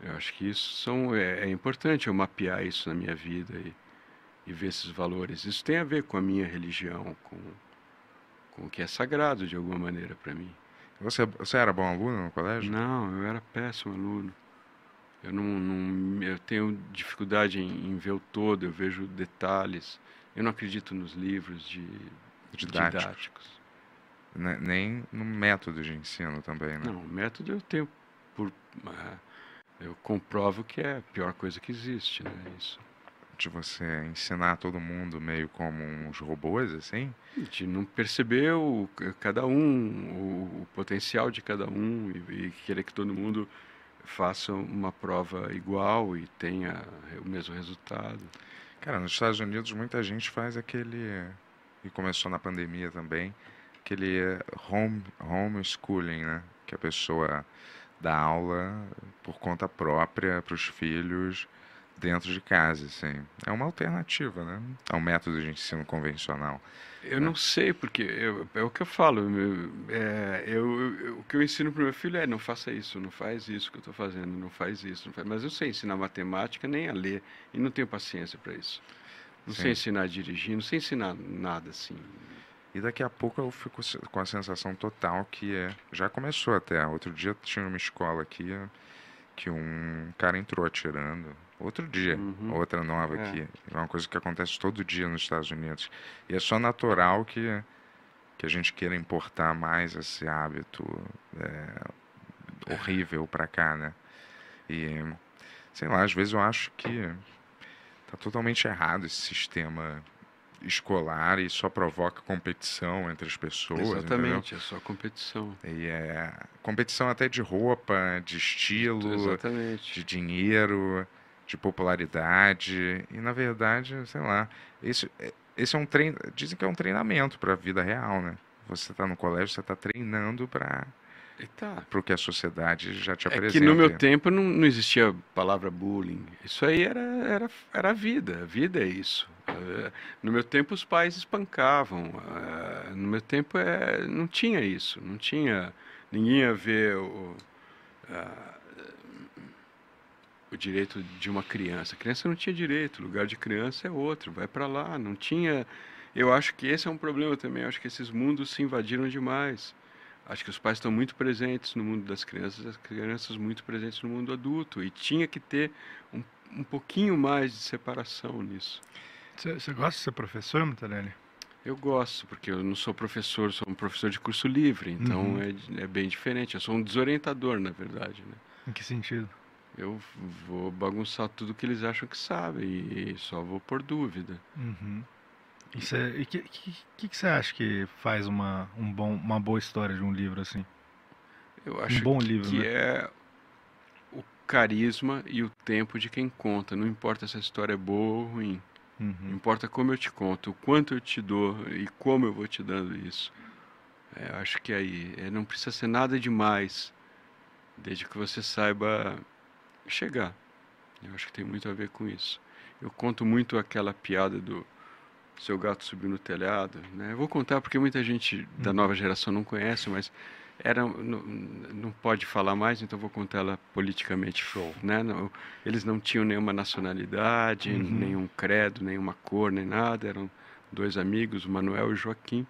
Eu acho que isso são, é, é importante eu mapear isso na minha vida e, e ver esses valores. Isso tem a ver com a minha religião, com, com o que é sagrado de alguma maneira para mim. Você, você era bom aluno no colégio? Não, eu era péssimo aluno. Eu não, não eu tenho dificuldade em, em, ver o todo, eu vejo detalhes. Eu não acredito nos livros de didáticos. didáticos. Nem no método de ensino também, né? Não, o método eu tenho por uh, eu comprovo que é a pior coisa que existe, né? Isso de você ensinar todo mundo meio como uns robôs, assim? De não perceber o, cada um, o, o potencial de cada um e, e, querer que todo mundo faça uma prova igual e tenha o mesmo resultado. Cara, nos Estados Unidos muita gente faz aquele, e começou na pandemia também, aquele home, homeschooling, né? Que a pessoa dá aula por conta própria para os filhos dentro de casa, assim. É uma alternativa, né? Ao método de ensino convencional. Eu né? não sei, porque eu, é o que eu falo. É, eu, eu, o que eu ensino para o meu filho é não faça isso, não faz isso que eu estou fazendo, não faz isso. Não faz... Mas eu sei ensinar matemática nem a ler e não tenho paciência para isso. Não Sim. sei ensinar a dirigir, não sei ensinar nada assim. E daqui a pouco eu fico com a sensação total que é, já começou até. Outro dia tinha uma escola aqui que um cara entrou atirando outro dia, uhum. outra nova é. aqui. É uma coisa que acontece todo dia nos Estados Unidos. E é só natural que, que a gente queira importar mais esse hábito é, horrível para cá, né? E, sei lá, às vezes eu acho que tá totalmente errado esse sistema escolar e só provoca competição entre as pessoas. Exatamente, entendeu? é só competição. E é competição até de roupa, de estilo, Exatamente. de dinheiro de popularidade. E na verdade, sei lá, esse, esse é um treino. Dizem que é um treinamento para a vida real, né? Você está no colégio, você está treinando para tá. o que a sociedade já te apresenta. É que no meu tempo não, não existia palavra bullying. Isso aí era, era, era a vida. A vida é isso. Eh, no meu tempo os pais espancavam. Eh, no meu tempo é, não tinha isso. Não tinha. Ninguém ia ver o, o direito de uma criança. A criança não tinha direito, o lugar de criança é outro, vai para lá, não tinha. Eu acho que esse é um problema também, eu acho que esses mundos se invadiram demais. Acho que os pais estão muito presentes no mundo das crianças, as crianças muito presentes no mundo adulto, e tinha que ter um, um pouquinho mais de separação nisso. Você gosta de ser professor, Mutarelli? Eu gosto, porque eu não sou professor, sou um professor de curso livre, então uhum. é, é bem diferente. Eu sou um desorientador, na verdade. Né? Em que sentido? Eu vou bagunçar tudo que eles acham que sabem e só vou por dúvida. Uhum. E o que, que, que você acha que faz uma, um bom, uma boa história de um livro assim? Eu acho um bom livro, que né? é o carisma e o tempo de quem conta. Não importa se a história é boa ou ruim. Uhum. Não importa como eu te conto, o quanto eu te dou e como eu vou te dando isso. É, acho que aí é, não precisa ser nada demais, desde que você saiba chegar. Eu acho que tem muito a ver com isso. Eu conto muito aquela piada do seu gato subiu no telhado, né? Eu vou contar porque muita gente da uhum. nova geração não conhece, mas era não, não pode falar mais, então vou contar ela politicamente show, né? Não, eles não tinham nenhuma nacionalidade, uhum. nenhum credo, nenhuma cor, nem nada. Eram dois amigos, o Manuel e o Joaquim.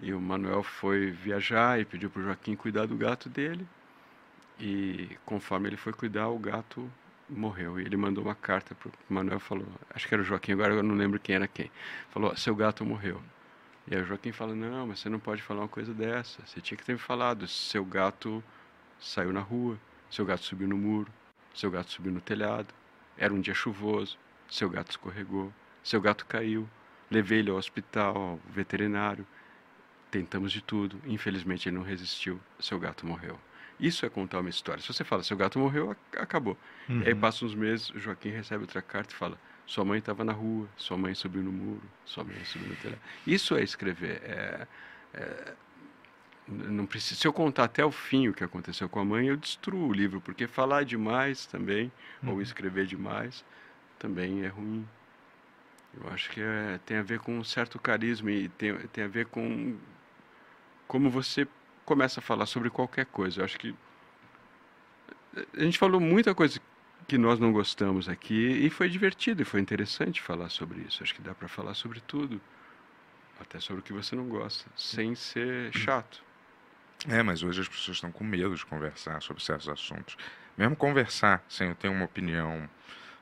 E o Manuel foi viajar e pediu para o Joaquim cuidar do gato dele. E conforme ele foi cuidar, o gato morreu. E ele mandou uma carta para o Manuel falou, acho que era o Joaquim, agora eu não lembro quem era quem. Falou, seu gato morreu. E aí o Joaquim fala, não, mas você não pode falar uma coisa dessa. Você tinha que ter me falado, seu gato saiu na rua, seu gato subiu no muro, seu gato subiu no telhado, era um dia chuvoso, seu gato escorregou, seu gato caiu, levei ele ao hospital, ao veterinário, tentamos de tudo, infelizmente ele não resistiu, seu gato morreu. Isso é contar uma história. Se você fala, seu gato morreu, acabou. Uhum. E aí passa uns meses, o Joaquim recebe outra carta e fala, sua mãe estava na rua, sua mãe subiu no muro, sua mãe subiu no telhado. Isso é escrever. É, é, não precisa, se eu contar até o fim o que aconteceu com a mãe, eu destruo o livro, porque falar demais também, uhum. ou escrever demais, também é ruim. Eu acho que é, tem a ver com um certo carisma e tem, tem a ver com como você começa a falar sobre qualquer coisa. Eu acho que a gente falou muita coisa que nós não gostamos aqui e foi divertido e foi interessante falar sobre isso. Acho que dá para falar sobre tudo, até sobre o que você não gosta, sem ser chato. É, mas hoje as pessoas estão com medo de conversar sobre certos assuntos. Mesmo conversar sem eu ter uma opinião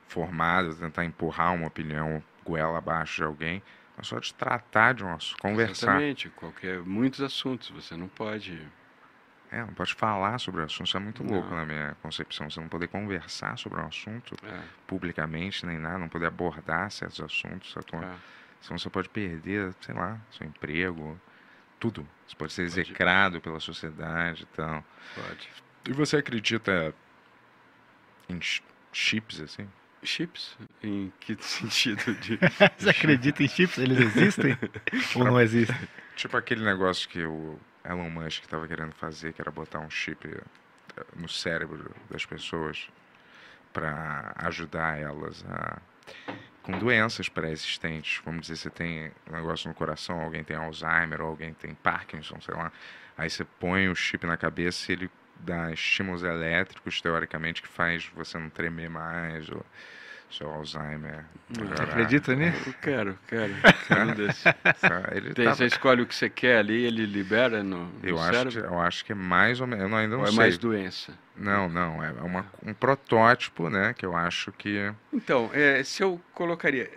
formada, tentar empurrar uma opinião goela abaixo de alguém, mas só de tratar de um assunto, conversar. Exatamente, qualquer, muitos assuntos, você não pode... É, não pode falar sobre o assunto, isso é muito não. louco na minha concepção, você não poder conversar sobre um assunto é. publicamente, nem nada, não poder abordar certos assuntos, é. senão você pode perder, sei lá, seu emprego, tudo. Você pode ser pode. execrado pela sociedade e tal. Pode. E você acredita em chips, assim? Chips? Em que sentido de. Você acredita em chips? Eles existem? ou não existem? Tipo aquele negócio que o Elon Musk estava querendo fazer, que era botar um chip eh, no cérebro das pessoas para ajudar elas a com doenças pré-existentes. Vamos dizer, você tem um negócio no coração, alguém tem Alzheimer, ou alguém tem Parkinson, sei lá. Aí você põe o chip na cabeça e ele dá estímulos elétricos, teoricamente, que faz você não tremer mais, ou seu Alzheimer. Você acredita nisso? Eu quero, quero. quero desse. Ele Tem, tava... Você escolhe o que você quer ali, ele libera no, no eu cérebro? Acho que, eu acho que é mais ou menos, eu ainda não ou é sei. é mais doença? Não, não, é uma, um protótipo, né, que eu acho que... Então, é, se eu colocaria...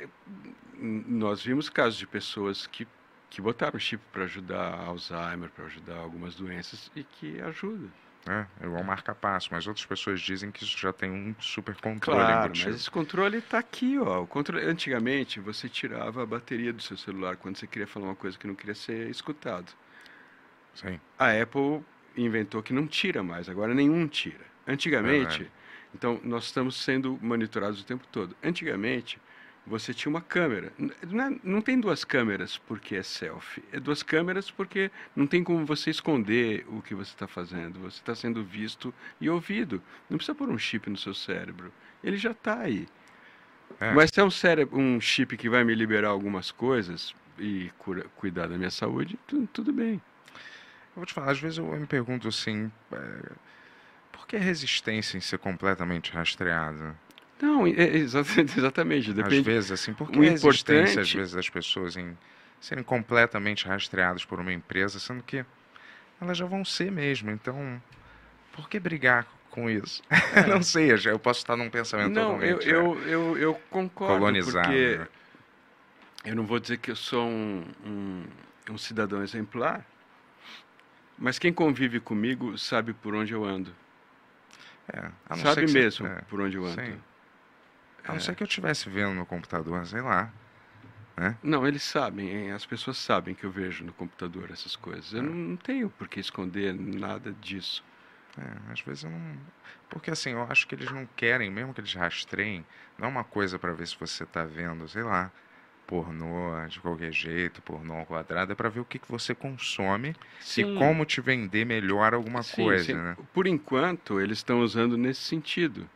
Nós vimos casos de pessoas que que botaram chip para ajudar Alzheimer, para ajudar algumas doenças e que ajuda. É, é igual marca-passo, mas outras pessoas dizem que isso já tem um super controle claro, embutido. mas esse controle está aqui, ó. O controle, antigamente, você tirava a bateria do seu celular quando você queria falar uma coisa que não queria ser escutado. Sim. A Apple inventou que não tira mais, agora nenhum tira. Antigamente, é então nós estamos sendo monitorados o tempo todo. Antigamente, você tinha uma câmera. Não, é, não, tem duas câmeras porque é selfie. É duas câmeras porque não tem como você esconder o que você está fazendo. Você está sendo visto e ouvido. Não precisa pôr um chip no seu cérebro. Ele já está aí. É. Mas se é um, cérebro, um chip que vai me liberar algumas coisas e cura, cuidar da minha saúde, tudo, tudo, bem. Eu vou te falar, às vezes eu me pergunto assim, é, por que a resistência em ser completamente rastreada? Não, é, exatamente. Depende. Às vezes, assim, por que o a importante... às vezes, das pessoas em serem completamente rastreadas por uma empresa, sendo que elas já vão ser mesmo. Então, por que brigar com isso? É. não sei, eu posso estar num pensamento não, totalmente eu, eu, eu, eu concordo, colonizado. Porque eu não vou dizer que eu sou um, um, um cidadão exemplar, mas quem convive comigo sabe por onde eu ando. É, sabe mesmo é, por onde eu ando. Sim. A não é. ser que eu estivesse vendo no computador, sei lá. Né? Não, eles sabem, as pessoas sabem que eu vejo no computador essas coisas. Eu é. não tenho por que esconder nada disso. É, às vezes eu não. Porque assim, eu acho que eles não querem, mesmo que eles rastreiem, não é uma coisa para ver se você está vendo, sei lá, pornô de qualquer jeito, pornô ao quadrado, é para ver o que, que você consome sim. e como te vender melhor alguma sim, coisa. Sim. Né? Por enquanto, eles estão usando nesse sentido.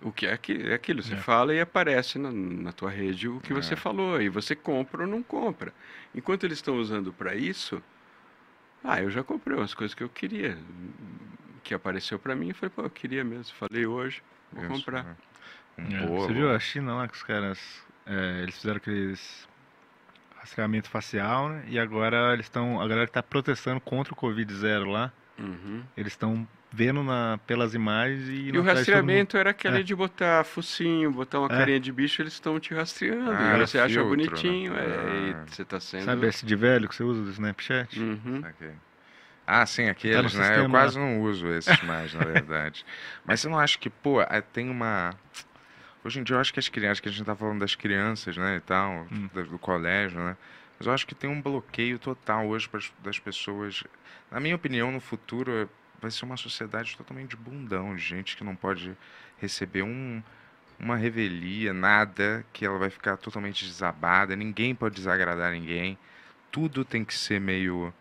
O que é, que, é aquilo, você é. fala e aparece na, na tua rede o que é. você falou, e você compra ou não compra. Enquanto eles estão usando para isso, ah, eu já comprei umas coisas que eu queria, que apareceu para mim, e falei, pô, eu queria mesmo, falei hoje, vou isso, comprar. Né? Um é, você viu a China lá que os caras, é, eles fizeram aqueles rastreamento facial, né? E agora eles estão, a galera que está protestando contra o Covid zero lá, uhum. eles estão vendo na, pelas imagens e... E o rastreamento era aquele É. de botar focinho, botar uma É. carinha de bicho, eles estão te rastreando. Ah, e você acha filtro, né? bonitinho, é, Ah. e você tá sendo... Sabe esse de velho que você usa do Snapchat? Uhum. Ok. Ah, sim, aqueles, no né? Eu sistema, quase não uso esses mais, na verdade. Mas você não acha que, pô, é, tem uma. Hoje em dia eu acho que as crianças, que a gente tá falando das crianças, né, e tal, Hum. do, do colégio, né? Mas eu acho que tem um bloqueio total hoje pras, das pessoas. Na minha opinião, no futuro vai ser uma sociedade totalmente de bundão, gente que não pode receber um, uma revelia, nada, que ela vai ficar totalmente desabada, ninguém pode desagradar ninguém. Tudo tem que ser meio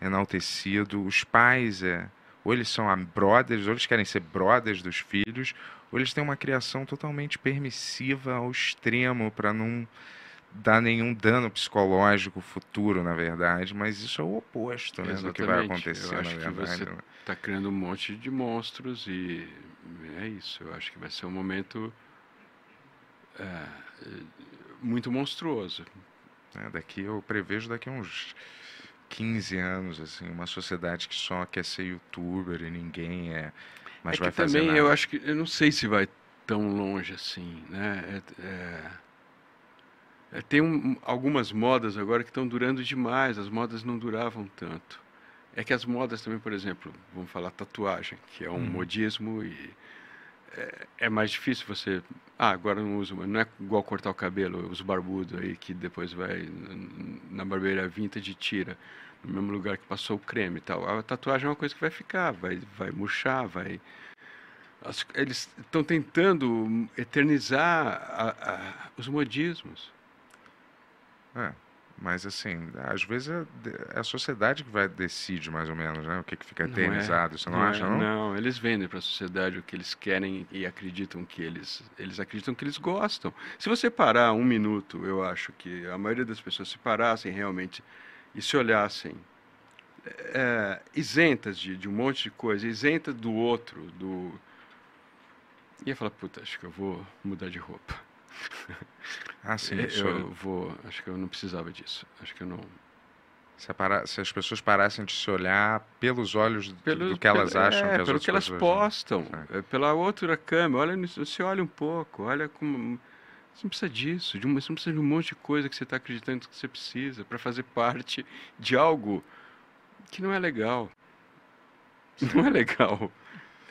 enaltecido. Os pais, é, ou eles são brothers, ou eles querem ser brothers dos filhos, ou eles têm uma criação totalmente permissiva ao extremo para não dar nenhum dano psicológico futuro, na verdade. Mas isso é o oposto né, do que vai acontecer, Eu na acho que verdade. você né? tá criando um monte de monstros e é isso. Eu acho que vai ser um momento é, é, muito monstruoso. É, daqui eu prevejo daqui a uns 15 anos, assim, uma sociedade que só quer ser youtuber e ninguém é. Mas é vai que fazer também nada. eu acho que eu não sei se vai tão longe assim, né? É- é- tem um- algumas modas agora que estão durando demais. As modas não duravam tanto. É que as modas também, por exemplo, vamos falar tatuagem, que é um Uhum. modismo e é, é mais difícil você. Ah, agora não uso, mas não é igual cortar o cabelo, os barbudos aí que depois vai na barbearia vintage e tira no mesmo lugar que passou o creme e tal. A tatuagem é uma coisa que vai ficar, vai, vai murchar, vai. As- eles estão tentando eternizar a- a- os modismos. É, mas assim, às vezes é, é a sociedade que vai decide mais ou menos, né? O que, que fica Não é- eternizado. Você não, é- acha, não? Não, eles vendem para a sociedade o que eles querem e acreditam que eles, eles acreditam que eles gostam. Se você parar um minuto, eu acho que a maioria das pessoas se parassem realmente e se olhassem é, isentas de, de um monte de coisa, isentas do outro, do ia falar, puta, acho que eu vou mudar de roupa. Ah, sim. eu, eu vou, acho que eu não precisava disso. Acho que eu não. se, para- se as pessoas parassem de se olhar pelos olhos do- Pelo- do que elas pelo- acham é, que pelo que elas postam, É. pela outra câmera. Olha, você olha um pouco, olha como. Você não precisa disso, de uma, você não precisa de um monte de coisa que você está acreditando que você precisa para fazer parte de algo que não é legal. Não é legal.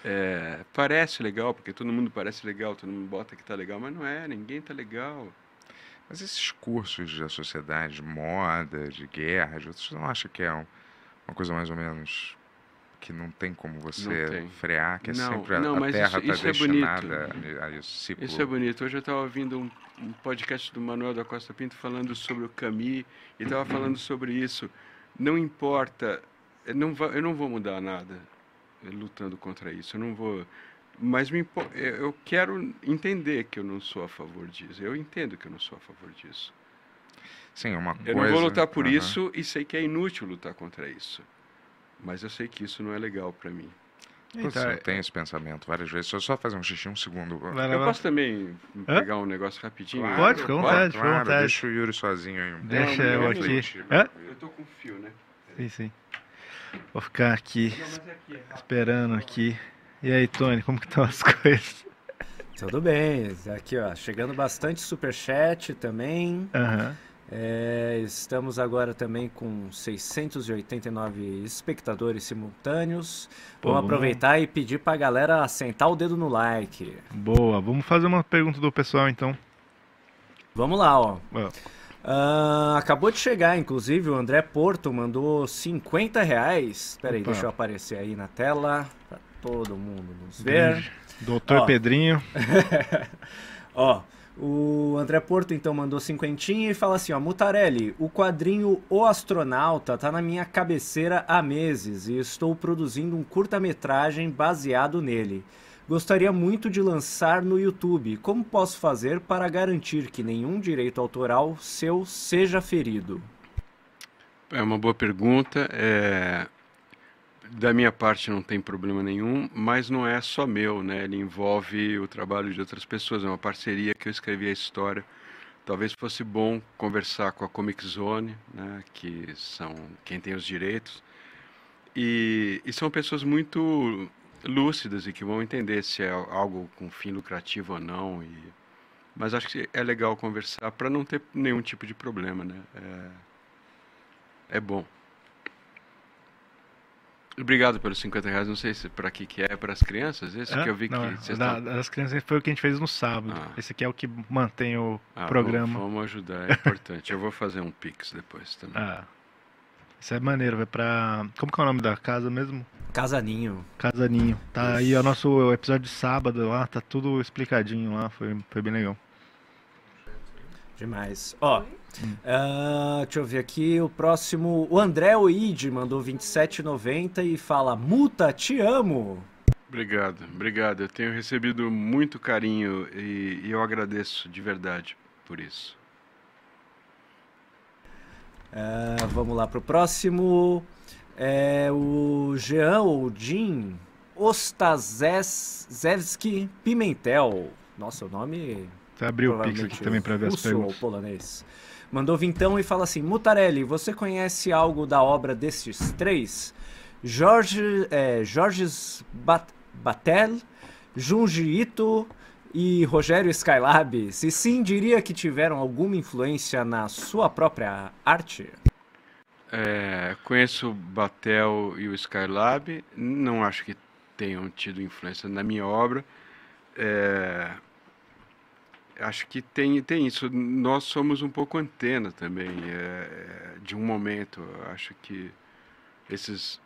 É, parece legal, porque todo mundo parece legal, todo mundo bota que tá legal, mas não é, ninguém tá legal. Mas esses cursos da sociedade, de moda, de guerra, de outros, você não acha que é um- uma coisa mais ou menos que não tem como você tem. frear, que é Não, sempre a, não, a Terra isso- está é destinada a, a isso. Ciclo. Isso é bonito. Hoje eu estava ouvindo um, um podcast do Manuel da Costa Pinto falando sobre o Camus e estava falando sobre isso. Não importa, eu não, va- eu não vou mudar nada lutando contra isso. Eu não vou. Mas me, impo- eu eu quero entender que eu não sou a favor disso. Eu entendo que eu não sou a favor disso. Sim, é uma Eu coisa. não vou lutar por aham. isso e sei que é inútil lutar contra isso. Mas eu sei que isso não é legal para mim. Putz, Então, eu tenho esse pensamento várias vezes. Só só fazer um xixi um segundo. Vai Eu vai lá. posso também Hã? pegar um negócio rapidinho? Claro, Pode, fica à vontade, claro, vontade. Deixa o Yuri sozinho aí. um. Deixa Não, eu aqui. Hã? Eu tô com fio, né? Sim, sim. Vou ficar aqui esperando aqui. E aí, Tony, como que estão as coisas? Tudo bem, aqui ó, chegando bastante superchat também. Aham. É, estamos agora também com 689 espectadores simultâneos. Pô, Vamos vamos- aproveitar e pedir pra galera assentar o dedo no like. Boa, vamos fazer uma pergunta do pessoal então. Vamos lá, ó. Ó, Ah, acabou de chegar, inclusive, o André Porto mandou 50 reais. Pera aí, Opa. deixa eu aparecer aí na tela pra todo mundo nos ver. Doutor Ó. Pedrinho. Ó, o André Porto então mandou cinquentinha e fala assim, ó, Mutarelli, o quadrinho O Astronauta tá na minha cabeceira há meses e estou produzindo um curta-metragem baseado nele. Gostaria muito de lançar no YouTube. Como posso fazer para garantir que nenhum direito autoral seu seja ferido? É uma boa pergunta. é, Da minha parte não tem problema nenhum, mas não é só meu, né? Ele envolve o trabalho de outras pessoas. É uma parceria que eu escrevi a história. Talvez fosse bom conversar com a Comic Zone, né? Que são quem tem os direitos. E, e são pessoas muito lúcidas e que vão entender se é algo com fim lucrativo ou não. E... Mas acho que é legal conversar para não ter nenhum tipo de problema, né? É, é bom. Obrigado pelos 50 reais. Não sei se para que que é para as crianças. Esse é? que eu vi não, que vocês da, das crianças foi o que a gente fez no sábado. Ah. Esse aqui é o que mantém o ah, programa. Vamos, vamos ajudar, é importante. eu vou fazer um pix depois também. Ah. Isso é maneiro, vai pra. Como que é o nome da casa mesmo? Casaninho. Casaninho. Tá aí o nosso episódio de sábado lá, tá tudo explicadinho lá, foi, foi bem legal. Demais. Ó, uh, deixa eu ver aqui. O próximo. O André Oide mandou 27,90 e fala: Muta, te amo. Obrigado, obrigado. Eu tenho recebido muito carinho e, e eu agradeço de verdade por isso. Uh, vamos lá pro próximo. É o Jean ou Jim Ostazewski Pimentel. Nossa, o nome você abriu o Pix aqui também para ver as perguntas. ou polonês. Mandou vintão e fala assim: Mutarelli, você conhece algo da obra destes três? Jorge, é, Jorges Bat Batel, Junji Ito e Rogério Skylab. Se sim, diria que tiveram alguma influência na sua própria arte? É, conheço o Batel e o Skylab. Não acho que tenham tido influência na minha obra. É, acho que tem, tem isso. Nós somos um pouco antena também é, de um momento. Acho que esses,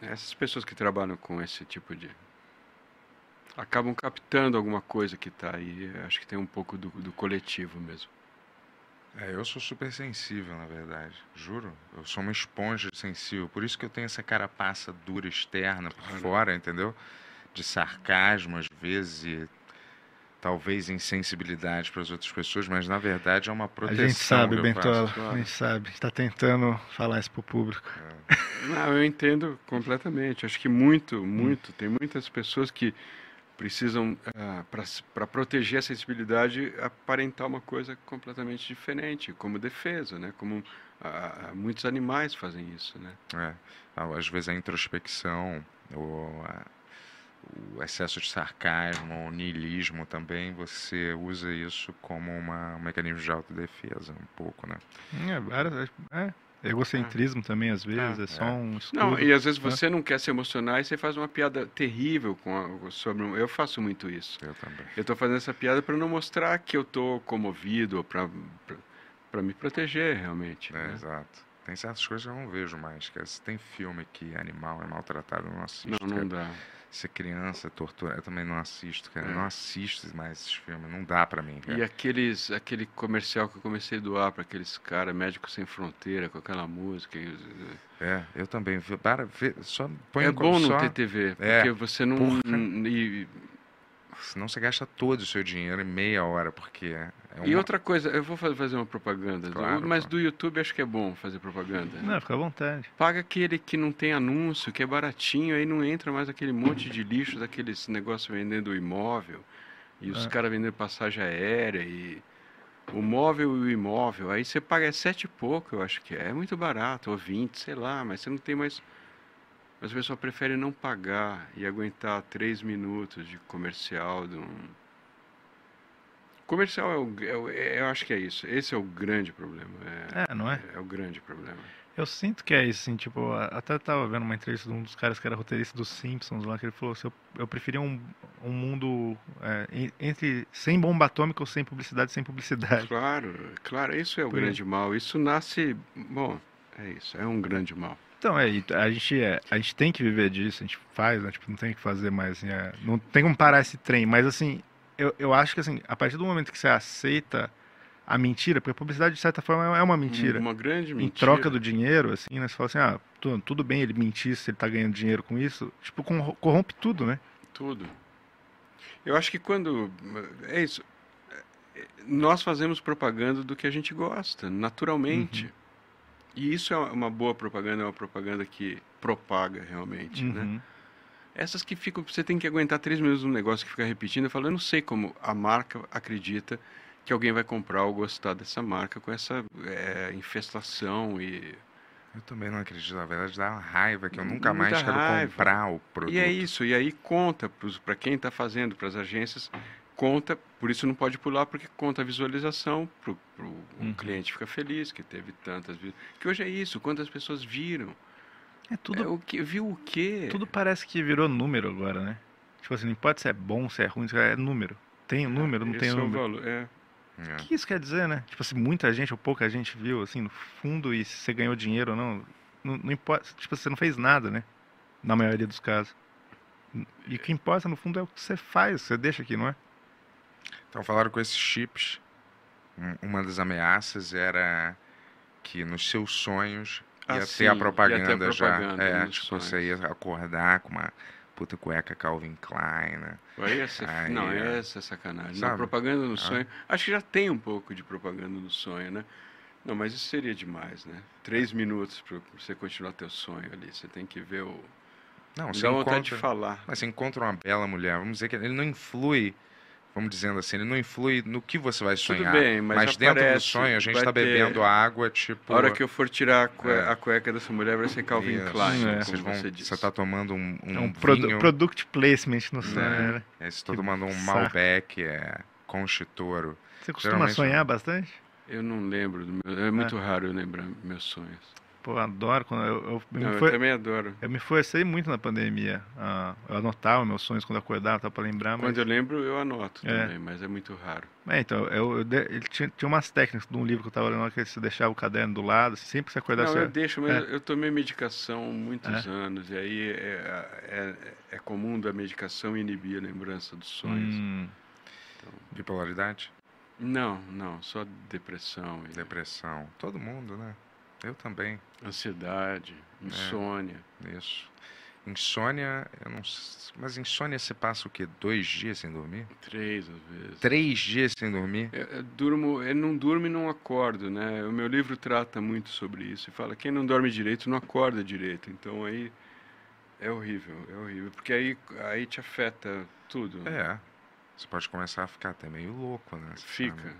essas pessoas que trabalham com esse tipo de. Acabam captando alguma coisa que está aí. Acho que tem um pouco do, do coletivo mesmo. É, eu sou super sensível, na verdade. Juro. Eu sou uma esponja sensível. Por isso que eu tenho essa carapaça dura externa por fora, entendeu? De sarcasmo, às vezes, e talvez insensibilidade para as outras pessoas, mas na verdade é uma proteção. A gente sabe, Bentola, a gente sabe. está tentando falar isso para o público. É. Não, eu entendo completamente. Acho que muito, muito. Tem muitas pessoas que precisam, ah, para proteger a sensibilidade, aparentar uma coisa completamente diferente, como defesa, né? Como uh, muitos animais fazem isso, né? É. Às vezes a introspecção, ou a o excesso de sarcasmo, o niilismo também, você usa isso como uma, um mecanismo de autodefesa, um pouco, né? É, é, é egocentrismo é. também, às vezes, é, é só um escudo, Não, e às vezes né? você não quer se emocionar e você faz uma piada terrível com a, sobre... Eu faço muito isso. Eu também. Eu estou fazendo essa piada para não mostrar que eu estou comovido, para para me proteger, realmente. É, né? Exato. Tem certas coisas que eu não vejo mais. Que tem filme que animal é maltratado, eu não assisto. Não, não dá ser criança, tortura, eu também não assisto, cara. É. Não assisto mais esses filmes, não dá para mim, cara. E aqueles, aquele comercial que eu comecei a doar para aqueles caras, Médicos Sem Fronteira, com aquela música. É, eu também. Para, só põe É bom só... não ter TV, é, porque você não. E, Senão você gasta todo o seu dinheiro em meia hora, porque é uma... E outra coisa, eu vou fazer uma propaganda, claro, mas do YouTube acho que é bom fazer propaganda. Não, fica à vontade. Paga aquele que não tem anúncio, que é baratinho, aí não entra mais aquele monte de lixo daqueles negócios vendendo imóvel, e os é. caras vendendo passagem aérea, e o móvel e o imóvel, aí você paga sete e pouco, eu acho que é, é muito barato, ou vinte, sei lá, mas você não tem mais mas a pessoa prefere não pagar e aguentar três minutos de comercial de um... Comercial é o, é o, é, eu acho que é isso. Esse é o grande problema. É, é não é? É o grande problema. Eu sinto que é isso, assim, tipo, até tava vendo uma entrevista de um dos caras que era roteirista dos Simpsons lá, que ele falou assim, eu, eu preferia um, um mundo é, entre sem bomba atômica ou sem publicidade, sem publicidade. Claro, claro, isso é o Por grande isso. mal. Isso nasce, bom, é isso, é um grande mal. Então, é, a gente, é, a gente tem que viver disso, a gente faz, né? Tipo, não tem que fazer mais, assim, é, não tem como parar esse trem, mas assim, eu, eu acho que assim, a partir do momento que você aceita a mentira, porque a publicidade de certa forma é uma mentira. Uma grande mentira. Em troca do dinheiro, assim, né? Você fala assim, ah, tudo, tudo bem ele mentir se ele tá ganhando dinheiro com isso, tipo, corrompe tudo, né? Tudo. Eu acho que quando. É isso. Nós fazemos propaganda do que a gente gosta, naturalmente. Uhum. E isso é uma boa propaganda, é uma propaganda que propaga realmente, né? uhum. né? Essas que ficam, você tem que aguentar três minutos no negócio que fica repetindo. Eu falo, eu não sei como a marca acredita que alguém vai comprar ou gostar dessa marca com essa é, infestação e Eu também não acredito, na verdade dá uma raiva que eu nunca Muita mais quero raiva. comprar o produto. E é isso, e aí conta para quem está fazendo, para as agências, conta, por isso não pode pular, porque conta a visualização, para o Uhum. cliente fica feliz que teve tantas vezes. Que hoje é isso, quantas pessoas viram. É tudo, É o que, viu o quê? tudo parece que virou número agora, né? Tipo assim, não importa se é bom, se é ruim, se é número. Tem número, não Esse tem é o número. valor, é. É. O que isso quer dizer, né? Tipo assim, muita gente ou pouca gente viu, assim, no fundo, e se você ganhou dinheiro ou não, não, não importa. Tipo, você não fez nada, né? Na maioria dos casos. E o que importa, no fundo, é o que você faz, você deixa aqui, não é? Então falaram com esses chips. um- Uma das ameaças era que nos seus sonhos Ah, ia ter sim, a ia ter propaganda, propaganda já. É, tipo, você sonhos. ia acordar com uma puta cueca Calvin Klein, né? Aí essa, Aí, não, é. essa é sacanagem. Sabe? Não, propaganda no Ah. sonho. Acho que já tem um pouco de propaganda no sonho, né? Não, mas isso seria demais, né? Três minutos para você continuar teu sonho ali. Você tem que ver o. Não, você dá vontade encontra, de falar. mas você encontra uma bela mulher, vamos dizer que ele não influi, vamos dizendo assim, ele não influi no que você vai Tudo sonhar. bem, mas dentro do sonho a gente está ter- bebendo água, tipo. A hora que eu for tirar a, cue- É. a cueca dessa mulher, vai ser Calvin Isso, Klein, é. Vocês vão, você disse. você tá tomando um, um, é um produ- vinho, product placement no sonho, né? né? É, você tá tomando um saco. Malbec, é, Conchitoro. Você costuma Geralmente sonhar bastante? Eu não lembro. Do meu, é muito raro eu lembrar meus sonhos. Pô, adoro quando eu, eu, Não, me, eu for- também adoro. eu me forcei muito na pandemia. ah, eu anotava meus sonhos quando eu acordava, tá, pra lembrar, mas... Quando eu lembro, eu anoto É. também, mas é muito raro. É, então, eu, eu de- ele tinha, tinha umas técnicas de um livro que eu tava lendo, que você deixava o caderno do lado, assim, sempre que você acordasse... Não, eu você- deixo, mas É. eu tomei medicação muitos É. anos, e aí é, é, é comum da medicação inibir a lembrança dos sonhos. Hum, Bipolaridade, Não, não, só depressão, e depressão. Todo mundo, né? Eu também. ansiedade, É. insônia. Isso. Insônia, eu não Mas insônia você passa o quê? Dois dias sem dormir? Três às vezes. Três dias sem dormir? Eu, eu durmo, eu não durmo e não acordo, né? O meu livro trata muito sobre isso e fala quem não dorme direito não acorda direito. Então aí é horrível, é horrível, porque aí aí te afeta tudo. É. Você pode começar a ficar até meio louco, né? Você Fica,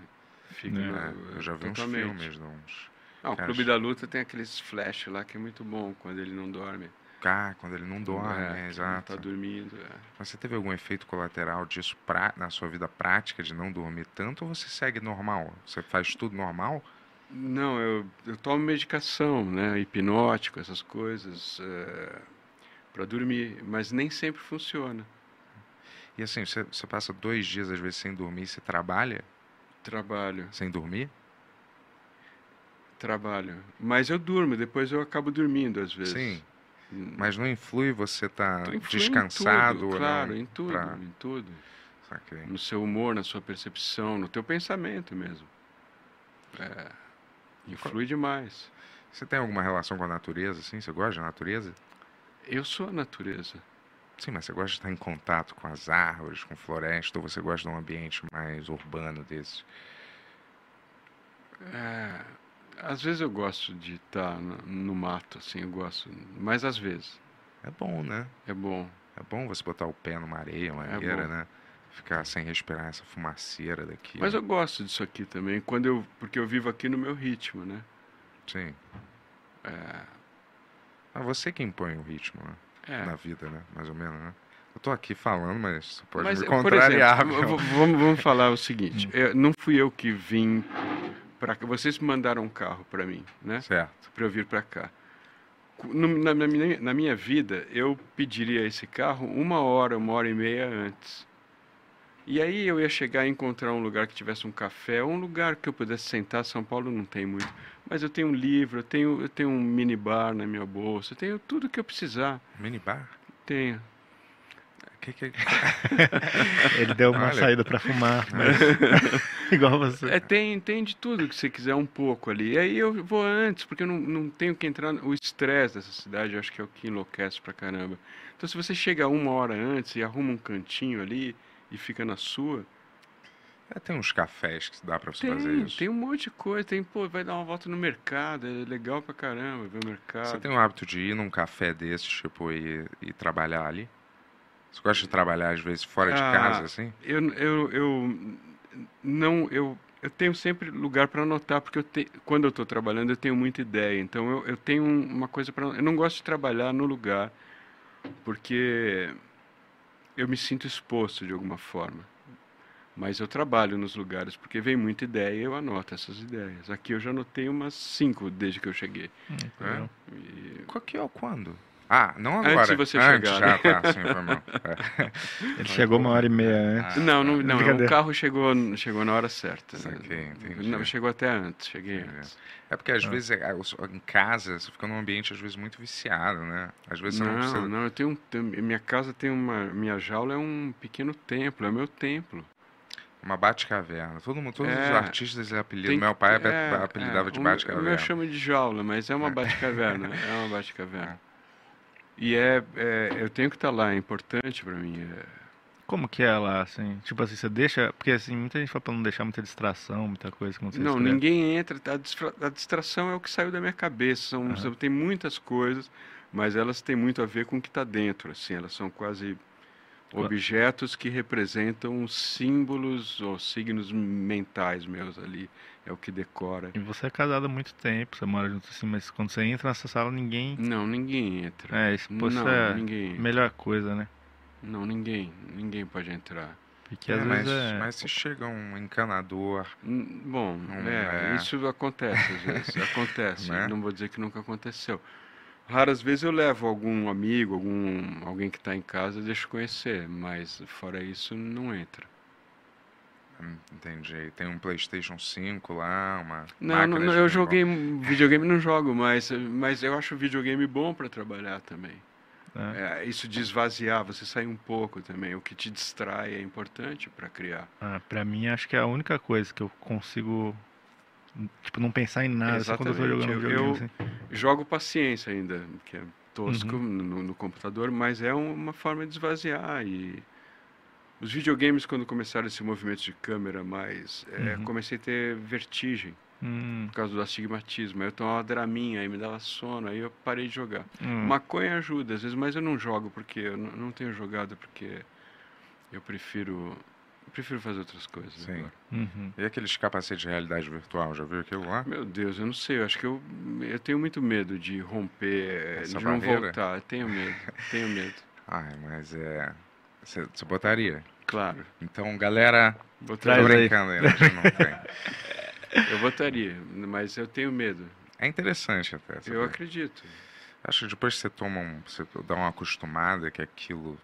fica. É, É, eu já vi uns totalmente. filmes, de uns. Ah, o Clube da Luta tem aqueles flash lá que é muito bom quando ele não dorme. Cá, quando ele não dorme, É, é, não exato. Tá dormindo. é. Mas você teve algum efeito colateral disso pra, na sua vida prática, de não dormir tanto, ou você segue normal? Você faz tudo normal? Não, eu, eu tomo medicação, né? Hipnótico, essas coisas, é, para dormir, mas nem sempre funciona. E assim, você, você passa dois dias, às vezes, sem dormir, você trabalha Trabalho, sem dormir? Trabalho. Mas eu durmo, depois eu acabo dormindo às vezes. Sim. Hum, Mas não influi você tá então influi em descansado tudo, ou claro, não? em tudo, pra- em tudo. Saquei. No seu humor, na sua percepção, no teu pensamento mesmo. É, influi demais. Você tem alguma relação com a natureza, assim? Você gosta da natureza? Eu sou a natureza. Sim, mas você gosta de estar em contato com as árvores, com floresta, ou você gosta de um ambiente mais urbano desse? É, às vezes eu gosto de estar no, mato, assim, eu gosto. Mas às vezes. É bom, né? É bom. É bom você botar o pé numa areia, uma É areia, bom. né? Ficar sem respirar essa fumaceira daqui. Mas eu gosto disso aqui também, quando eu, porque eu vivo aqui no meu ritmo, né? Sim. É, Ah, você que impõe o ritmo, né? é. Na vida, né? Mais ou menos, né? Eu tô aqui falando, mas você pode Mas, me por contrariar. exemplo, v- v- vamos, vamos falar o seguinte: eu- não fui eu que vim para. Vocês mandaram um carro para mim, né? Certo. Para eu vir para cá. Na, na minha, na minha vida, eu pediria esse carro uma hora, uma hora e meia antes. E aí eu ia chegar e encontrar um lugar que tivesse um café, um lugar que eu pudesse sentar. São Paulo não tem muito, mas eu tenho um livro, eu tenho, eu tenho um minibar na minha bolsa, eu tenho tudo que eu precisar. Minibar? Tenho. Que que... Ele deu uma Olha. saída pra fumar, mas... igual você. É, tem, tem de tudo que você quiser um pouco ali. E aí eu vou antes, porque eu não, não tenho que entrar. no- O estresse dessa cidade, eu acho que é o que enlouquece pra caramba. Então, se você chega uma hora antes e arruma um cantinho ali e fica na sua, É, tem uns cafés que dá pra você fazer tem, isso. tem um monte de coisa. Tem, pô, vai dar uma volta no mercado, é legal pra caramba ver o mercado. Você tem o hábito de ir num café desses, tipo, e, e trabalhar ali? Você gosta de trabalhar, às vezes, fora de Ah, casa, assim? Eu, eu, eu não, eu, eu tenho sempre lugar para anotar, porque eu te, quando eu estou trabalhando eu tenho muita ideia. Então eu, eu tenho uma coisa para. Eu não gosto de trabalhar no lugar, porque eu me sinto exposto de alguma forma. Mas eu trabalho nos lugares, porque vem muita ideia e eu anoto essas ideias. Aqui eu já anotei umas cinco desde que eu cheguei. Hum, É? E- Qual que é o quando? Ah, não agora. Antes de você Antes, chegar, já, né? tá, sim, foi mal. É. Ele chegou uma hora e meia antes. Ah, Não, não, não. O carro chegou, chegou na hora certa. né? Não, chegou até antes, cheguei Entendi. antes. É porque às Ah. vezes é, os- em casa você fica num ambiente às vezes muito viciado, né? Às vezes você não, Não, precisa. não, eu tenho um, minha casa tem uma, minha jaula é um pequeno templo, é meu templo. Uma Batcaverna. Todo mundo, todos os É. artistas apelidam. Tem- Meu pai é, apelidava é, de Batcaverna. O meu chama de jaula, mas é uma Batcaverna, é uma Batcaverna. E é, é, eu tenho que estar lá, é importante para mim. é- Como que é lá, assim? Tipo assim, você deixa. Porque assim, muita gente fala pra não deixar muita distração, muita coisa você Não, escreve. ninguém entra. A, distra- a distração é o que saiu da minha cabeça. São, são- tem muitas coisas, mas elas têm muito a ver com o que está dentro. Assim, elas são quase. Objetos que representam símbolos ou signos mentais meus ali. É o que decora. E você é casado há muito tempo, você mora junto assim, mas quando você entra nessa sala, ninguém. Não, ninguém entra. É, isso, não, é ninguém. a entra. melhor coisa, né? Não, ninguém. Ninguém pode entrar. Porque É, às mas, vezes é. mas se chega um encanador, Hum, Bom, Não é, é. isso acontece às vezes, acontece. Né? Não vou dizer que nunca aconteceu. Raras vezes eu levo algum amigo, algum alguém que está em casa, deixo conhecer, mas fora isso não entra. hum, entendi. Tem um PlayStation 5 lá, uma. Não, não, não, eu joguei videogame, não jogo mais, mas eu acho videogame bom para trabalhar também. né? É, isso de esvaziar, você sair um pouco também, o que te distrai é importante para criar. Ah, pra mim, acho que é a única coisa que eu consigo. Tipo, não pensar em nada só quando eu tô jogando Exatamente, videogame. eu- assim. Jogo paciência ainda, que é tosco Uhum. no, no computador, mas é uma forma de esvaziar e os videogames quando começaram esse movimento de câmera mais, é, Uhum. comecei a ter vertigem Hum, por causa do astigmatismo. Aí eu tomava draminha, aí me dava sono, aí eu parei de jogar. hum. Maconha ajuda às vezes, mas eu não jogo porque eu não, tenho jogado porque eu prefiro eu prefiro fazer outras coisas. Sim. agora. Uhum. E aqueles capacetes de realidade virtual, já viu aquilo lá? Meu Deus, eu não sei, eu acho que eu, eu tenho muito medo de romper, Essa de não barreira? voltar. Tenho medo, tenho medo. Ai, mas é. Você botaria? Claro, Então, galera. Tô botaria, aí. brincando ainda, a gente não tem. eu votaria, mas eu tenho medo. É interessante até. sabe? Eu acredito. Acho que depois que você toma um. Você dá uma acostumada que aquilo.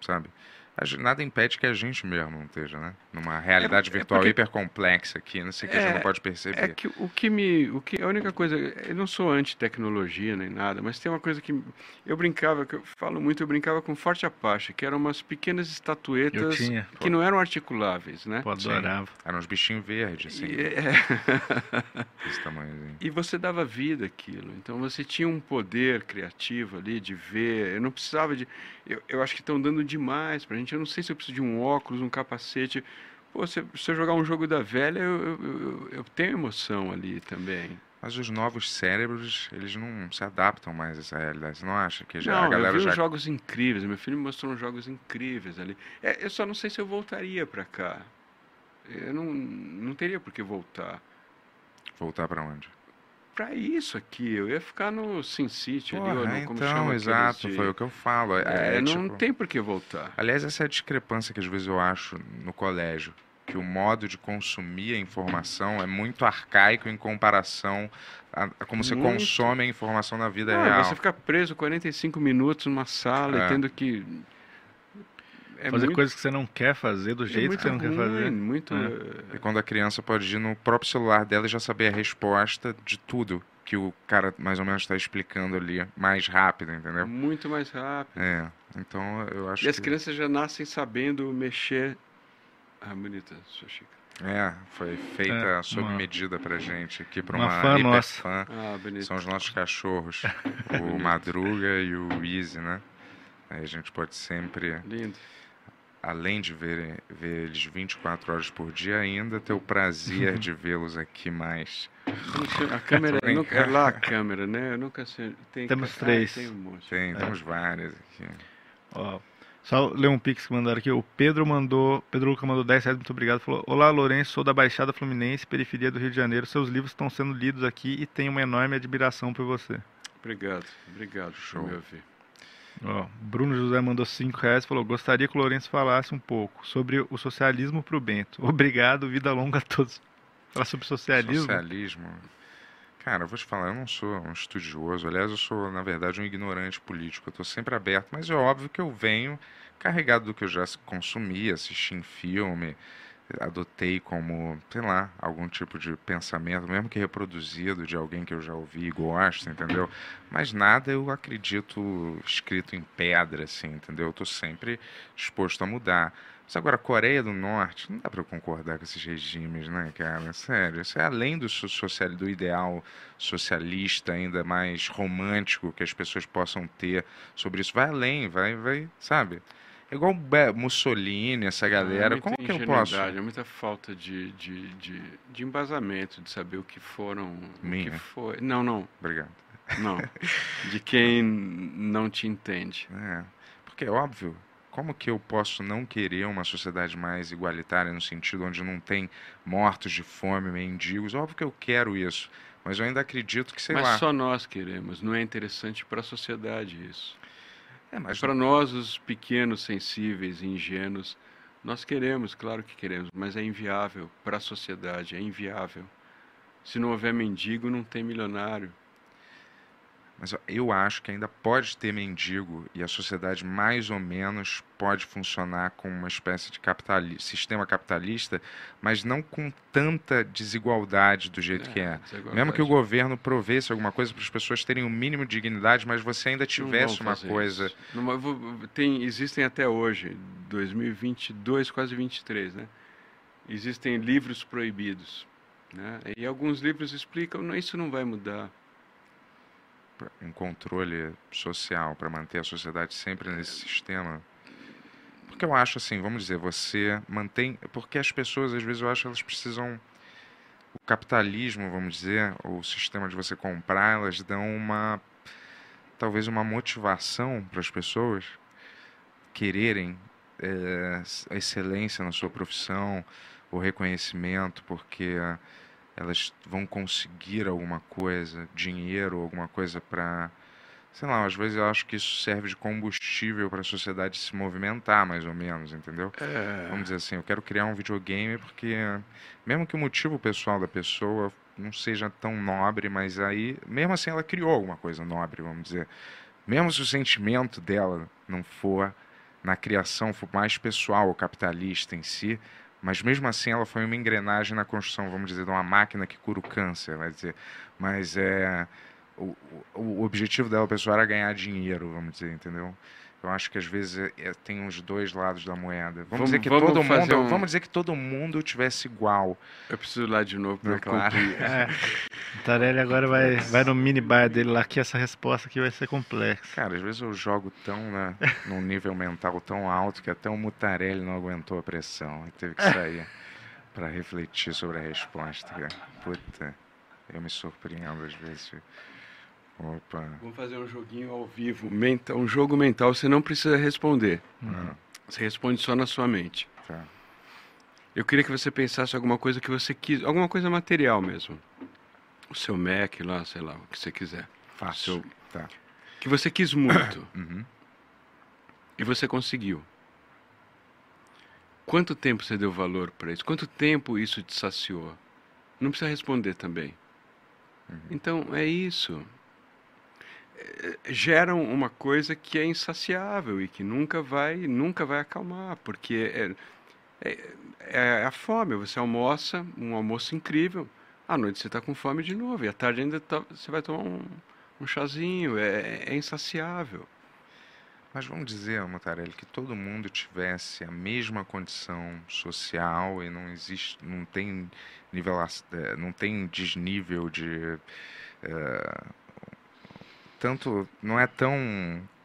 Sabe? Nada impede que a gente mesmo não esteja, né? Numa realidade é virtual porque- hiper complexa aqui, não sei o que a gente É, não pode perceber. É que o que me, o que a única coisa, eu não sou anti-tecnologia nem nada, mas tem uma coisa que eu brincava, que eu falo muito, eu brincava com Forte Apache, que eram umas pequenas estatuetas tinha. que não eram articuláveis, né? Pô, Sim. adorava. Eram uns bichinhos verdes, assim, E, é, desse tamanhozinho. e você dava vida àquilo. Então você tinha um poder criativo ali de ver. Eu não precisava de. Eu, eu acho que estão dando demais pra gente. Eu não sei se eu preciso de um óculos, um capacete. Pô, se, se eu jogar um jogo da velha, eu, eu, eu- eu tenho emoção ali também. Mas os novos cérebros, eles não se adaptam mais a essa realidade. Você não acha que já, não, a eu galera vi já jogos incríveis. Meu filho me mostrou uns jogos incríveis ali. É, eu só não sei se eu voltaria pra cá. Eu não, não teria por que voltar. voltar pra onde? Pra isso aqui, eu ia ficar no Sin City ali, ou Porra, no, como então, chama exato, de- foi o que eu falo. É, É, é, não tipo- tem por que voltar. Aliás, essa é a discrepância que às vezes eu acho no colégio, que o modo de consumir a informação é muito arcaico em comparação a, a como você Muito. consome a informação na vida Ah, real. você fica preso 45 minutos numa sala É. e tendo que. É fazer muito, coisas que você não quer fazer, do é jeito que você não muito quer fazer. ruim, Muito. É. E quando a criança pode ir no próprio celular dela e já saber a resposta de tudo que o cara mais ou menos está explicando ali mais rápido, é, entendeu? muito mais rápido. É, então eu acho E as que... crianças já nascem sabendo mexer. Ah, bonita, sua xícara. É, foi feita É, sob uma- medida pra gente aqui, pra uma uma, fã nossa. fã. Ah, bonita. São os nossos cachorros, o Madruga e o Easy, né? Aí a gente pode sempre, Lindo. Além de ver, ver eles 24 horas por dia, ainda ter o prazer de vê-los aqui mais. A câmera. Eu nunca- é lá a câmera, né? Eu nunca sei. Tem, Temos ah, três. tem um monte. Tem, É. temos várias aqui. Ó, Só ler um pix que mandaram aqui. O Pedro mandou. Pedro Luca mandou 10 reais, muito obrigado. Falou: Olá, Lourenço, sou da Baixada Fluminense, periferia do Rio de Janeiro. Seus livros estão sendo lidos aqui e tenho uma enorme admiração por você. Obrigado, obrigado Show. por me ouvir. Ó, Bruno José mandou 5 reais falou: Gostaria que o Lourenço falasse um pouco sobre o socialismo pro Bento. Obrigado, vida longa a todos. Falar sobre socialismo. Socialismo. Cara, eu vou te falar, eu não sou um estudioso. Aliás, eu sou, na verdade, um ignorante político. Eu estou sempre aberto, mas é óbvio que eu venho carregado do que eu já consumi, assisti em filme, adotei como, sei lá, algum tipo de pensamento, mesmo que reproduzido de alguém que eu já ouvi e gosto, entendeu? Mas nada eu acredito escrito em pedra, assim, entendeu? Eu estou sempre disposto a mudar. Mas agora, Coreia do Norte, não dá para concordar com esses regimes, né, cara? Sério, isso é além do, so- social, do ideal socialista, ainda mais romântico que as pessoas possam ter sobre isso. Vai além, vai, vai, sabe? É igual Mussolini, essa É galera. muita Como que eu posso? É muita falta de, de, de, de embasamento, de saber o que foram. O Minha. que foi. Não, não, Obrigado. não. De quem não te entende. É, porque é óbvio, como que eu posso não querer uma sociedade mais igualitária no sentido onde não tem mortos de fome, mendigos? Óbvio que eu quero isso, mas eu ainda acredito que, sei Mas lá. só nós queremos, não é interessante para a sociedade isso. É, mas Para nós, os pequenos, sensíveis ingênuos, nós queremos, claro que queremos, mas é inviável para a sociedade, é inviável. Se não houver mendigo, não tem milionário. Mas eu acho que ainda pode ter mendigo e a sociedade mais ou menos pode funcionar com uma espécie de capitali sistema capitalista, mas não com tanta desigualdade do jeito que é. Mesmo que o governo provesse alguma coisa para as pessoas terem o mínimo de dignidade, mas você ainda Não tivesse uma coisa. vou- tem, existem até hoje, 2022, quase 23, né? Existem livros proibidos. Né? E alguns livros explicam, não, isso não vai mudar. Um controle social para manter a sociedade sempre nesse sistema? Porque eu acho assim, vamos dizer, você mantém. Porque as pessoas, às vezes, eu acho elas precisam. O capitalismo, vamos dizer, o sistema de você comprar, elas dão uma. Talvez uma motivação para as pessoas quererem eh, a excelência na sua profissão, o reconhecimento, porque elas vão conseguir alguma coisa, dinheiro, alguma coisa para, sei lá, às vezes eu acho que isso serve de combustível para a sociedade se movimentar, mais ou menos, entendeu? É, Vamos dizer assim, eu quero criar um videogame porque, mesmo que o motivo pessoal da pessoa não seja tão nobre, mas aí, mesmo assim, ela criou alguma coisa nobre, vamos dizer. Mesmo se o sentimento dela não for na criação, for mais pessoal ou capitalista em si, mas mesmo assim ela foi uma engrenagem na construção, vamos dizer, de uma máquina que cura o câncer, vai dizer. Mas é o, o, objetivo dela pessoal era ganhar dinheiro, vamos dizer, entendeu? Eu acho que às vezes é- é- tem os dois lados da moeda. Vamos, Vamos- dizer que vamos todo mundo, um- vamos dizer que todo mundo tivesse igual. eu preciso ir lá de novo para é claro. concluir. É. Tarelli agora vai, vai no mini bar dele lá, que essa resposta aqui vai ser complexa. Cara, às vezes eu jogo tão, né, num nível mental tão alto que até o Mutarelli não aguentou a pressão e teve que sair para refletir sobre a resposta. Cara. Puta, eu me surpreendo às vezes. Opa. Vamos fazer um joguinho ao vivo, mental, um jogo mental, você não precisa responder. Ah, Você responde só na sua mente. tá. Eu queria que você pensasse alguma coisa que você quis, alguma coisa material mesmo. O seu Mac lá, sei lá, o que você quiser. Fácil. Seu- Tá. Que você quis muito Uhum. e você conseguiu. Quanto tempo você deu valor para isso? Quanto tempo isso te saciou? Não precisa responder também. Então é isso. É, Geram uma coisa que é insaciável e que nunca vai, nunca vai acalmar, porque é, é, é a fome. Você almoça, um almoço incrível. À noite você está com fome de novo e à tarde ainda tá- você vai tomar um, um chazinho. É, é insaciável. Mas vamos dizer, Mutarelli, que todo mundo tivesse a mesma condição social e não existe, não tem nivela, eh, não tem desnível de eh, tanto não é tão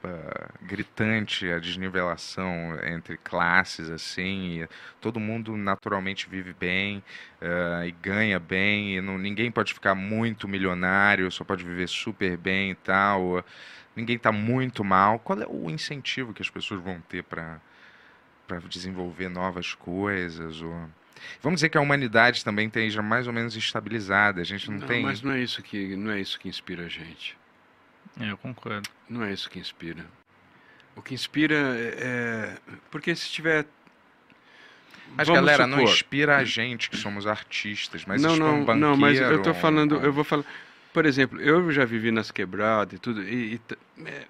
uh, gritante a desnivelação entre classes, assim, todo mundo naturalmente vive bem uh, e ganha bem, e não, ninguém pode ficar muito milionário, só pode viver super bem e tal, ninguém está muito mal. Qual é o incentivo que as pessoas vão ter para desenvolver novas coisas? Ou... Vamos dizer que a humanidade também esteja mais ou menos estabilizada. A gente não, não tem. Mas não é isso que não é isso que inspira a gente. É, eu concordo. Não é isso que inspira. O que inspira é, é porque se tiver mas Vamos galera, supor. não inspira a gente que somos artistas, mas não, não, um não, mas eu estou falando, eu vou falar, por exemplo, eu já vivi nas quebradas e tudo, e, e é,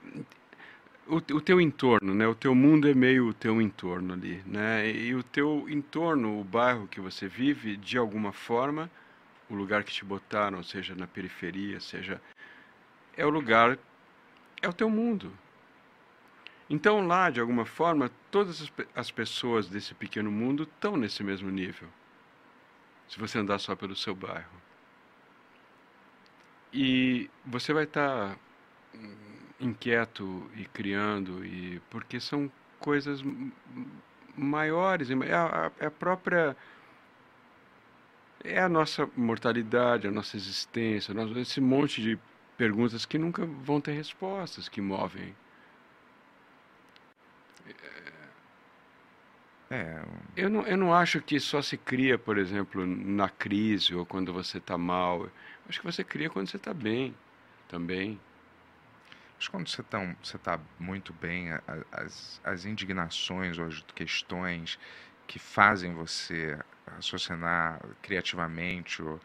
o, o teu entorno, né? O teu mundo é meio o teu entorno ali, né? E o teu entorno, o bairro que você vive, de alguma forma, o lugar que te botaram, seja na periferia, seja é o lugar, é o teu mundo. Então lá, de alguma forma, todas as pessoas desse pequeno mundo estão nesse mesmo nível. Se você andar só pelo seu bairro. E você vai estar tá inquieto e criando, e porque são coisas maiores, é a, é a própria é a nossa mortalidade, a nossa existência, esse monte de perguntas que nunca vão ter respostas, que movem. É, eu, não, eu não acho que só se cria, por exemplo, na crise ou quando você está mal. Acho que você cria quando você está bem também. Acho que quando você está você tá muito bem, as, as indignações ou as questões que fazem você raciocinar criativamente ou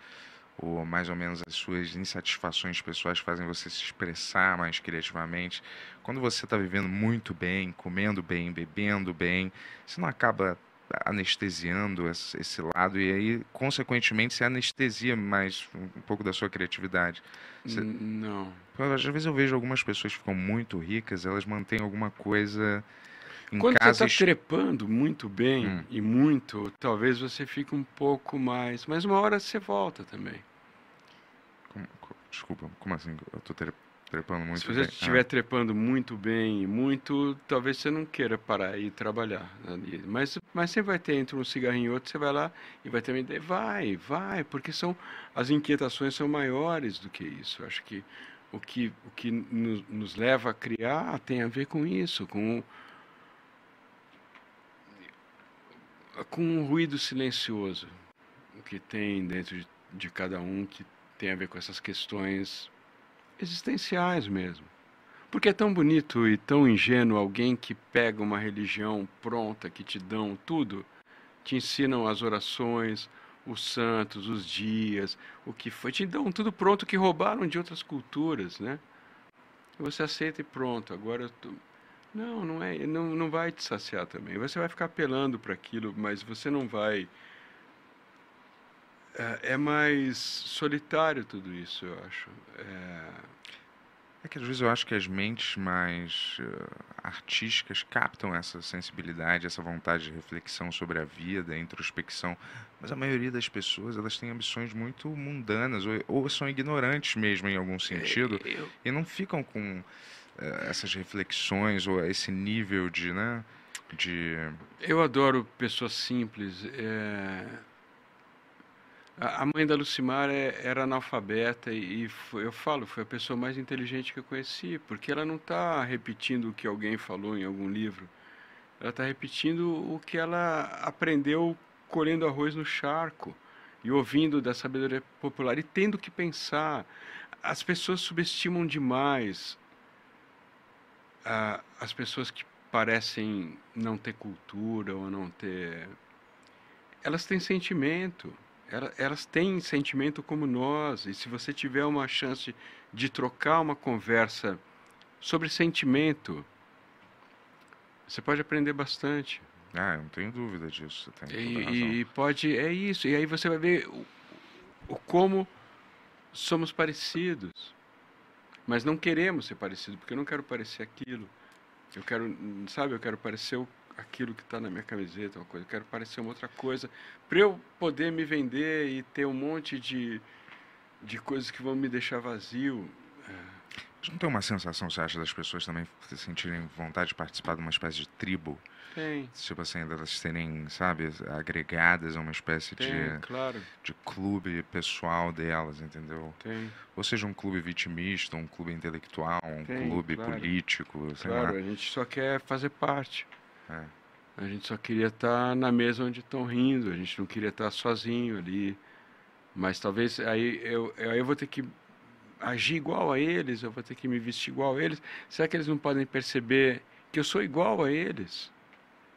ou mais ou menos as suas insatisfações pessoais fazem você se expressar mais criativamente. Quando você está vivendo muito bem, comendo bem, bebendo bem, você não acaba anestesiando esse lado e aí, consequentemente, você anestesia mais um pouco da sua criatividade. Você... Não. Às vezes eu vejo algumas pessoas que ficam muito ricas, elas mantêm alguma coisa em Quando casa... você está trepando muito bem hum. e muito, talvez você fique um pouco mais, mas uma hora você volta também. Desculpa, como assim? Eu tô trepando muito Se você bem. estiver ah. trepando muito bem, muito, talvez você não queira parar e trabalhar. Mas, mas você vai ter entre um cigarrinho e outro, você vai lá e vai ter uma ideia. Vai, vai, porque são, as inquietações são maiores do que isso. Eu acho que o que, o que nos, nos leva a criar tem a ver com isso, com com um ruído silencioso que tem dentro de, de cada um que tem a ver com essas questões existenciais mesmo. Porque é tão bonito e tão ingênuo alguém que pega uma religião pronta, que te dão tudo, te ensinam as orações, os santos, os dias, o que foi, te dão tudo pronto que roubaram de outras culturas, né? Você aceita e pronto, agora. Não, não é, não, não vai te saciar também. Você vai ficar apelando para aquilo, mas você não vai é, é, mais solitário tudo isso, eu acho. É... é... que às vezes eu acho que as mentes mais uh, artísticas captam essa sensibilidade, essa vontade de reflexão sobre a vida, introspecção, mas a maioria das pessoas elas têm ambições muito mundanas ou, ou são ignorantes mesmo em algum sentido é, eu... e não ficam com uh, essas reflexões ou esse nível de, né, de... Eu adoro pessoas simples. É a mãe da Lucimar é, era analfabeta e foi, eu falo, foi a pessoa mais inteligente que eu conheci, porque ela não está repetindo o que alguém falou em algum livro. Ela está repetindo o que ela aprendeu colhendo arroz no charco e ouvindo da sabedoria popular e tendo que pensar. As pessoas subestimam demais as pessoas que parecem não ter cultura ou não ter. Elas têm sentimento elas têm sentimento como nós, e se você tiver uma chance de trocar uma conversa sobre sentimento, você pode aprender bastante. Ah, eu não tenho dúvida disso. e, e, pode, é isso. E aí você vai ver o, o, como somos parecidos. Mas não queremos ser parecidos, porque eu não quero parecer aquilo. Eu quero, sabe, eu quero parecer o aquilo que está na minha camiseta, uma coisa. Eu quero parecer uma outra coisa, para eu poder me vender e ter um monte de, de coisas que vão me deixar vazio. Às Você não tem uma sensação, você acha, das pessoas também se sentirem vontade de participar de uma espécie de tribo? Tem, Tipo assim, delas serem, sabe, agregadas a uma espécie tem, de, claro, de clube pessoal delas, entendeu? tem. Ou seja, um clube vitimista, um clube intelectual, um Tem, clube claro. político, sei Claro, lá. a gente só quer fazer parte. É. A gente só queria estar na mesa onde estão rindo, a gente não queria estar sozinho ali. Mas talvez aí eu, eu vou ter que agir igual a eles, eu vou ter que me vestir igual a eles. Será que eles não podem perceber que eu sou igual a eles?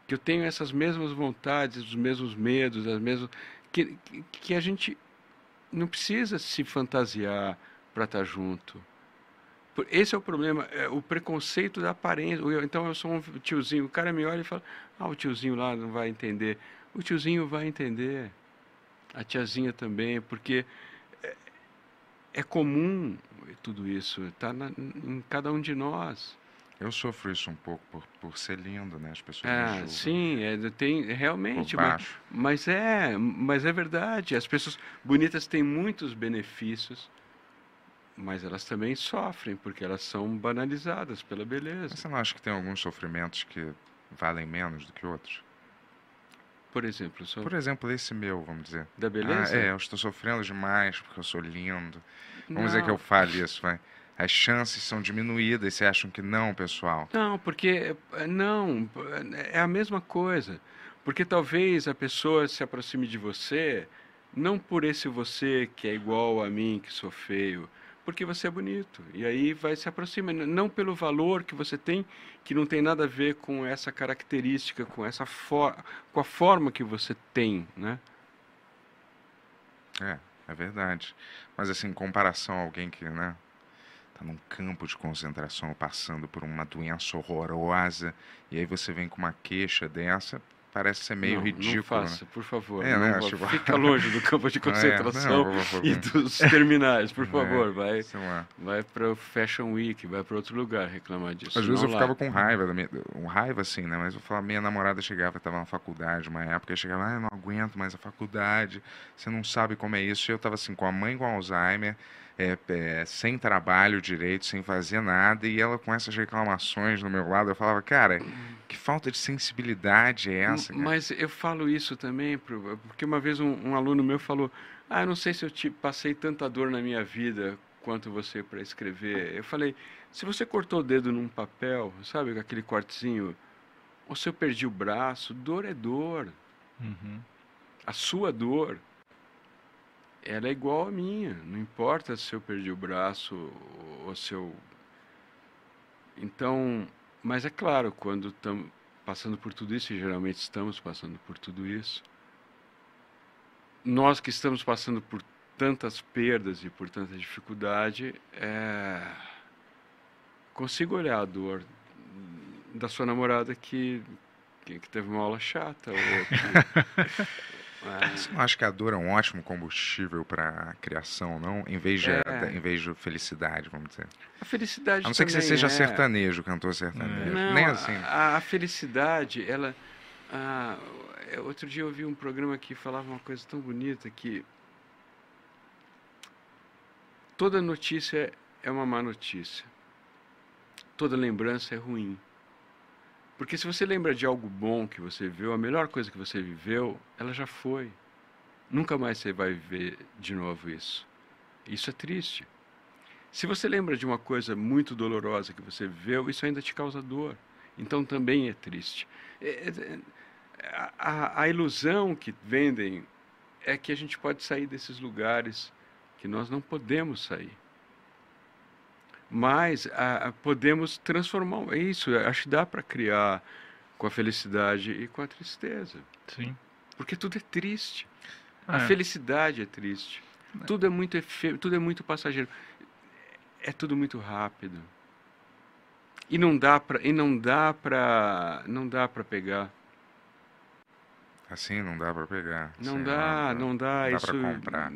Que eu tenho essas mesmas vontades, os mesmos medos, as mesmas. Que, que- que a gente não precisa se fantasiar para estar junto. Esse é o problema, é o preconceito da aparência. Então eu sou um tiozinho, o cara me olha e fala: Ah, o tiozinho lá não vai entender. O tiozinho vai entender, a tiazinha também, porque é, é comum tudo isso, está em cada um de nós. Eu sofro isso um pouco por, por ser lindo, né? As pessoas Ah, julgam sim, é, tem por realmente, mas, mas é, mas é verdade. As pessoas bonitas têm muitos benefícios, mas elas também sofrem porque elas são banalizadas pela beleza. Mas você não acha que tem alguns sofrimentos que valem menos do que outros? Por exemplo, só Por exemplo, esse meu, vamos dizer. da beleza. Ah, é, eu estou sofrendo demais porque eu sou lindo. Vamos dizer que eu Não. fale isso, vai. As chances são diminuídas, vocês acham que não, pessoal? Não, porque eh, não, é a mesma coisa. Porque talvez a pessoa se aproxime de você não por esse você que é igual a mim, que sou feio, porque você é bonito. E aí vai se aproximar, não pelo valor que você tem, que não tem nada a ver com essa característica, com essa com a forma que você tem, né? É, é verdade. Mas assim, em comparação a alguém que, né, tá num campo de concentração passando por uma doença horrorosa, e aí você vem com uma queixa dessa, parece ser meio não, ridículo, Não né? faça, por favor. É, não né, tipo- Fica longe do campo de É, concentração não, favor. e dos terminais, por É, favor. Vai. Vai para o Fashion Week, vai para outro lugar reclamar disso. Às vezes não eu lá. ficava com raiva, da minha, um raiva assim, né? Mas eu falava, minha namorada chegava, estava na faculdade, uma época, chegava, ah, eu não aguento mais a faculdade, você não sabe como é isso. E eu estava assim, com a mãe com Alzheimer, é, é, sem trabalho direito, sem fazer nada, e ela com essas reclamações no meu lado, eu falava, cara, que falta de sensibilidade é essa? cara?" Mas eu falo isso também, porque uma vez um, um aluno meu falou: Ah, eu não sei se eu te passei tanta dor na minha vida quanto você para escrever. Eu falei: Se você cortou o dedo num papel, sabe, com aquele cortezinho, ou se eu perdi o braço, dor é dor. Uhum. A sua dor, ela é igual à minha. Não importa se eu perdi o braço ou se eu. Então, mas é claro, quando estamos passando por tudo isso, e geralmente estamos passando por tudo isso, nós que estamos passando por tantas perdas e por tanta dificuldade, é, consigo olhar a dor da sua namorada que, que, teve uma aula chata. Ou que, Você não acha que a dor é um ótimo combustível para a criação, não? Em vez de, É. em vez de felicidade, vamos dizer. a felicidade A não ser que você seja é... sertanejo, cantor sertanejo. Não, Nem a- assim. A, a felicidade, ela. ah, é, outro dia eu ouvi um programa que falava uma coisa tão bonita que toda notícia é uma má notícia. Toda lembrança é ruim. Porque se você lembra de algo bom que você viveu, a melhor coisa que você viveu, ela já foi. Nunca mais você vai viver de novo isso. Isso é triste. Se você lembra de uma coisa muito dolorosa que você viveu, isso ainda te causa dor. Então também é triste. É- é- a, a- a ilusão que vendem é que a gente pode sair desses lugares que nós não podemos sair. Mas a- a- podemos transformar. É isso, acho que dá para criar com a felicidade e com a tristeza. Sim. Porque tudo é triste. A É. felicidade é triste. Tudo é muito efêmero, tudo é muito passageiro. É tudo muito rápido. E não dá para e não dá para não dá para pegar. Assim não dá para pegar. Não sei dá, lá, não dá, dá isso pra comprar.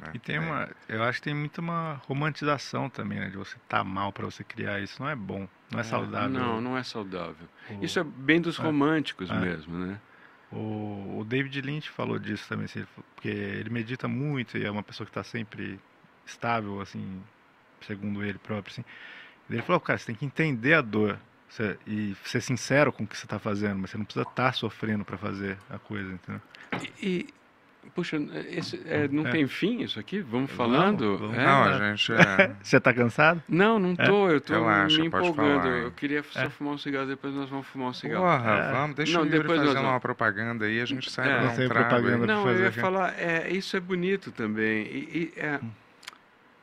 Né? E tem É. uma. Eu acho que tem muito uma romantização também, né? De você estar mal pra você criar isso. Não é bom. Não é, saudável. Não, não é saudável. O- Isso é bem dos É. românticos É. mesmo, né? O, o David Lynch falou disso também, assim, porque ele medita muito e é uma pessoa que está sempre estável, assim, segundo ele próprio, assim. Ele falou, cara, você tem que entender a dor você, e ser sincero com o que você está fazendo, mas você não precisa estar tá sofrendo para fazer a coisa, entendeu? E puxa, esse, é, não é. tem fim isso aqui? Vamos falando? Vamos, é, não, a gente... É... você está cansado? Não, não tô, eu tô Relaxa, me empolgando. Eu queria só é. fumar um cigarro, depois nós vamos fumar um cigarro. Porra, é. vamos, deixa não, o Yuri fazendo uma propaganda aí, a gente sai é. um propaganda Não, eu ia falar, é, isso é bonito também. E, e hum.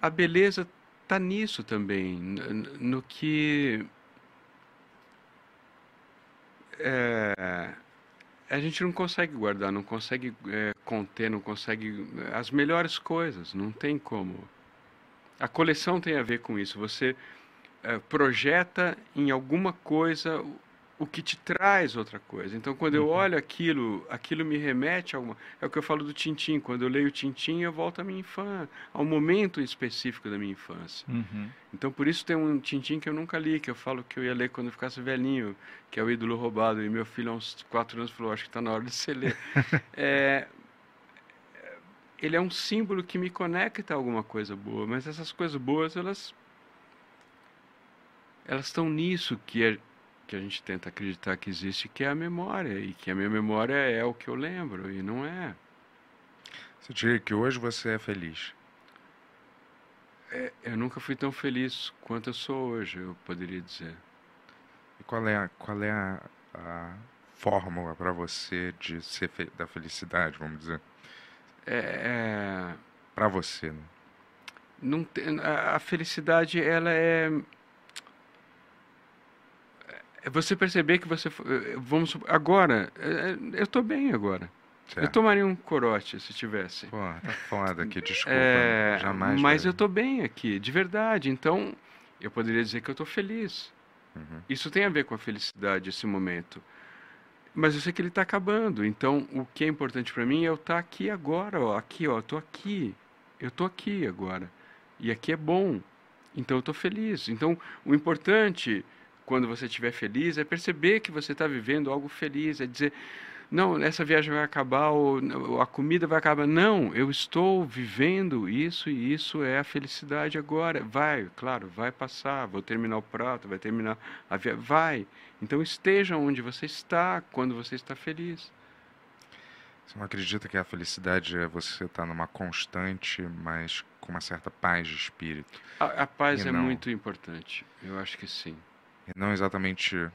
a beleza está nisso também, no que é, a gente não consegue guardar, não consegue é, conter, não consegue as melhores coisas, não tem como. A coleção tem a ver com isso. Você é, projeta em alguma coisa o que te traz outra coisa. Então, quando eu uhum. olho aquilo, aquilo me remete a alguma. É o que eu falo do Tintim. Quando eu leio o Tintim, eu volto à minha infância, ao momento específico da minha infância. Uhum. Então, por isso tem um Tintim que eu nunca li, que eu falo que eu ia ler quando eu ficasse velhinho, que é o Ídolo Roubado. E meu filho, há uns quatro anos, falou: Acho que está na hora de você ler. é, ele é um símbolo que me conecta a alguma coisa boa, mas essas coisas boas, elas. Elas estão nisso que é que a gente tenta acreditar que existe, que é a memória, e que a minha memória é o que eu lembro, e não é. Você diria que hoje você é feliz? É, eu nunca fui tão feliz quanto eu sou hoje, eu poderia dizer. E qual é a, qual é a, a fórmula para você de ser fe da felicidade, vamos dizer? É, é... Para você, né? Não tem, a, a felicidade, ela é é você perceber que você. Eh, vamos Agora, eh, eu estou bem agora. Certo. Eu tomaria um corote se tivesse. Pô, tá foda aqui, desculpa. É, jamais. Mas eu estou bem aqui, de verdade. Então, eu poderia dizer que eu estou feliz. Uhum. Isso tem a ver com a felicidade, esse momento. Mas eu sei que ele está acabando. Então, o que é importante para mim é eu estar tá aqui agora, ó. Aqui, ó. Eu tô aqui. Eu estou aqui agora. E aqui é bom. Então, eu estou feliz. Então, o importante quando você estiver feliz, é perceber que você está vivendo algo feliz, é dizer, não, essa viagem vai acabar, ou a comida vai acabar. Não, eu estou vivendo isso e isso é a felicidade agora. Vai, claro, vai passar, vou terminar o prato, vai terminar a viagem, vai. Então esteja onde você está quando você está feliz. Você não acredita que a felicidade é você estar numa constante, mas com uma certa paz de espírito? A, a paz e é não... muito importante, eu acho que sim. Não exatamente.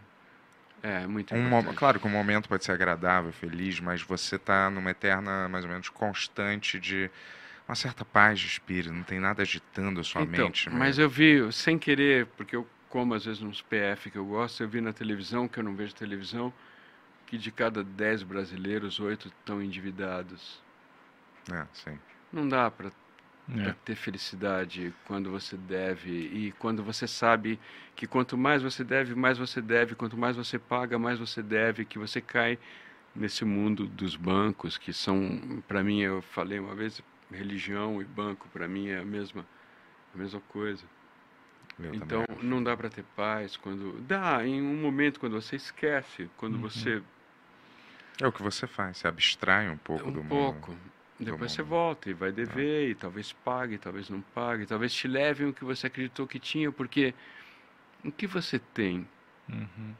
É, muito um, Claro que o um momento pode ser agradável, feliz, mas você está numa eterna, mais ou menos, constante de uma certa paz de espírito, não tem nada agitando a sua então, mente. Mas eu vi, sem querer, porque eu como às vezes nos PF que eu gosto, eu vi na televisão, que eu não vejo televisão, que de cada 10 brasileiros, 8 estão endividados. É, sim. Não dá para é. para ter felicidade quando você deve e quando você sabe que quanto mais você deve, mais você deve, quanto mais você paga, mais você deve, que você cai nesse mundo dos bancos que são, para mim, eu falei uma vez, religião e banco para mim é a mesma, a mesma coisa. Eu então não dá para ter paz quando dá em um momento quando você esquece, quando uhum. você é o que você faz, se abstrai um pouco um do pouco. mundo. Depois você volta e vai dever, e talvez pague, talvez não pague, talvez te leve o que você acreditou que tinha, porque o que você tem? Uhum.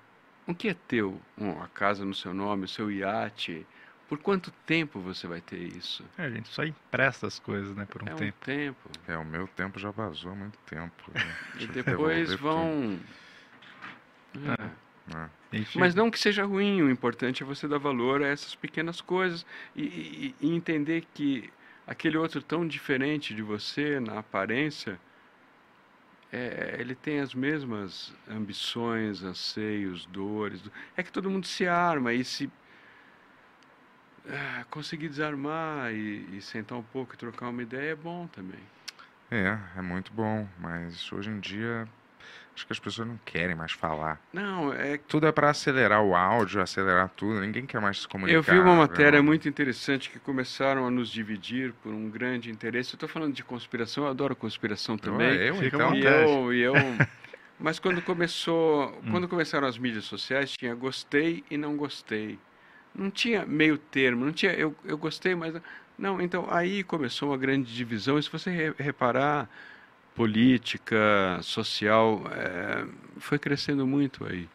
O que é teu? a casa no seu nome, o seu iate. Por quanto tempo você vai ter isso? É, a gente só empresta as coisas, né, por um é tempo. Um tempo. É, o meu tempo já vazou há muito tempo. Né? e depois vão. É. É. Mas não que seja ruim, o importante é você dar valor a essas pequenas coisas e, e, e, entender que aquele outro tão diferente de você na aparência, é, ele tem as mesmas ambições, anseios, dores. É que todo mundo se arma e se ah, conseguir desarmar e, e sentar um pouco e trocar uma ideia é bom também. É, é muito bom, mas hoje em dia Acho que as pessoas não querem mais falar. Não, é. Tudo é para acelerar o áudio, acelerar tudo. Ninguém quer mais se comunicar. Eu vi uma matéria não. muito interessante que começaram a nos dividir por um grande interesse. Eu estou falando de conspiração, eu adoro conspiração também. eu, Fica então. E eu, e eu. Mas quando começou, hum. quando começaram as mídias sociais, tinha gostei e não gostei. Não tinha meio termo, não tinha eu, eu gostei, mas não. Então aí começou uma grande divisão. E se você reparar política, social, é, foi crescendo muito aí.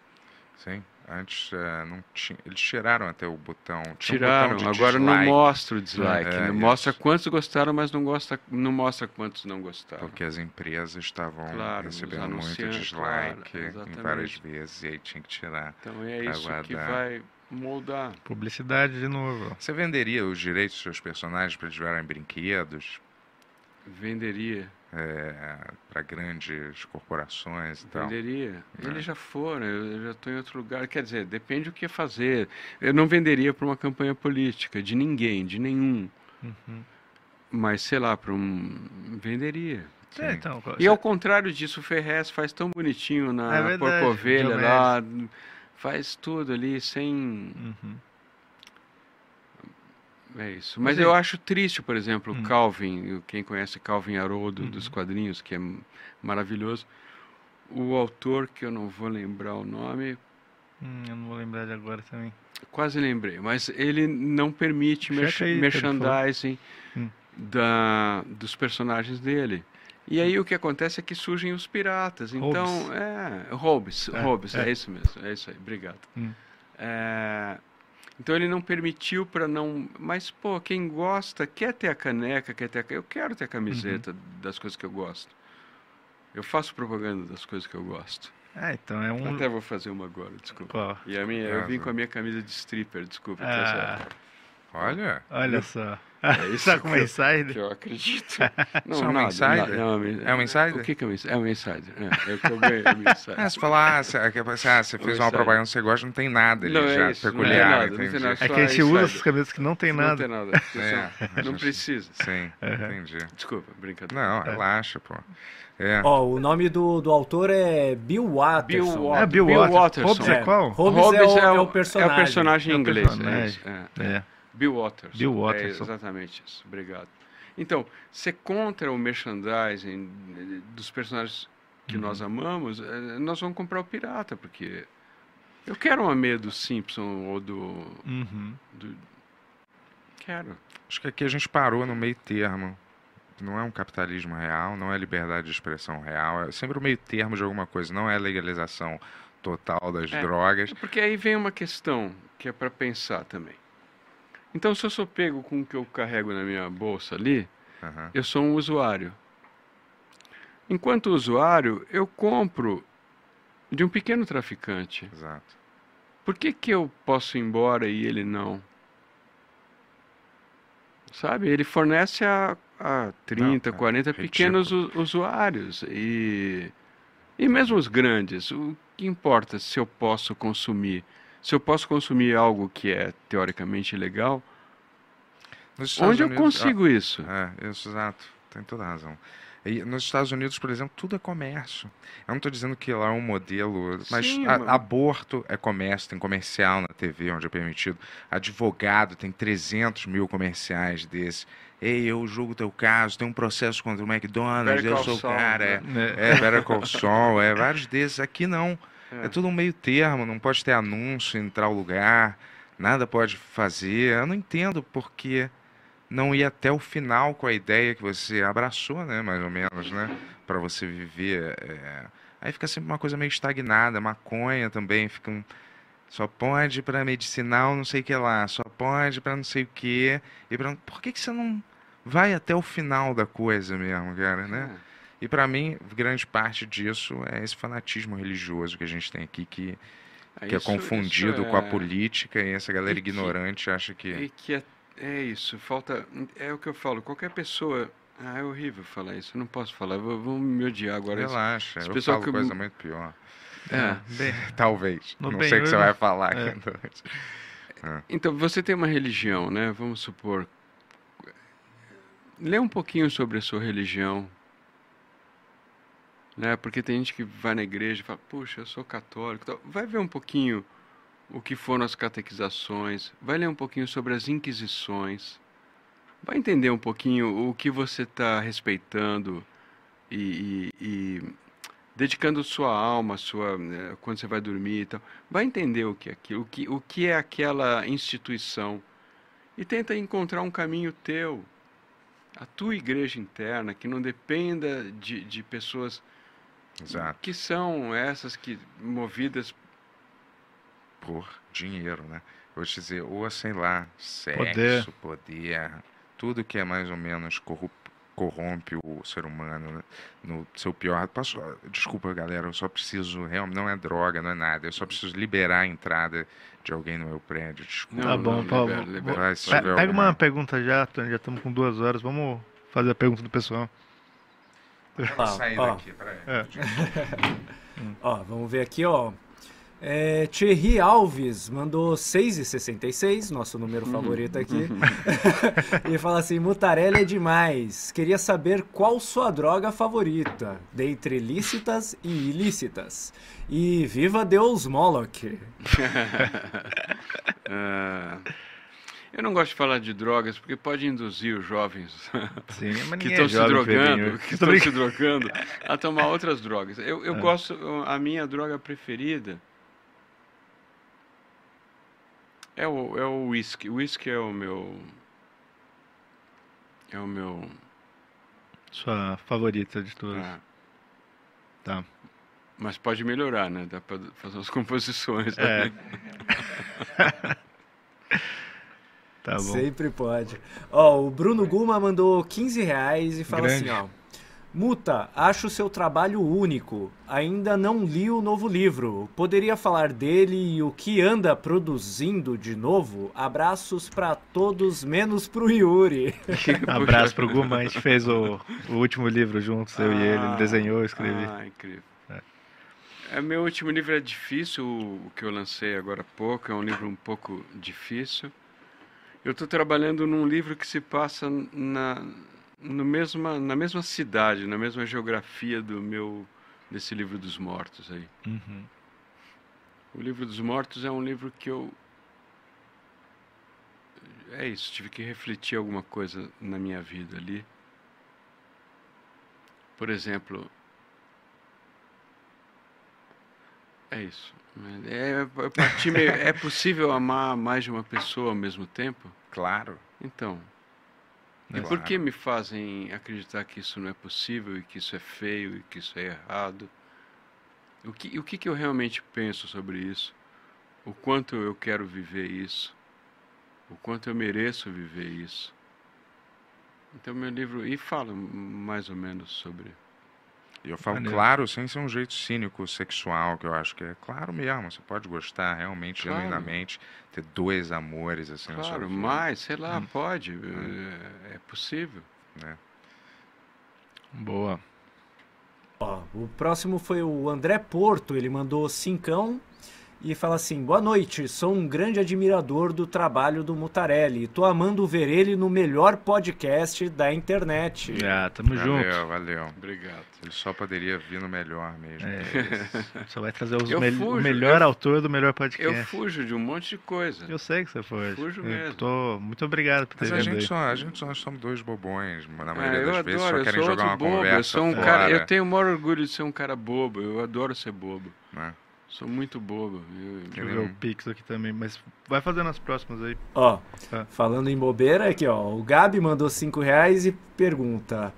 Sim. Antes é, não tinha. Eles tiraram até o botão. tinha um Tiraram, botão de agora não dislike, mostra o dislike. É, não mostra isso. quantos gostaram, mas não, gosta, não mostra quantos não gostaram. Porque as empresas estavam Claro, os recebendo muito dislike claro, várias vezes e aí tinha que tirar. Então é isso que guardar. vai moldar. Publicidade de novo. Você venderia os direitos dos seus personagens para eles virarem brinquedos? Venderia, para grandes corporações e tal? venderia. É. Eles já foram, eu já estou em outro lugar. Quer dizer, depende do que fazer. Eu não venderia para uma campanha política, de ninguém, de nenhum. Uhum. Mas, sei lá, para um. Venderia. É, então, E ao contrário disso, o Ferrez faz tão bonitinho na É verdade, Porco Ovelha Diomedes. lá. Faz tudo ali sem. Uhum. É isso. Mas Mas aí- eu acho triste, por exemplo, Hum. o Calvin, quem conhece Calvin Haroldo dos Uhum. quadrinhos, que é maravilhoso. O autor, que eu não vou lembrar o nome, Hum, eu não vou lembrar de agora também. quase lembrei, mas ele não permite merch- aí, merchandising Hum. da, dos personagens dele. E aí o que acontece é que surgem os piratas. Então, é. Hobbes, É, Hobbes, é. é. isso mesmo, é isso aí, obrigado. Hum. É, então ele não permitiu para não. Mas, pô, quem gosta quer ter a caneca, quer ter a. Eu quero ter a camiseta Uhum. das coisas que eu gosto. Eu faço propaganda das coisas que eu gosto. Ah, então é um. Até vou fazer uma agora, desculpa. Qual? E a minha, eu vim com a minha camisa de stripper, desculpa. tá Ah. Olha, olha só. É isso Tá com uma que eu- insider? que eu acredito. Isso é um insider? não, É um insider? O que, que é um insider? É um insider. É, é o que eu ganhei, é um insider. ah, você falar, ah, você, ah, você fez uma Insider. propaganda que você gosta, não tem nada ali Não, é já isso, não peculiar, tem nada, não tem nada. É Só que a gente usa essas camisas que não tem Não nada. tem nada. É, Não precisa. Sim, Uhum. entendi. Desculpa, brincadeira. Não, relaxa, pô. É. Ó, o nome do, do autor é Bill Watterson. Bill Ah, Bill, Bill Waters. Watterson. Hobbes é É. qual? Hobbes, é, o, é o personagem. É o personagem É em o inglês. é personagem. isso, é. É. Bill Waters. Bill É Watterson. exatamente isso. Obrigado. Então, ser contra o merchandising dos personagens que nós Uhum. amamos, eh, nós vamos comprar o pirata, porque eu quero uma meia do Simpson ou do, Uhum. do... Quero. Acho que aqui a gente parou no meio termo. Não é um capitalismo real, não é liberdade de expressão real, é sempre o meio termo de alguma coisa, não é legalização total das É. drogas. Porque aí vem uma questão que é para pensar também. Então, se eu sou pego com o que eu carrego na minha bolsa ali, Aham. eu sou um usuário. Enquanto usuário, eu compro de um pequeno traficante. Exato. Por que, que eu posso ir embora e ele não? Sabe? Ele fornece a, a 30, Não, é 40 ridículo. pequenos usuários. E, e mesmo os grandes. O que importa se eu posso consumir? Se eu posso consumir algo que é teoricamente Estados onde eu Unidos- consigo isso? É, isso, exato. Tem toda a razão. E nos Estados Unidos, por exemplo, tudo é comércio. Eu não estou dizendo que lá é um modelo, mas Sim, a- aborto é comércio, tem comercial na TV onde é permitido. Advogado tem 300 mil comerciais desses. Ei, eu julgo teu caso, tem um processo contra o McDonald's, Better eu sou o cara. É, né? É. é Better Call Saul, é vários desses. Aqui não. É. É tudo um meio termo, não pode ter anúncio em tal lugar, nada pode fazer. Eu não entendo por que não ir até o final com a ideia que você abraçou, né, mais ou menos, né, para você viver. é. Aí fica sempre uma coisa meio estagnada, maconha também, fica um... Só pode para medicinal, não sei o que lá, só pode para não sei o que. E pra... por que, que você não vai até o final da coisa mesmo, cara, né? E para mim, grande parte disso é esse fanatismo religioso que a gente tem aqui, que, É, que é isso- confundido isso com a é- política e essa galera E que- ignorante acha que. E que é, é isso, falta. É o que eu falo, qualquer pessoa. Ah, é horrível falar isso, eu não posso falar, vou- vão me odiar agora. Relaxa, esse eu pessoal falo que- coisa muito pior. É. Bem, Talvez. No não bem sei o que você hoje- vai falar é. aqui. Douglas. Então, você tem uma religião, né? Vamos supor. Lê um pouquinho sobre a sua religião. Né? Porque tem gente que vai na igreja e fala, puxa, eu sou católico. tal. Vai ver um pouquinho o que foram as catequizações, vai ler um pouquinho sobre as inquisições, vai entender um pouquinho o que você está respeitando e, e- e dedicando sua alma, sua, né, quando você vai dormir e tal. Vai entender o que é aquilo, o que, o que é aquela instituição e tenta encontrar um caminho teu. a tua igreja interna, que não dependa de, de pessoas Exato. que são essas que movidas Por dinheiro, né? Vou te dizer, ou sei lá, sexo, Poder. poder, tudo que é mais ou menos corrup- corrompe o ser humano né? no seu pior. Posso, desculpa, galera, eu só preciso, realmente, não é droga, não é nada, eu só preciso liberar a entrada de alguém no meu prédio. Desculpa. Tá bom, Paulo. libera, libera. Vai, Pega alguma- uma pergunta já, já estamos com duas horas. Vamos fazer a pergunta do pessoal. Ó, Sair ó, daqui, peraí. É. ó, vamos ver aqui, ó. É, Thierry Alves mandou 6,66, nosso número favorito aqui. e fala assim: Mutarelli é demais. Queria saber qual sua droga favorita, dentre lícitas e ilícitas. E viva Deus Moloch. Ah, eu não gosto de falar de drogas porque pode induzir os jovens Sim, que estão é se drogando, que estão se drogando a tomar outras drogas. Eu, eu É. gosto, a minha droga preferida é o é o whisky. O whisky é o meu é o meu Sua favorita de todas. ah, Tá. mas pode melhorar, né? Dá para fazer umas composições. É. também. Tá bom. Sempre pode. Ó, o Bruno Guma mandou 15 reais e fala Grande. assim, ó. Muta, acho seu trabalho único. Ainda não li o novo livro. Poderia falar dele e o que anda produzindo de novo? Abraços pra todos, menos pro Yuri. Abraço pro Guma, a gente fez o, o último livro juntos, eu e ele, ele Ah, desenhou, eu escrevi. Ah, incrível. É. É, meu último livro é difícil, o o que eu lancei agora há pouco, é um livro um pouco difícil. Eu estou trabalhando num livro que se passa na, no mesma, na mesma cidade, na mesma geografia do meu desse livro dos mortos aí. Uhum. O livro dos mortos é um livro que eu é isso, tive que refletir alguma coisa na minha vida ali. Por exemplo, é isso. É, meio- é possível amar mais de uma pessoa ao mesmo tempo? Claro. Então, e Claro. por que me fazem acreditar que isso não é possível e que isso é feio e que isso é errado? O que, o que, que eu realmente penso sobre isso? O quanto eu quero viver isso? O quanto eu mereço viver isso? Então, meu livro. E fala mais ou menos sobre. E eu falo Maneiro. claro, sem ser um jeito cínico, sexual, que eu acho que é claro mesmo. Você pode gostar realmente, Claro. genuinamente, ter dois amores assim na sua Claro, vida, mais, sei lá, Hum. pode. É, é possível. né? Boa. Ó, o próximo foi o André Porto, ele mandou cincão e fala assim: Boa noite, sou um grande admirador do trabalho do Mutarelli. Tô amando ver ele no melhor podcast da internet. Ah, tamo junto. Valeu, valeu. Obrigado. Ele só poderia vir no melhor mesmo. É, só vai trazer os Eu mel- fujo, o melhor eu- autor do melhor Eu podcast. fujo de um monte de coisa. Eu sei que você foi. Fujo Eu mesmo. Tô... Muito obrigado por ter Mas a vindo gente, aí. só, a gente só somos dois bobões, na Ah, maioria eu das adoro, vezes, só eu querem sou jogar uma bobo. conversa Eu sou um fora, cara, eu tenho o maior orgulho de ser um cara bobo. Eu adoro ser bobo. né? Sou muito bobo. Eu- Deixa eu ver o Pix aqui também, mas vai fazendo as próximas aí. Ó, Tá. falando em bobeira, aqui ó, o Gabi mandou 5 reais e pergunta: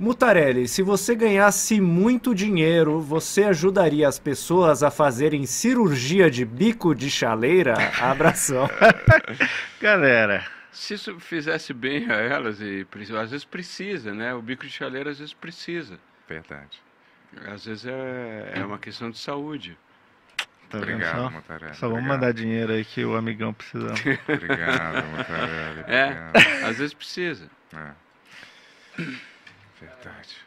Mutarelli, se você ganhasse muito dinheiro, você ajudaria as pessoas a fazerem cirurgia de bico de chaleira? Abração. Galera, Se isso fizesse bem a elas, e às vezes precisa, né? O bico de chaleira às vezes precisa. Verdade. Às vezes é, é uma questão de saúde. Tá vendo Obrigado, só? Só vamos obrigado. mandar dinheiro aí que o amigão precisa. Obrigado, Montarelli. É, obrigado. às vezes precisa. É. Verdade.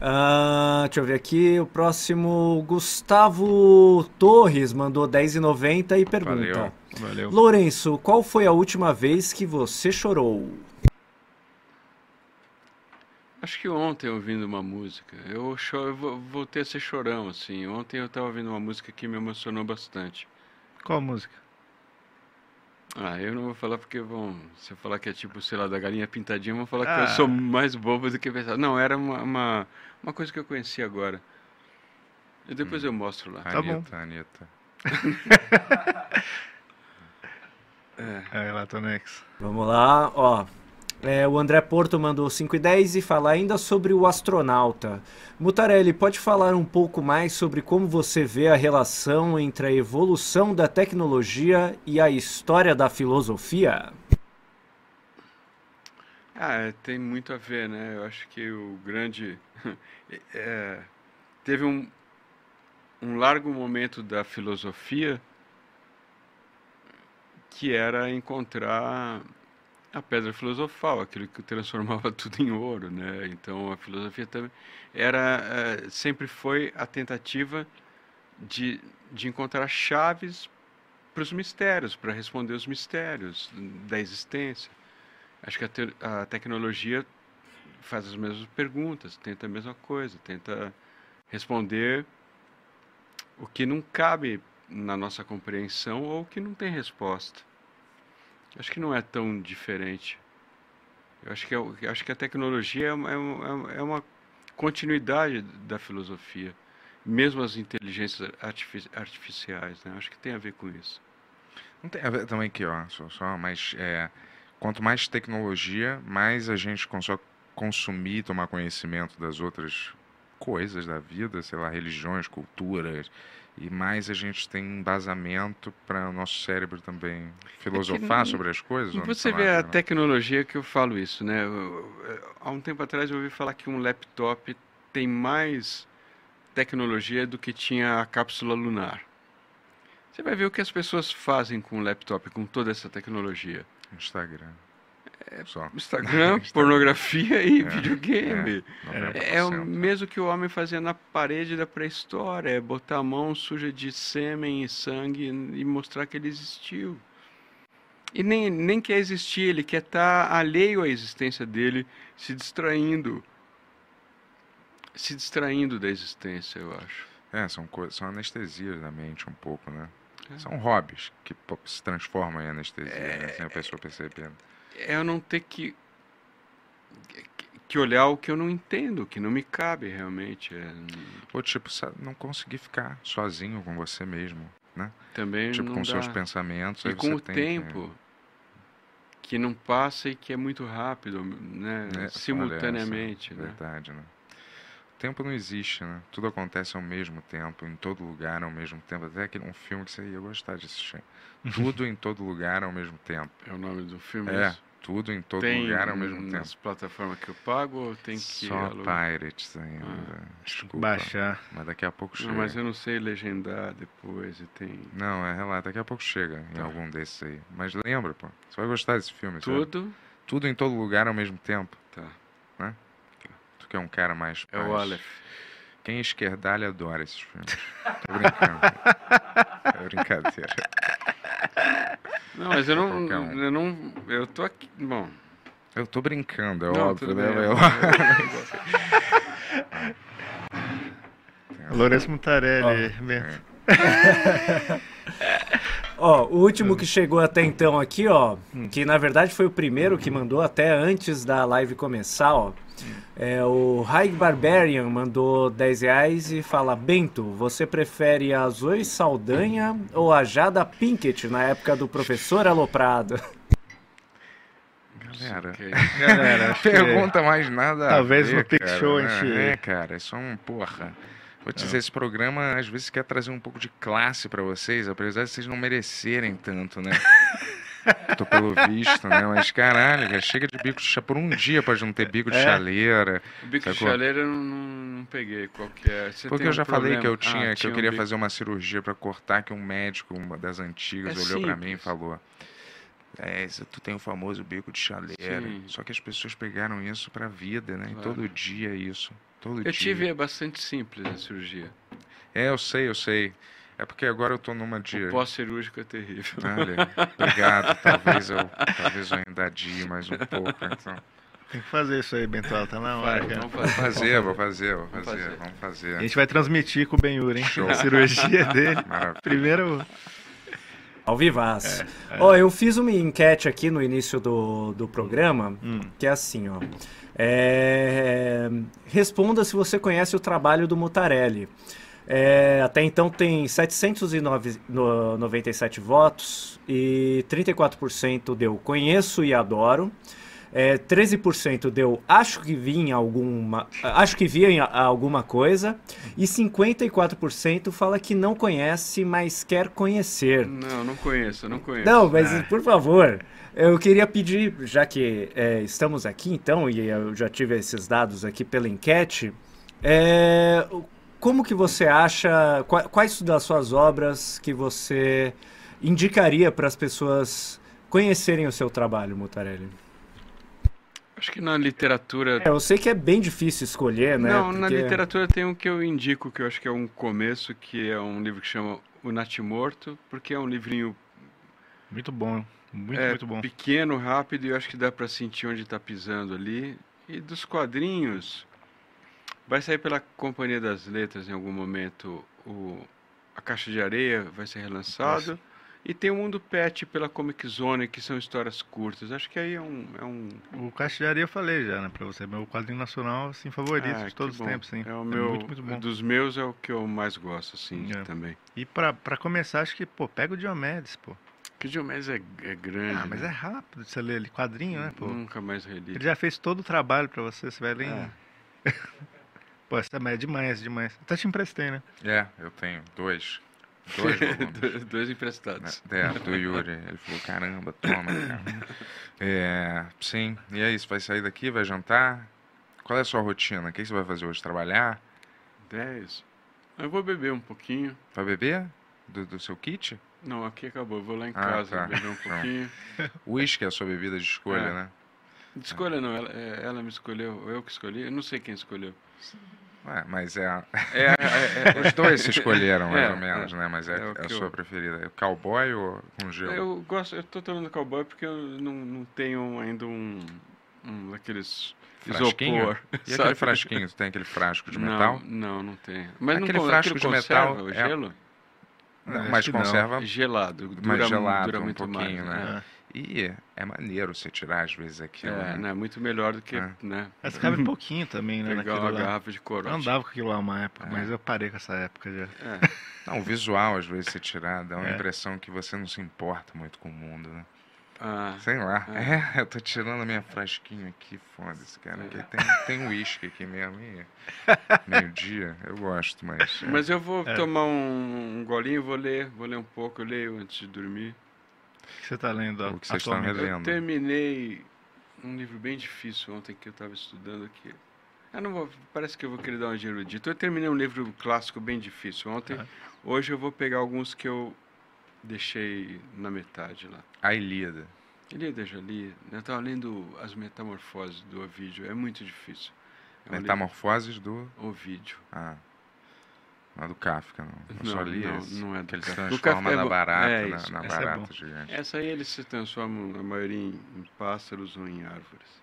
Ah, deixa eu ver aqui. O próximo, Gustavo Torres mandou 10,90 e pergunta: Valeu. Valeu. Lourenço, qual foi a última vez que você chorou? Acho que ontem ouvindo uma música, eu, eu vo- voltei a ser chorão, assim. Ontem eu estava ouvindo uma música que me emocionou bastante. Qual música? Ah, eu não vou falar porque vão. Se eu falar que é tipo, sei lá, da galinha pintadinha, vão falar que Ah. eu sou mais bobo do que pensar. Não, era uma, uma, uma coisa que eu conheci agora. E depois eu mostro lá. Tá bom. Anitta, Anitta. É. É, lá, Tonex. Vamos lá, ó. É, o André Porto mandou 5 e 10 e fala ainda sobre o astronauta. Mutarelli, pode falar um pouco mais sobre como você vê a relação entre a evolução da tecnologia e a história da filosofia? Ah, é, tem muito a ver, né? Eu acho que o grande. É, teve um, um largo momento da filosofia que era encontrar a pedra filosofal, aquilo que transformava tudo em ouro, né? Então a filosofia também era é, sempre foi a tentativa de, de encontrar chaves para os mistérios, para responder os mistérios da existência. Acho que a, te, a tecnologia faz as mesmas perguntas, tenta a mesma coisa, tenta responder o que não cabe na nossa compreensão ou que não tem resposta. Acho que não é tão diferente. Eu acho que, é, eu acho que a tecnologia é uma, é uma é continuidade da filosofia, mesmo as inteligências artificiais. Né? Acho que tem a ver com isso. Não tem a ver também aqui, ó, só, só mas é, quanto mais tecnologia, mais a gente consegue consumir, tomar conhecimento das outras coisas da vida, sei lá, religiões, culturas, e mais a gente tem embasamento para o nosso cérebro também filosofar é sobre as coisas. Você vê a né? tecnologia que eu falo isso, né? Há um tempo atrás eu ouvi falar que um laptop tem mais tecnologia do que tinha a cápsula lunar. Você vai ver o que as pessoas fazem com o laptop, com toda essa tecnologia. Instagram. É, Só. Instagram, pornografia e é, videogame. É, é, o mesmo que o homem fazia na parede da pré-história, é botar a mão suja de sêmen e sangue e mostrar que ele existiu. E nem, nem quer existir, ele quer estar tá alheio à existência dele, se distraindo. Se distraindo da existência, eu acho. É, são, são anestesias da mente um pouco, né? É. São hobbies que se transformam em anestesia, é, né? sem a pessoa percebendo. É eu não ter que, que olhar o que eu não entendo, que não me cabe realmente. É... Ou tipo, não conseguir ficar sozinho com você mesmo, né? Também Tipo, com dá. seus pensamentos. E com o tempo, que... que... não passa e que é muito rápido, né? É, Simultaneamente, né? Verdade, né? Tempo não existe, né? Tudo acontece ao mesmo tempo, em todo lugar ao mesmo tempo. Até aquele um filme que você ia gostar de assistir. Tudo em todo lugar ao mesmo tempo. É o nome do filme? É, isso? tudo em todo tem lugar ao mesmo tempo. Nas plataformas que eu pago ou tem que Só Pirates ainda. Ah. Desculpa. Baixar. Mas daqui a pouco chega. Não, mas eu não sei legendar depois e tem. Não, é relato. Daqui a pouco chega em tá. algum desses aí. Mas lembra, pô. Você vai gostar desse filme. Tudo? Sabe? Tudo em todo lugar ao mesmo tempo. Tá. Né? Tu que é um cara mais. É mais... o Aleph. Quem esquerdalha adora esses filmes. Tô brincando. é brincadeira. Não, mas eu não, um. eu não. Eu tô aqui. Bom. Eu tô brincando, é não, óbvio, né? Eu... Lourenço Mutarelli, oh. Ó, o último que chegou até então aqui, ó, que na verdade foi o primeiro que mandou até antes da live começar, ó. É, o High Barbarian mandou 10 reais e fala: Bento, você prefere a Zoe Saldanha ou a Jada Pinkett na época do professor Aloprado? Galera, galera pergunta mais nada. Talvez ver, no Pick Show a gente. É, cara, é só um porra. Vou te dizer, esse programa às vezes quer trazer um pouco de classe para vocês, apesar de vocês não merecerem tanto, né? Tô pelo visto, né? Mas caralho, cara, chega de bico de chaleira. Por um dia pode não ter bico de é. chaleira. O bico sacou? de chaleira eu não, não peguei qualquer. Você Porque eu já um falei que eu tinha, ah, que eu queria um fazer uma cirurgia para cortar, que um médico, uma das antigas, é olhou para mim e falou. É, tu tem o famoso bico de chaleira. Sim. Só que as pessoas pegaram isso pra vida, né? Claro. E todo dia é isso. Todo eu dia. tive é bastante simples a cirurgia. É, eu sei, eu sei. É porque agora eu tô numa de. O pós-cirúrgico é terrível. Olha, obrigado. talvez, eu, talvez eu ainda adie mais um pouco, então. Tem que fazer isso aí, Bentola, tá na hora, cara. Vamos fazer, vou fazer, vou fazer, fazer, vamos fazer. A gente vai transmitir com o Benhur, hein? Show. A cirurgia dele. Maravilha. Primeiro. Ao vivaço. É, é. Ó, eu fiz uma enquete aqui no início do, do programa, hum. que é assim, ó. É, responda se você conhece o trabalho do Mutarelli. É, até então tem 797 votos e 34% deu conheço e adoro. É, 13% deu acho que vi em alguma. Acho que vi em a- alguma coisa. E 54% fala que não conhece, mas quer conhecer. Não, não conheço, não conheço. Não, mas É. por favor, eu queria pedir, já que é, estamos aqui então, e eu já tive esses dados aqui pela enquete, é, como que você acha, qua- quais das suas obras que você indicaria para as pessoas conhecerem o seu trabalho, Mutarelli? Acho que na literatura. É, eu sei que é bem difícil escolher, né? Não, na porque- literatura tem um que eu indico, que eu acho que é um começo, que é um livro que chama O Natimorto, porque é um livrinho Muito bom. Muito, é, muito bom. pequeno, rápido, e eu acho que dá pra sentir onde tá pisando ali. E dos quadrinhos, vai sair pela Companhia das Letras em algum momento o A Caixa de Areia, vai ser relançado. E tem o Mundo Pet pela Comic Zone, que são histórias curtas. Acho que aí é um... É um O Caixa de Areia eu falei já, né, pra você. Meu quadrinho nacional, assim, favorito Ah, de todos os tempos, sim. É o meu, muito, muito bom. dos meus é o que eu mais gosto, assim, É. também. E pra, pra começar, acho que, pô, pega o Diomedes, pô. Que Diomedes é, é grande. Ah, mas é né? rápido de você ler ele. Quadrinho, né, pô? Nunca mais reli. Ele já fez todo o trabalho pra você, você vai ler em... É. Pô, essa é demais, demais. Até te emprestei, né? É, eu tenho dois. Dois. Dois- emprestados. É, do Yuri. Ele falou, caramba, toma, cara. É, sim. E é isso, vai sair daqui, vai jantar? Qual é a sua rotina? O que você vai fazer hoje? Trabalhar? Dez. Eu vou beber um pouquinho. Vai beber? Do, do seu kit? Não, aqui acabou. Eu vou lá em Ah, casa tá. beber um pouquinho. Whisky é a sua bebida de escolha, É. né? De escolha não, ela, é, ela me escolheu, eu que escolhi. Eu não sei quem escolheu. Mas é. a- É, é, é, Os dois se escolheram, mais É, ou menos, é. né? Mas é, É é a sua eu- preferida. É o cowboy ou com gelo? eu gosto, eu tô tomando cowboy porque eu não, não tenho ainda um, um daqueles Frasquinho? isopor. E aquele sabe? frasquinho? Tu tem aquele frasco de Não, metal? Não, não tem. Mas Aquele não, frasco de metal conserva o é- gelo? Não, acho mas que não. conserva. Gelado, dura, mais gelado dura um muito pouquinho, mais. né? E é maneiro você tirar às vezes aquilo. É, né? né, muito melhor do que, É. né, Mas cabe pouquinho também, né, pegar uma lá. garrafa de Eu corote. andava com aquilo lá uma época, É. mas eu parei com essa época já. É. Não, o visual, às vezes, você tirar, dá uma É. impressão que você não se importa muito com o mundo, né? Ah, Sei lá. É. É, eu tô tirando a minha frasquinha aqui, foda-se, cara. É. Tem, tem uísque aqui mesmo. e Meio-dia, eu gosto, mas. é. mas eu vou É. tomar um, um golinho, vou ler, vou ler um pouco, eu leio antes de dormir. O que você tá lendo O que vocês estão atualmente? relendo? Eu terminei um livro bem difícil ontem que eu estava estudando aqui. Eu não vou, parece que eu vou querer dar uma de erudito. Eu terminei um livro clássico bem difícil ontem. Ah. Hoje eu vou pegar alguns que eu deixei na metade lá. A Ilíada. Ilíada já li. Eu estava lendo As Metamorfoses do Ovídio. É muito difícil. É um Metamorfoses do. livro- Ovídio. Ah. Não é do Kafka, não. Eu só Não, li não, esse. não é do Que ele se Kafka. Do transforma Kafka é na barata, É na, na esse é barata bom. gigante. Essa aí eles se transformam, a maioria, em, em pássaros ou em árvores.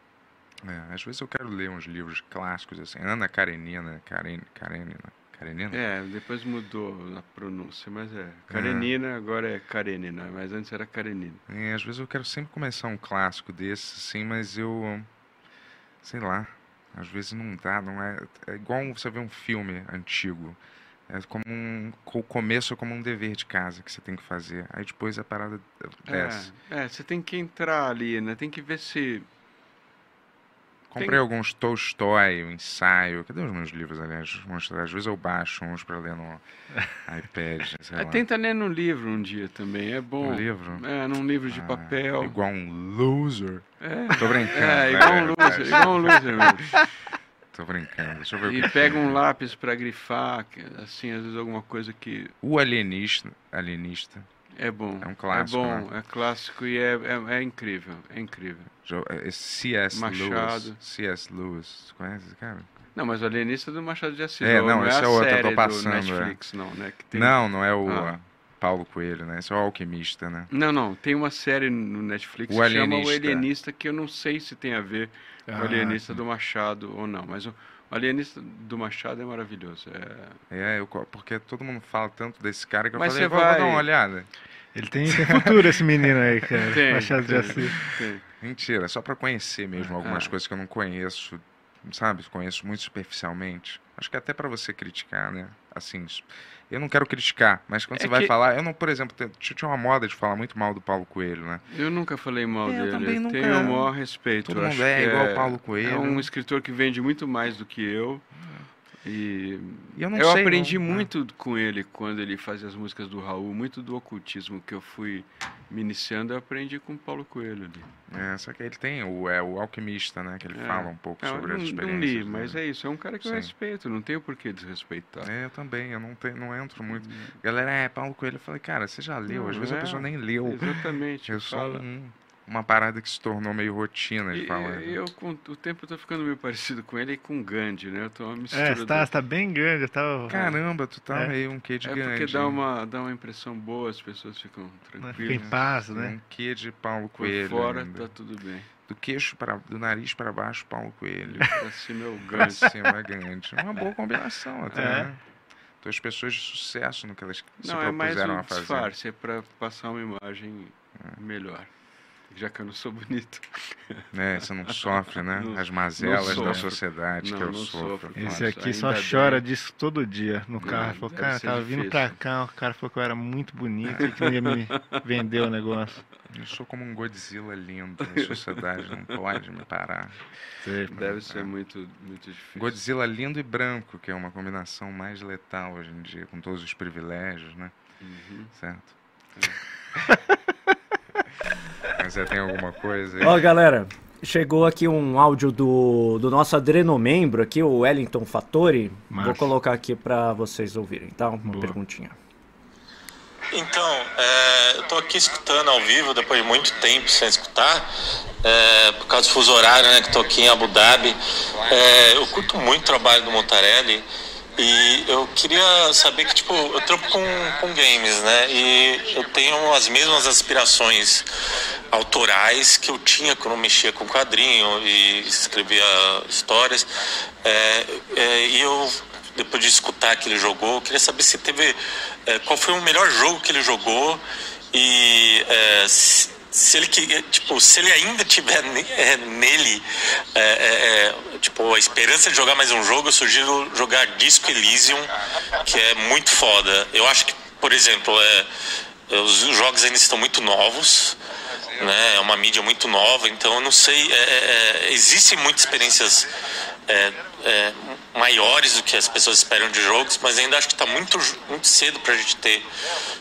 É, às vezes eu quero ler uns livros clássicos assim. Ana Karenina, Karen, Karenina, Karenina? É, depois mudou a pronúncia, mas é. Karenina, agora é Karenina, mas antes era Karenina. É, às vezes eu quero sempre começar um clássico desse, assim, mas eu. Sei lá. Às vezes não dá, não é. É igual você ver um filme antigo. É como um. O começo é como um dever de casa que você tem que fazer. Aí depois a parada desce. É, é, você tem que entrar ali, né? Tem que ver se. Comprei alguns Tolstói, o ensaio. Cadê os meus livros, aliás? Mostrar. Às vezes eu baixo uns pra ler no iPad. Lá. tenta ler no livro um dia também, é bom. Um livro? É, num livro de Ah, papel. Igual um loser. É, Tô brincando. é igual um loser, igual um loser mesmo. Tô brincando. Deixa eu ver E pega um lápis pra grifar, assim, às vezes alguma coisa que O Alienista. Alienista. é bom. É um clássico, É bom, né? é clássico e é, é, é incrível, é incrível. Jo- Esse C.S. Lewis. C.S. Lewis. Você conhece esse cara? Não, mas o Alienista é do Machado de Assis. É, não, não, é esse a é outro, eu tô passando, é. do Netflix, não, né? tem- Não, não é o Ah. Paulo Coelho, né? Esse é o Alquimista, né? Não, não, tem uma série no Netflix O que chama O Alienista. Alienista, que eu não sei se tem a ver com o Ah, Alienista sim. do Machado ou não, mas o o Alienista do Machado é maravilhoso. É... É, eu, porque todo mundo fala tanto desse cara que eu Mas falei, você vou, vou dar vai- uma olhada. Ele tem, tem futuro, esse menino aí, cara. Tem, Machado de tem. Assis. tem. Mentira, é só pra conhecer mesmo algumas Ah. coisas que eu não conheço sabe? Conheço muito superficialmente. Acho que até para você criticar, né? Assim, eu não quero criticar, mas quando É você vai que- falar, eu não, por exemplo, tinha uma moda de falar muito mal do Paulo Coelho, né? Eu nunca falei mal É, eu dele. também eu nunca- tenho o maior respeito. Todo mundo acho é igual o Paulo Coelho. É um escritor que vende muito mais do que eu. E E eu não eu sei, aprendi não- muito com ele quando ele fazia as músicas do Raul, muito do ocultismo que eu fui me iniciando, eu aprendi com o Paulo Coelho ali. É, só que ele tem o, é, o alquimista, né? Que ele É. fala um pouco É, eu sobre não, as não experiências. li, né? mas é isso, é um cara que eu Sim. respeito, não tenho por que desrespeitar. É, eu também, eu não, tenho, não entro muito. Galera, é, Paulo Coelho, eu falei, cara, você já leu? Não, Às vezes a é, pessoa nem leu. Exatamente. Eu sou fala- um- uma parada que se tornou meio rotina de E- falar. né? eu, com o tempo, eu tô ficando meio parecido com ele e com o Gandhi, né? Eu tô uma mistura. É, você tá, do- você tá bem grande. Tá... Caramba, tu tá É. meio um quê de É grande. porque dá uma, dá uma impressão boa, as pessoas ficam Fica em tranquilas. paz, né? Um quê de Paulo Por Coelho. fora ainda. tá tudo bem. Do queixo para do nariz para baixo, Paulo Coelho. Pra cima é o Pra Gandhi. cima é grande. Uma boa combinação até, É. né? Duas pessoas de sucesso no que elas se Não, é mais propuseram um a fazer. disfarce, é pra passar uma imagem melhor. Já que eu não sou bonito. Né? Você não sofre, né? Não- As mazelas da sociedade Não, que eu não sofro. sofro. Esse aqui só ainda chora bem. disso todo dia no carro. Não, Falou, cara, tava vindo pra difícil. cá, o cara falou que eu era muito bonito e que não ia me vender o negócio. Eu sou como um Godzilla lindo. A sociedade não pode me parar. Sei, Deve ser muito, muito difícil. Godzilla lindo e branco, que é uma combinação mais letal hoje em dia, com todos os privilégios, né? Uhum. Certo? Mas você tem alguma coisa aí? Ó, galera, chegou aqui um áudio do, do nosso adrenomembro aqui, o Wellington Fattori. Vou Massa. colocar aqui pra vocês ouvirem, tá? Uma Boa. perguntinha. Então, é, eu tô aqui escutando ao vivo depois de muito tempo sem escutar, é, por causa do fuso horário, né, que tô aqui em Abu Dhabi. É, eu curto muito o trabalho do Montarelli e eu queria saber que, tipo, eu trampo com, com games, né, e eu tenho as mesmas aspirações autorais que eu tinha quando eu mexia com quadrinho e escrevia histórias. É, é, e eu depois de escutar que ele jogou, eu queria saber se teve. é, qual foi o melhor jogo que ele jogou e é, se, se ele tipo, se ele ainda tiver é, nele é, é, é, tipo, a esperança de jogar mais um jogo, eu sugiro jogar Disco Elysium, que é muito foda. Eu acho que, por exemplo, é, os jogos ainda estão muito novos né? É uma mídia muito nova, então eu não sei. é, é, é, existem muitas experiências é, é, maiores do que as pessoas esperam de jogos, mas ainda acho que está muito, muito cedo para a gente ter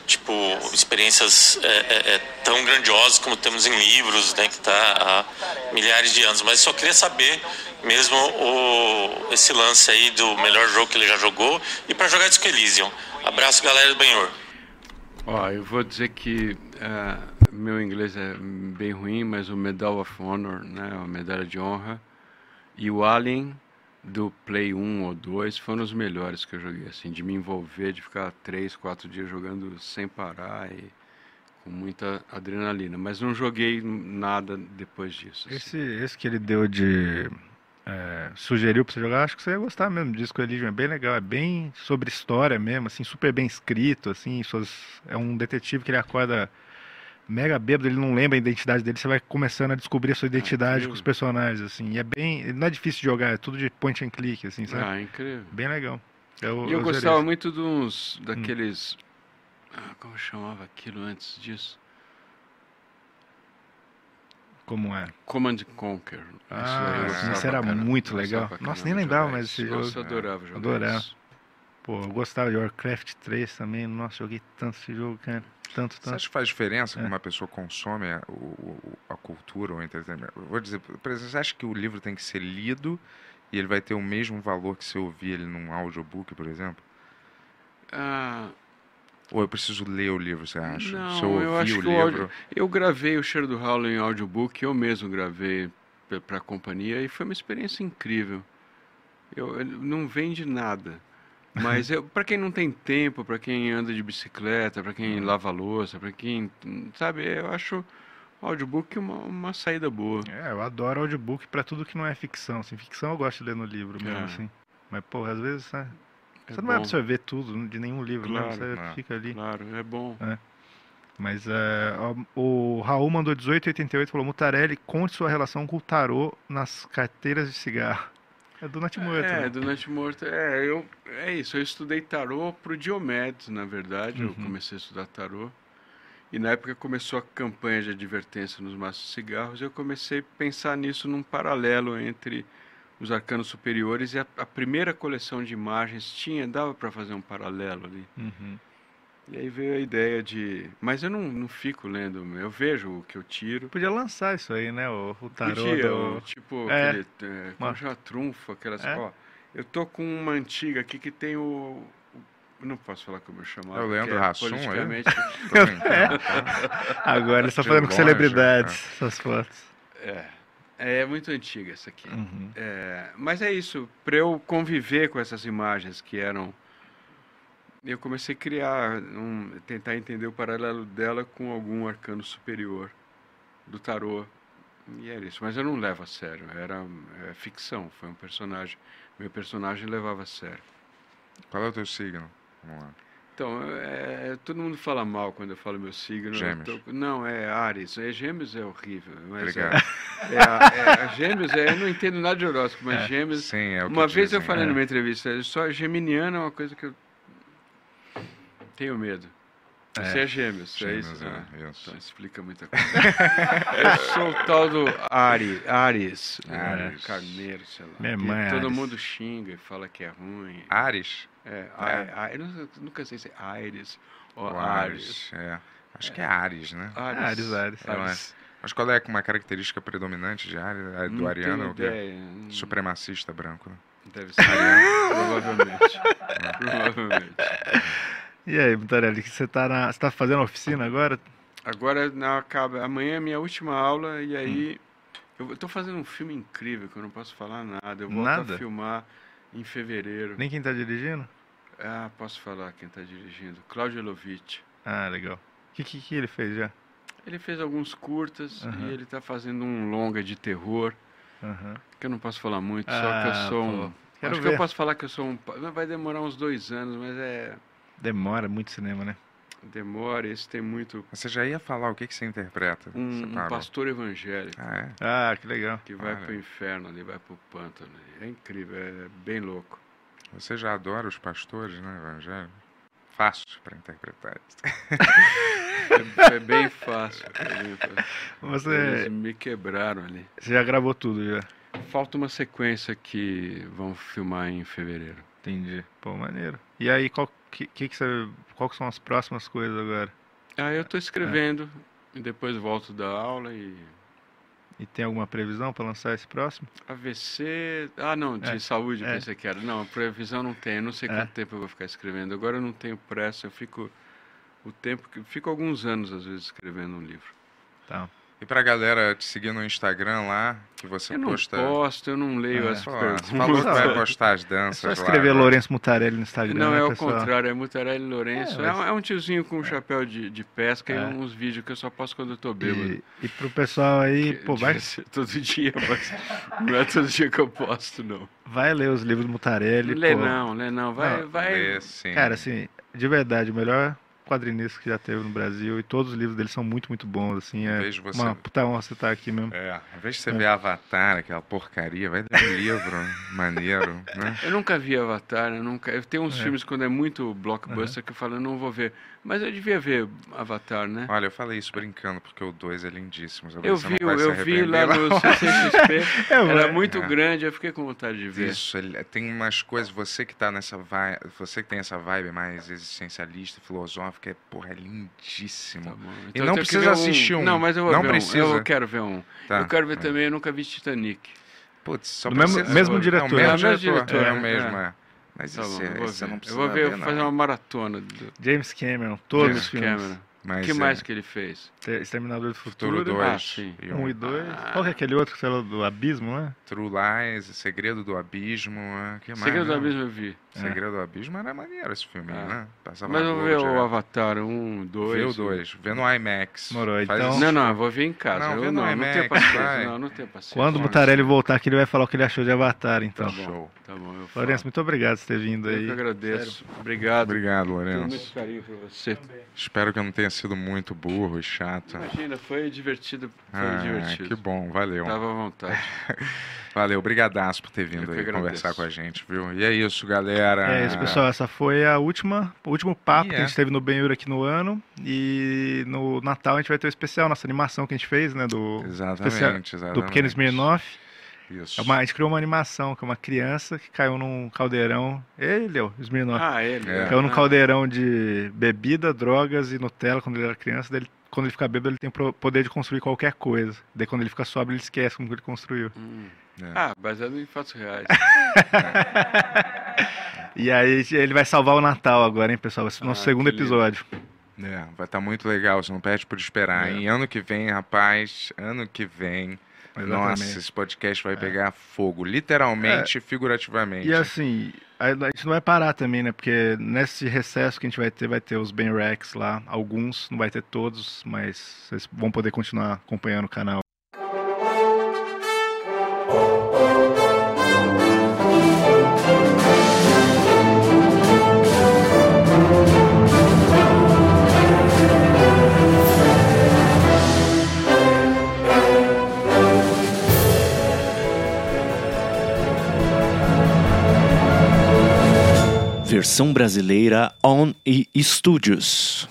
tipo experiências é, é, é, tão grandiosas como temos em livros, né? Que está há milhares de anos. Mas só queria saber mesmo o, esse lance aí do melhor jogo que ele já jogou e para jogar Disco Elysium. Abraço, galera do Benhur. Ó, eu vou dizer que eh, meu inglês é bem ruim, mas o Medal of Honor, né, a medalha de honra, e o Alien do Play 1 ou 2 foram os melhores que eu joguei, assim, de me envolver, de ficar três, quatro dias jogando sem parar e com muita adrenalina. Mas não joguei nada depois disso. assim. Esse, esse que ele deu de. É, sugeriu pra você jogar, acho que você ia gostar mesmo. Disco Elysium é bem legal, é bem sobre história mesmo, assim, super bem escrito, assim, suas, é um detetive que ele acorda mega bêbado, ele não lembra a identidade dele, você vai começando a descobrir a sua identidade incrível. com os personagens, assim, e é bem, não é difícil de jogar, é tudo de point and click, assim, sabe? Ah, incrível. Bem legal. Eu, E eu eu gostava muito de uns daqueles. Ah, como chamava aquilo antes disso? Como é. Command Conquer. Isso Ah, aí gostava isso era caramba, muito legal. pra Nossa, nem lembrava mais isso. desse Nossa, jogo. eu adorava jogar Adorava. isso. Pô, eu gostava de Warcraft 3 também, nossa, joguei tanto esse jogo, cara, tanto, Você tanto. acha que faz diferença É. como uma pessoa consome a, o- a cultura ou o entretenimento? Eu vou dizer, por exemplo, você acha que o livro tem que ser lido e ele vai ter o mesmo valor que se ouvir ele num audiobook, por exemplo? Ah, Ou eu preciso ler o livro, você acha? Não, se eu eu ouvir acho o que o áudio- livro... eu gravei o Cheiro do Ralo em audiobook, eu mesmo gravei para a companhia e foi uma experiência incrível. Eu, não vende nada. Mas para quem não tem tempo, para quem anda de bicicleta, para Uhum. quem lava a louça, para quem, sabe, eu acho o audiobook uma, uma saída boa. É, eu adoro audiobook pra tudo que não é ficção, assim, ficção eu gosto de ler no livro mesmo, É. assim. Mas, porra, às vezes, né, É você não vai bom, absorver tudo de nenhum livro, né, Claro, você né. fica ali. Claro, é bom. Mas é, o Raul mandou 1888 falou: Mutarelli, conte sua relação com o tarô nas carteiras de cigarro. É do Natimorto. É, né? do Natimorto. É, eu, é isso. Eu estudei tarô pro Diomedes, na verdade. Eu Uhum. comecei a estudar tarô. E na época começou a campanha de advertência nos maços de cigarros. E eu comecei a pensar nisso num paralelo entre os arcanos superiores e a, a primeira coleção de imagens tinha, dava para fazer um paralelo ali. Uhum. E aí veio a ideia de. Mas eu não, não fico lendo, eu vejo o que eu tiro. Podia lançar isso aí, né? O, o tarô Podia, do... o tipo, É. aquele, é, como chama? Trunfo, aquelas. É. Ó, eu tô com uma antiga aqui que tem o. o- não posso falar como eu chamava. É o Leandro que Hassum, é? politicamente. Brincando. Agora ele só De fazendo com celebridades, essas fotos. é, é muito antiga essa aqui. Uhum. É, mas é isso, para eu conviver com essas imagens que eram. Eu comecei a criar, um, tentar entender o paralelo dela com algum arcano superior do tarô. E era isso. Mas eu não levo a sério, era é, ficção, foi um personagem. Meu personagem levava a sério. Qual é o teu signo? Vamos lá. Então, é, todo mundo fala mal quando eu falo meu signo. eu Gêmeos. tô- não, é Ares. É, gêmeos é horrível. Mas é, Obrigado. é, é, Gêmeos, é, eu não entendo nada de horóscopo, mas Gêmeos Sim, é o que Uma vez eu dizem, falei é. numa entrevista, só geminiano é uma coisa que eu tenho medo. Você é gêmeos, Gêmeos, é isso? é, Ah, isso. Então explica muita coisa. eu sou o tal do Ari, Ares, né? Ares. carneiro, sei lá. Minha que mãe é todo Ares. mundo xinga e fala que é ruim. Ares? É, Ai- eu não- nunca sei se é Ares ou Ou Ares. Ares? É. Acho que é Ares, né? Ares, Ares. É, mas- Mas qual é uma característica predominante de Ares? É do Não ariano tenho ou ideia. não- Supremacista branco. Deve ser ariano, provavelmente. provavelmente. E aí, Mutarelli, que você tá, na... você tá fazendo oficina agora? Agora não acaba. Amanhã é a minha última aula e aí Hum. eu tô fazendo um filme incrível que eu não posso falar nada. Eu volto Nada? a filmar em fevereiro. Nem quem tá dirigindo? Ah, posso falar quem está dirigindo? Claudio Lovitch. Ah, legal. O que, que, que ele fez já? Ele fez alguns curtas e ele está fazendo um longa de terror que eu não posso falar muito, só Ah, que eu sou um. Quero Acho que ver. eu posso falar que eu sou um. Vai demorar uns dois anos, mas é. Demora muito cinema, né? Demora, esse tem muito. Você já ia falar o que, que você interpreta? Um, Você um pastor evangélico. Ah, é? Ah, que legal. Que vai pro inferno ali, vai pro pântano. É incrível, é bem louco. Você já adora os pastores, né, evangélicos? Fácil para interpretar isso. É, é bem fácil. é bem fácil. Você, Eles me quebraram ali. você já gravou tudo já? Falta uma sequência que vão filmar em fevereiro. Entendi. Pô, maneiro. E aí, qual que, que, que você, qual que são as próximas coisas agora? Ah, eu tô escrevendo e depois volto da aula e E tem alguma previsão pra lançar esse próximo? AVC. Ah, não, de É, saúde, é. pensei que era. Não, previsão não tem. Eu não sei É. quanto tempo eu vou ficar escrevendo. Agora eu não tenho pressa, eu fico o tempo que fico alguns anos às vezes escrevendo um livro. Tá. E pra galera te seguir no Instagram lá, que você eu não posta. posto, eu não leio É. as Pô, perguntas. você falou que vai Não, postar as É danças só lá. escrever agora. Lourenço Mutarelli no Instagram, Não, né, é o pessoal? contrário, é Mutarelli Lourenço. É, É, mas- um, é um tiozinho com um chapéu de, de pesca É. e uns vídeos que eu só posto quando eu tô bêbado. E, e pro pessoal aí, Que pô, vai, todo dia, mas não é todo dia que eu posto, não. vai ler os livros do Mutarelli. Lê pô. não, lê não. Vai, Não, vai. Lê, sim. Cara, assim, de verdade, o melhor quadrinista que já teve no Brasil e todos os livros dele são muito, muito bons, assim. É Vejo você- uma puta honra você estar aqui mesmo. É, ao invés de você ver Avatar, aquela porcaria, vai ler um livro maneiro, né? Eu nunca vi Avatar, eu nunca. Eu tenho uns É. filmes quando é muito blockbuster que eu falo, eu não vou ver. Mas eu devia ver Avatar, né? Olha, eu falei isso brincando, porque o 2 é lindíssimo. Eu vi, eu vi lá arrepender, no. CCXP, era É, muito é. grande, eu fiquei com vontade de ver. Isso, tem umas coisas, você que tá nessa vibe, você que tem essa vibe mais existencialista, filosófica, é, porra, é lindíssimo. Tá bom. E Então não precisa um- assistir um. Não, mas eu vou Não ver precisa. um. Eu quero ver um. Tá. Eu quero ver É. também, eu nunca vi Titanic. Putz, só mesmo- você- mesmo é diretor. mesmo É o mesmo diretor, é o é. mesmo, é. Mas Tá esse, bom, eu vou esse ver. não Eu precisa vou ver, não. fazer uma maratona do James Cameron, todos James os filmes. Cameron. Mas O que é mais que ele fez? Te- Exterminador do Futuro Futuro. 2 Ah, sim. e Um e dois. Qual que é aquele outro que você falou do Abismo, né? True Lies, Segredo do Abismo, é, que mais? Segredo do né? Abismo eu vi. Segredo do Abismo era maneiro esse filme, Ah. né? Passava Mas eu vou ver o. Avatar 1, 2. Vê o 2, vê no IMAX. Morou, Faz então- isso. Não, não, eu vou ver em casa. Não, eu vê no não, não IMAX, tenho paciência. Não, não tenho paciência. Quando o Mutarelli voltar, que ele vai falar o que ele achou de Avatar, então. Tá bom, Show. tá bom, eu falo. Lourenço, muito obrigado por ter vindo Eu aí. que agradeço. Obrigado. Obrigado, Tenho Lourenço. muito carinho por você. Espero que eu não tenha tenha sido muito burro e chato. Imagina, foi divertido. Foi Ah, divertido. que bom, valeu. Tava à vontade. Valeu, brigadaço por ter vindo aí conversar com a gente, viu? E é isso, galera. É isso, pessoal. Essa foi a última, o último papo que é? a gente teve no Benhur aqui no ano. E no Natal a gente vai ter o especial, nossa animação que a gente fez, né? Do, Exatamente, especial- exatamente. do Pequeno Smirnoff. Isso. É uma- a gente criou uma animação que é uma criança que caiu num caldeirão. Ele, ó, o Smirnoff. Ah, ele. É. Caiu num Ah, caldeirão de bebida, drogas e Nutella quando ele era criança. Daí ele- quando ele fica bêbado, ele tem o poder de construir qualquer coisa. Daí quando ele fica sóbrio, ele esquece como ele construiu. hum. É. Ah, baseado em fatos reais. E aí ele vai salvar o Natal agora, hein, pessoal? Vai ser o nosso Ah, segundo lindo. episódio. É, vai estar muito legal, você não perde por esperar. É. Em ano que vem, rapaz, ano que vem. Nossa, Exatamente. esse podcast vai pegar fogo, literalmente e figurativamente. E assim, a a gente não vai parar também, né? Porque nesse recesso que a gente vai ter, vai ter os Ben Rex lá. Alguns, não vai ter todos, mas vocês vão poder continuar acompanhando o canal. Versão brasileira On e Studios.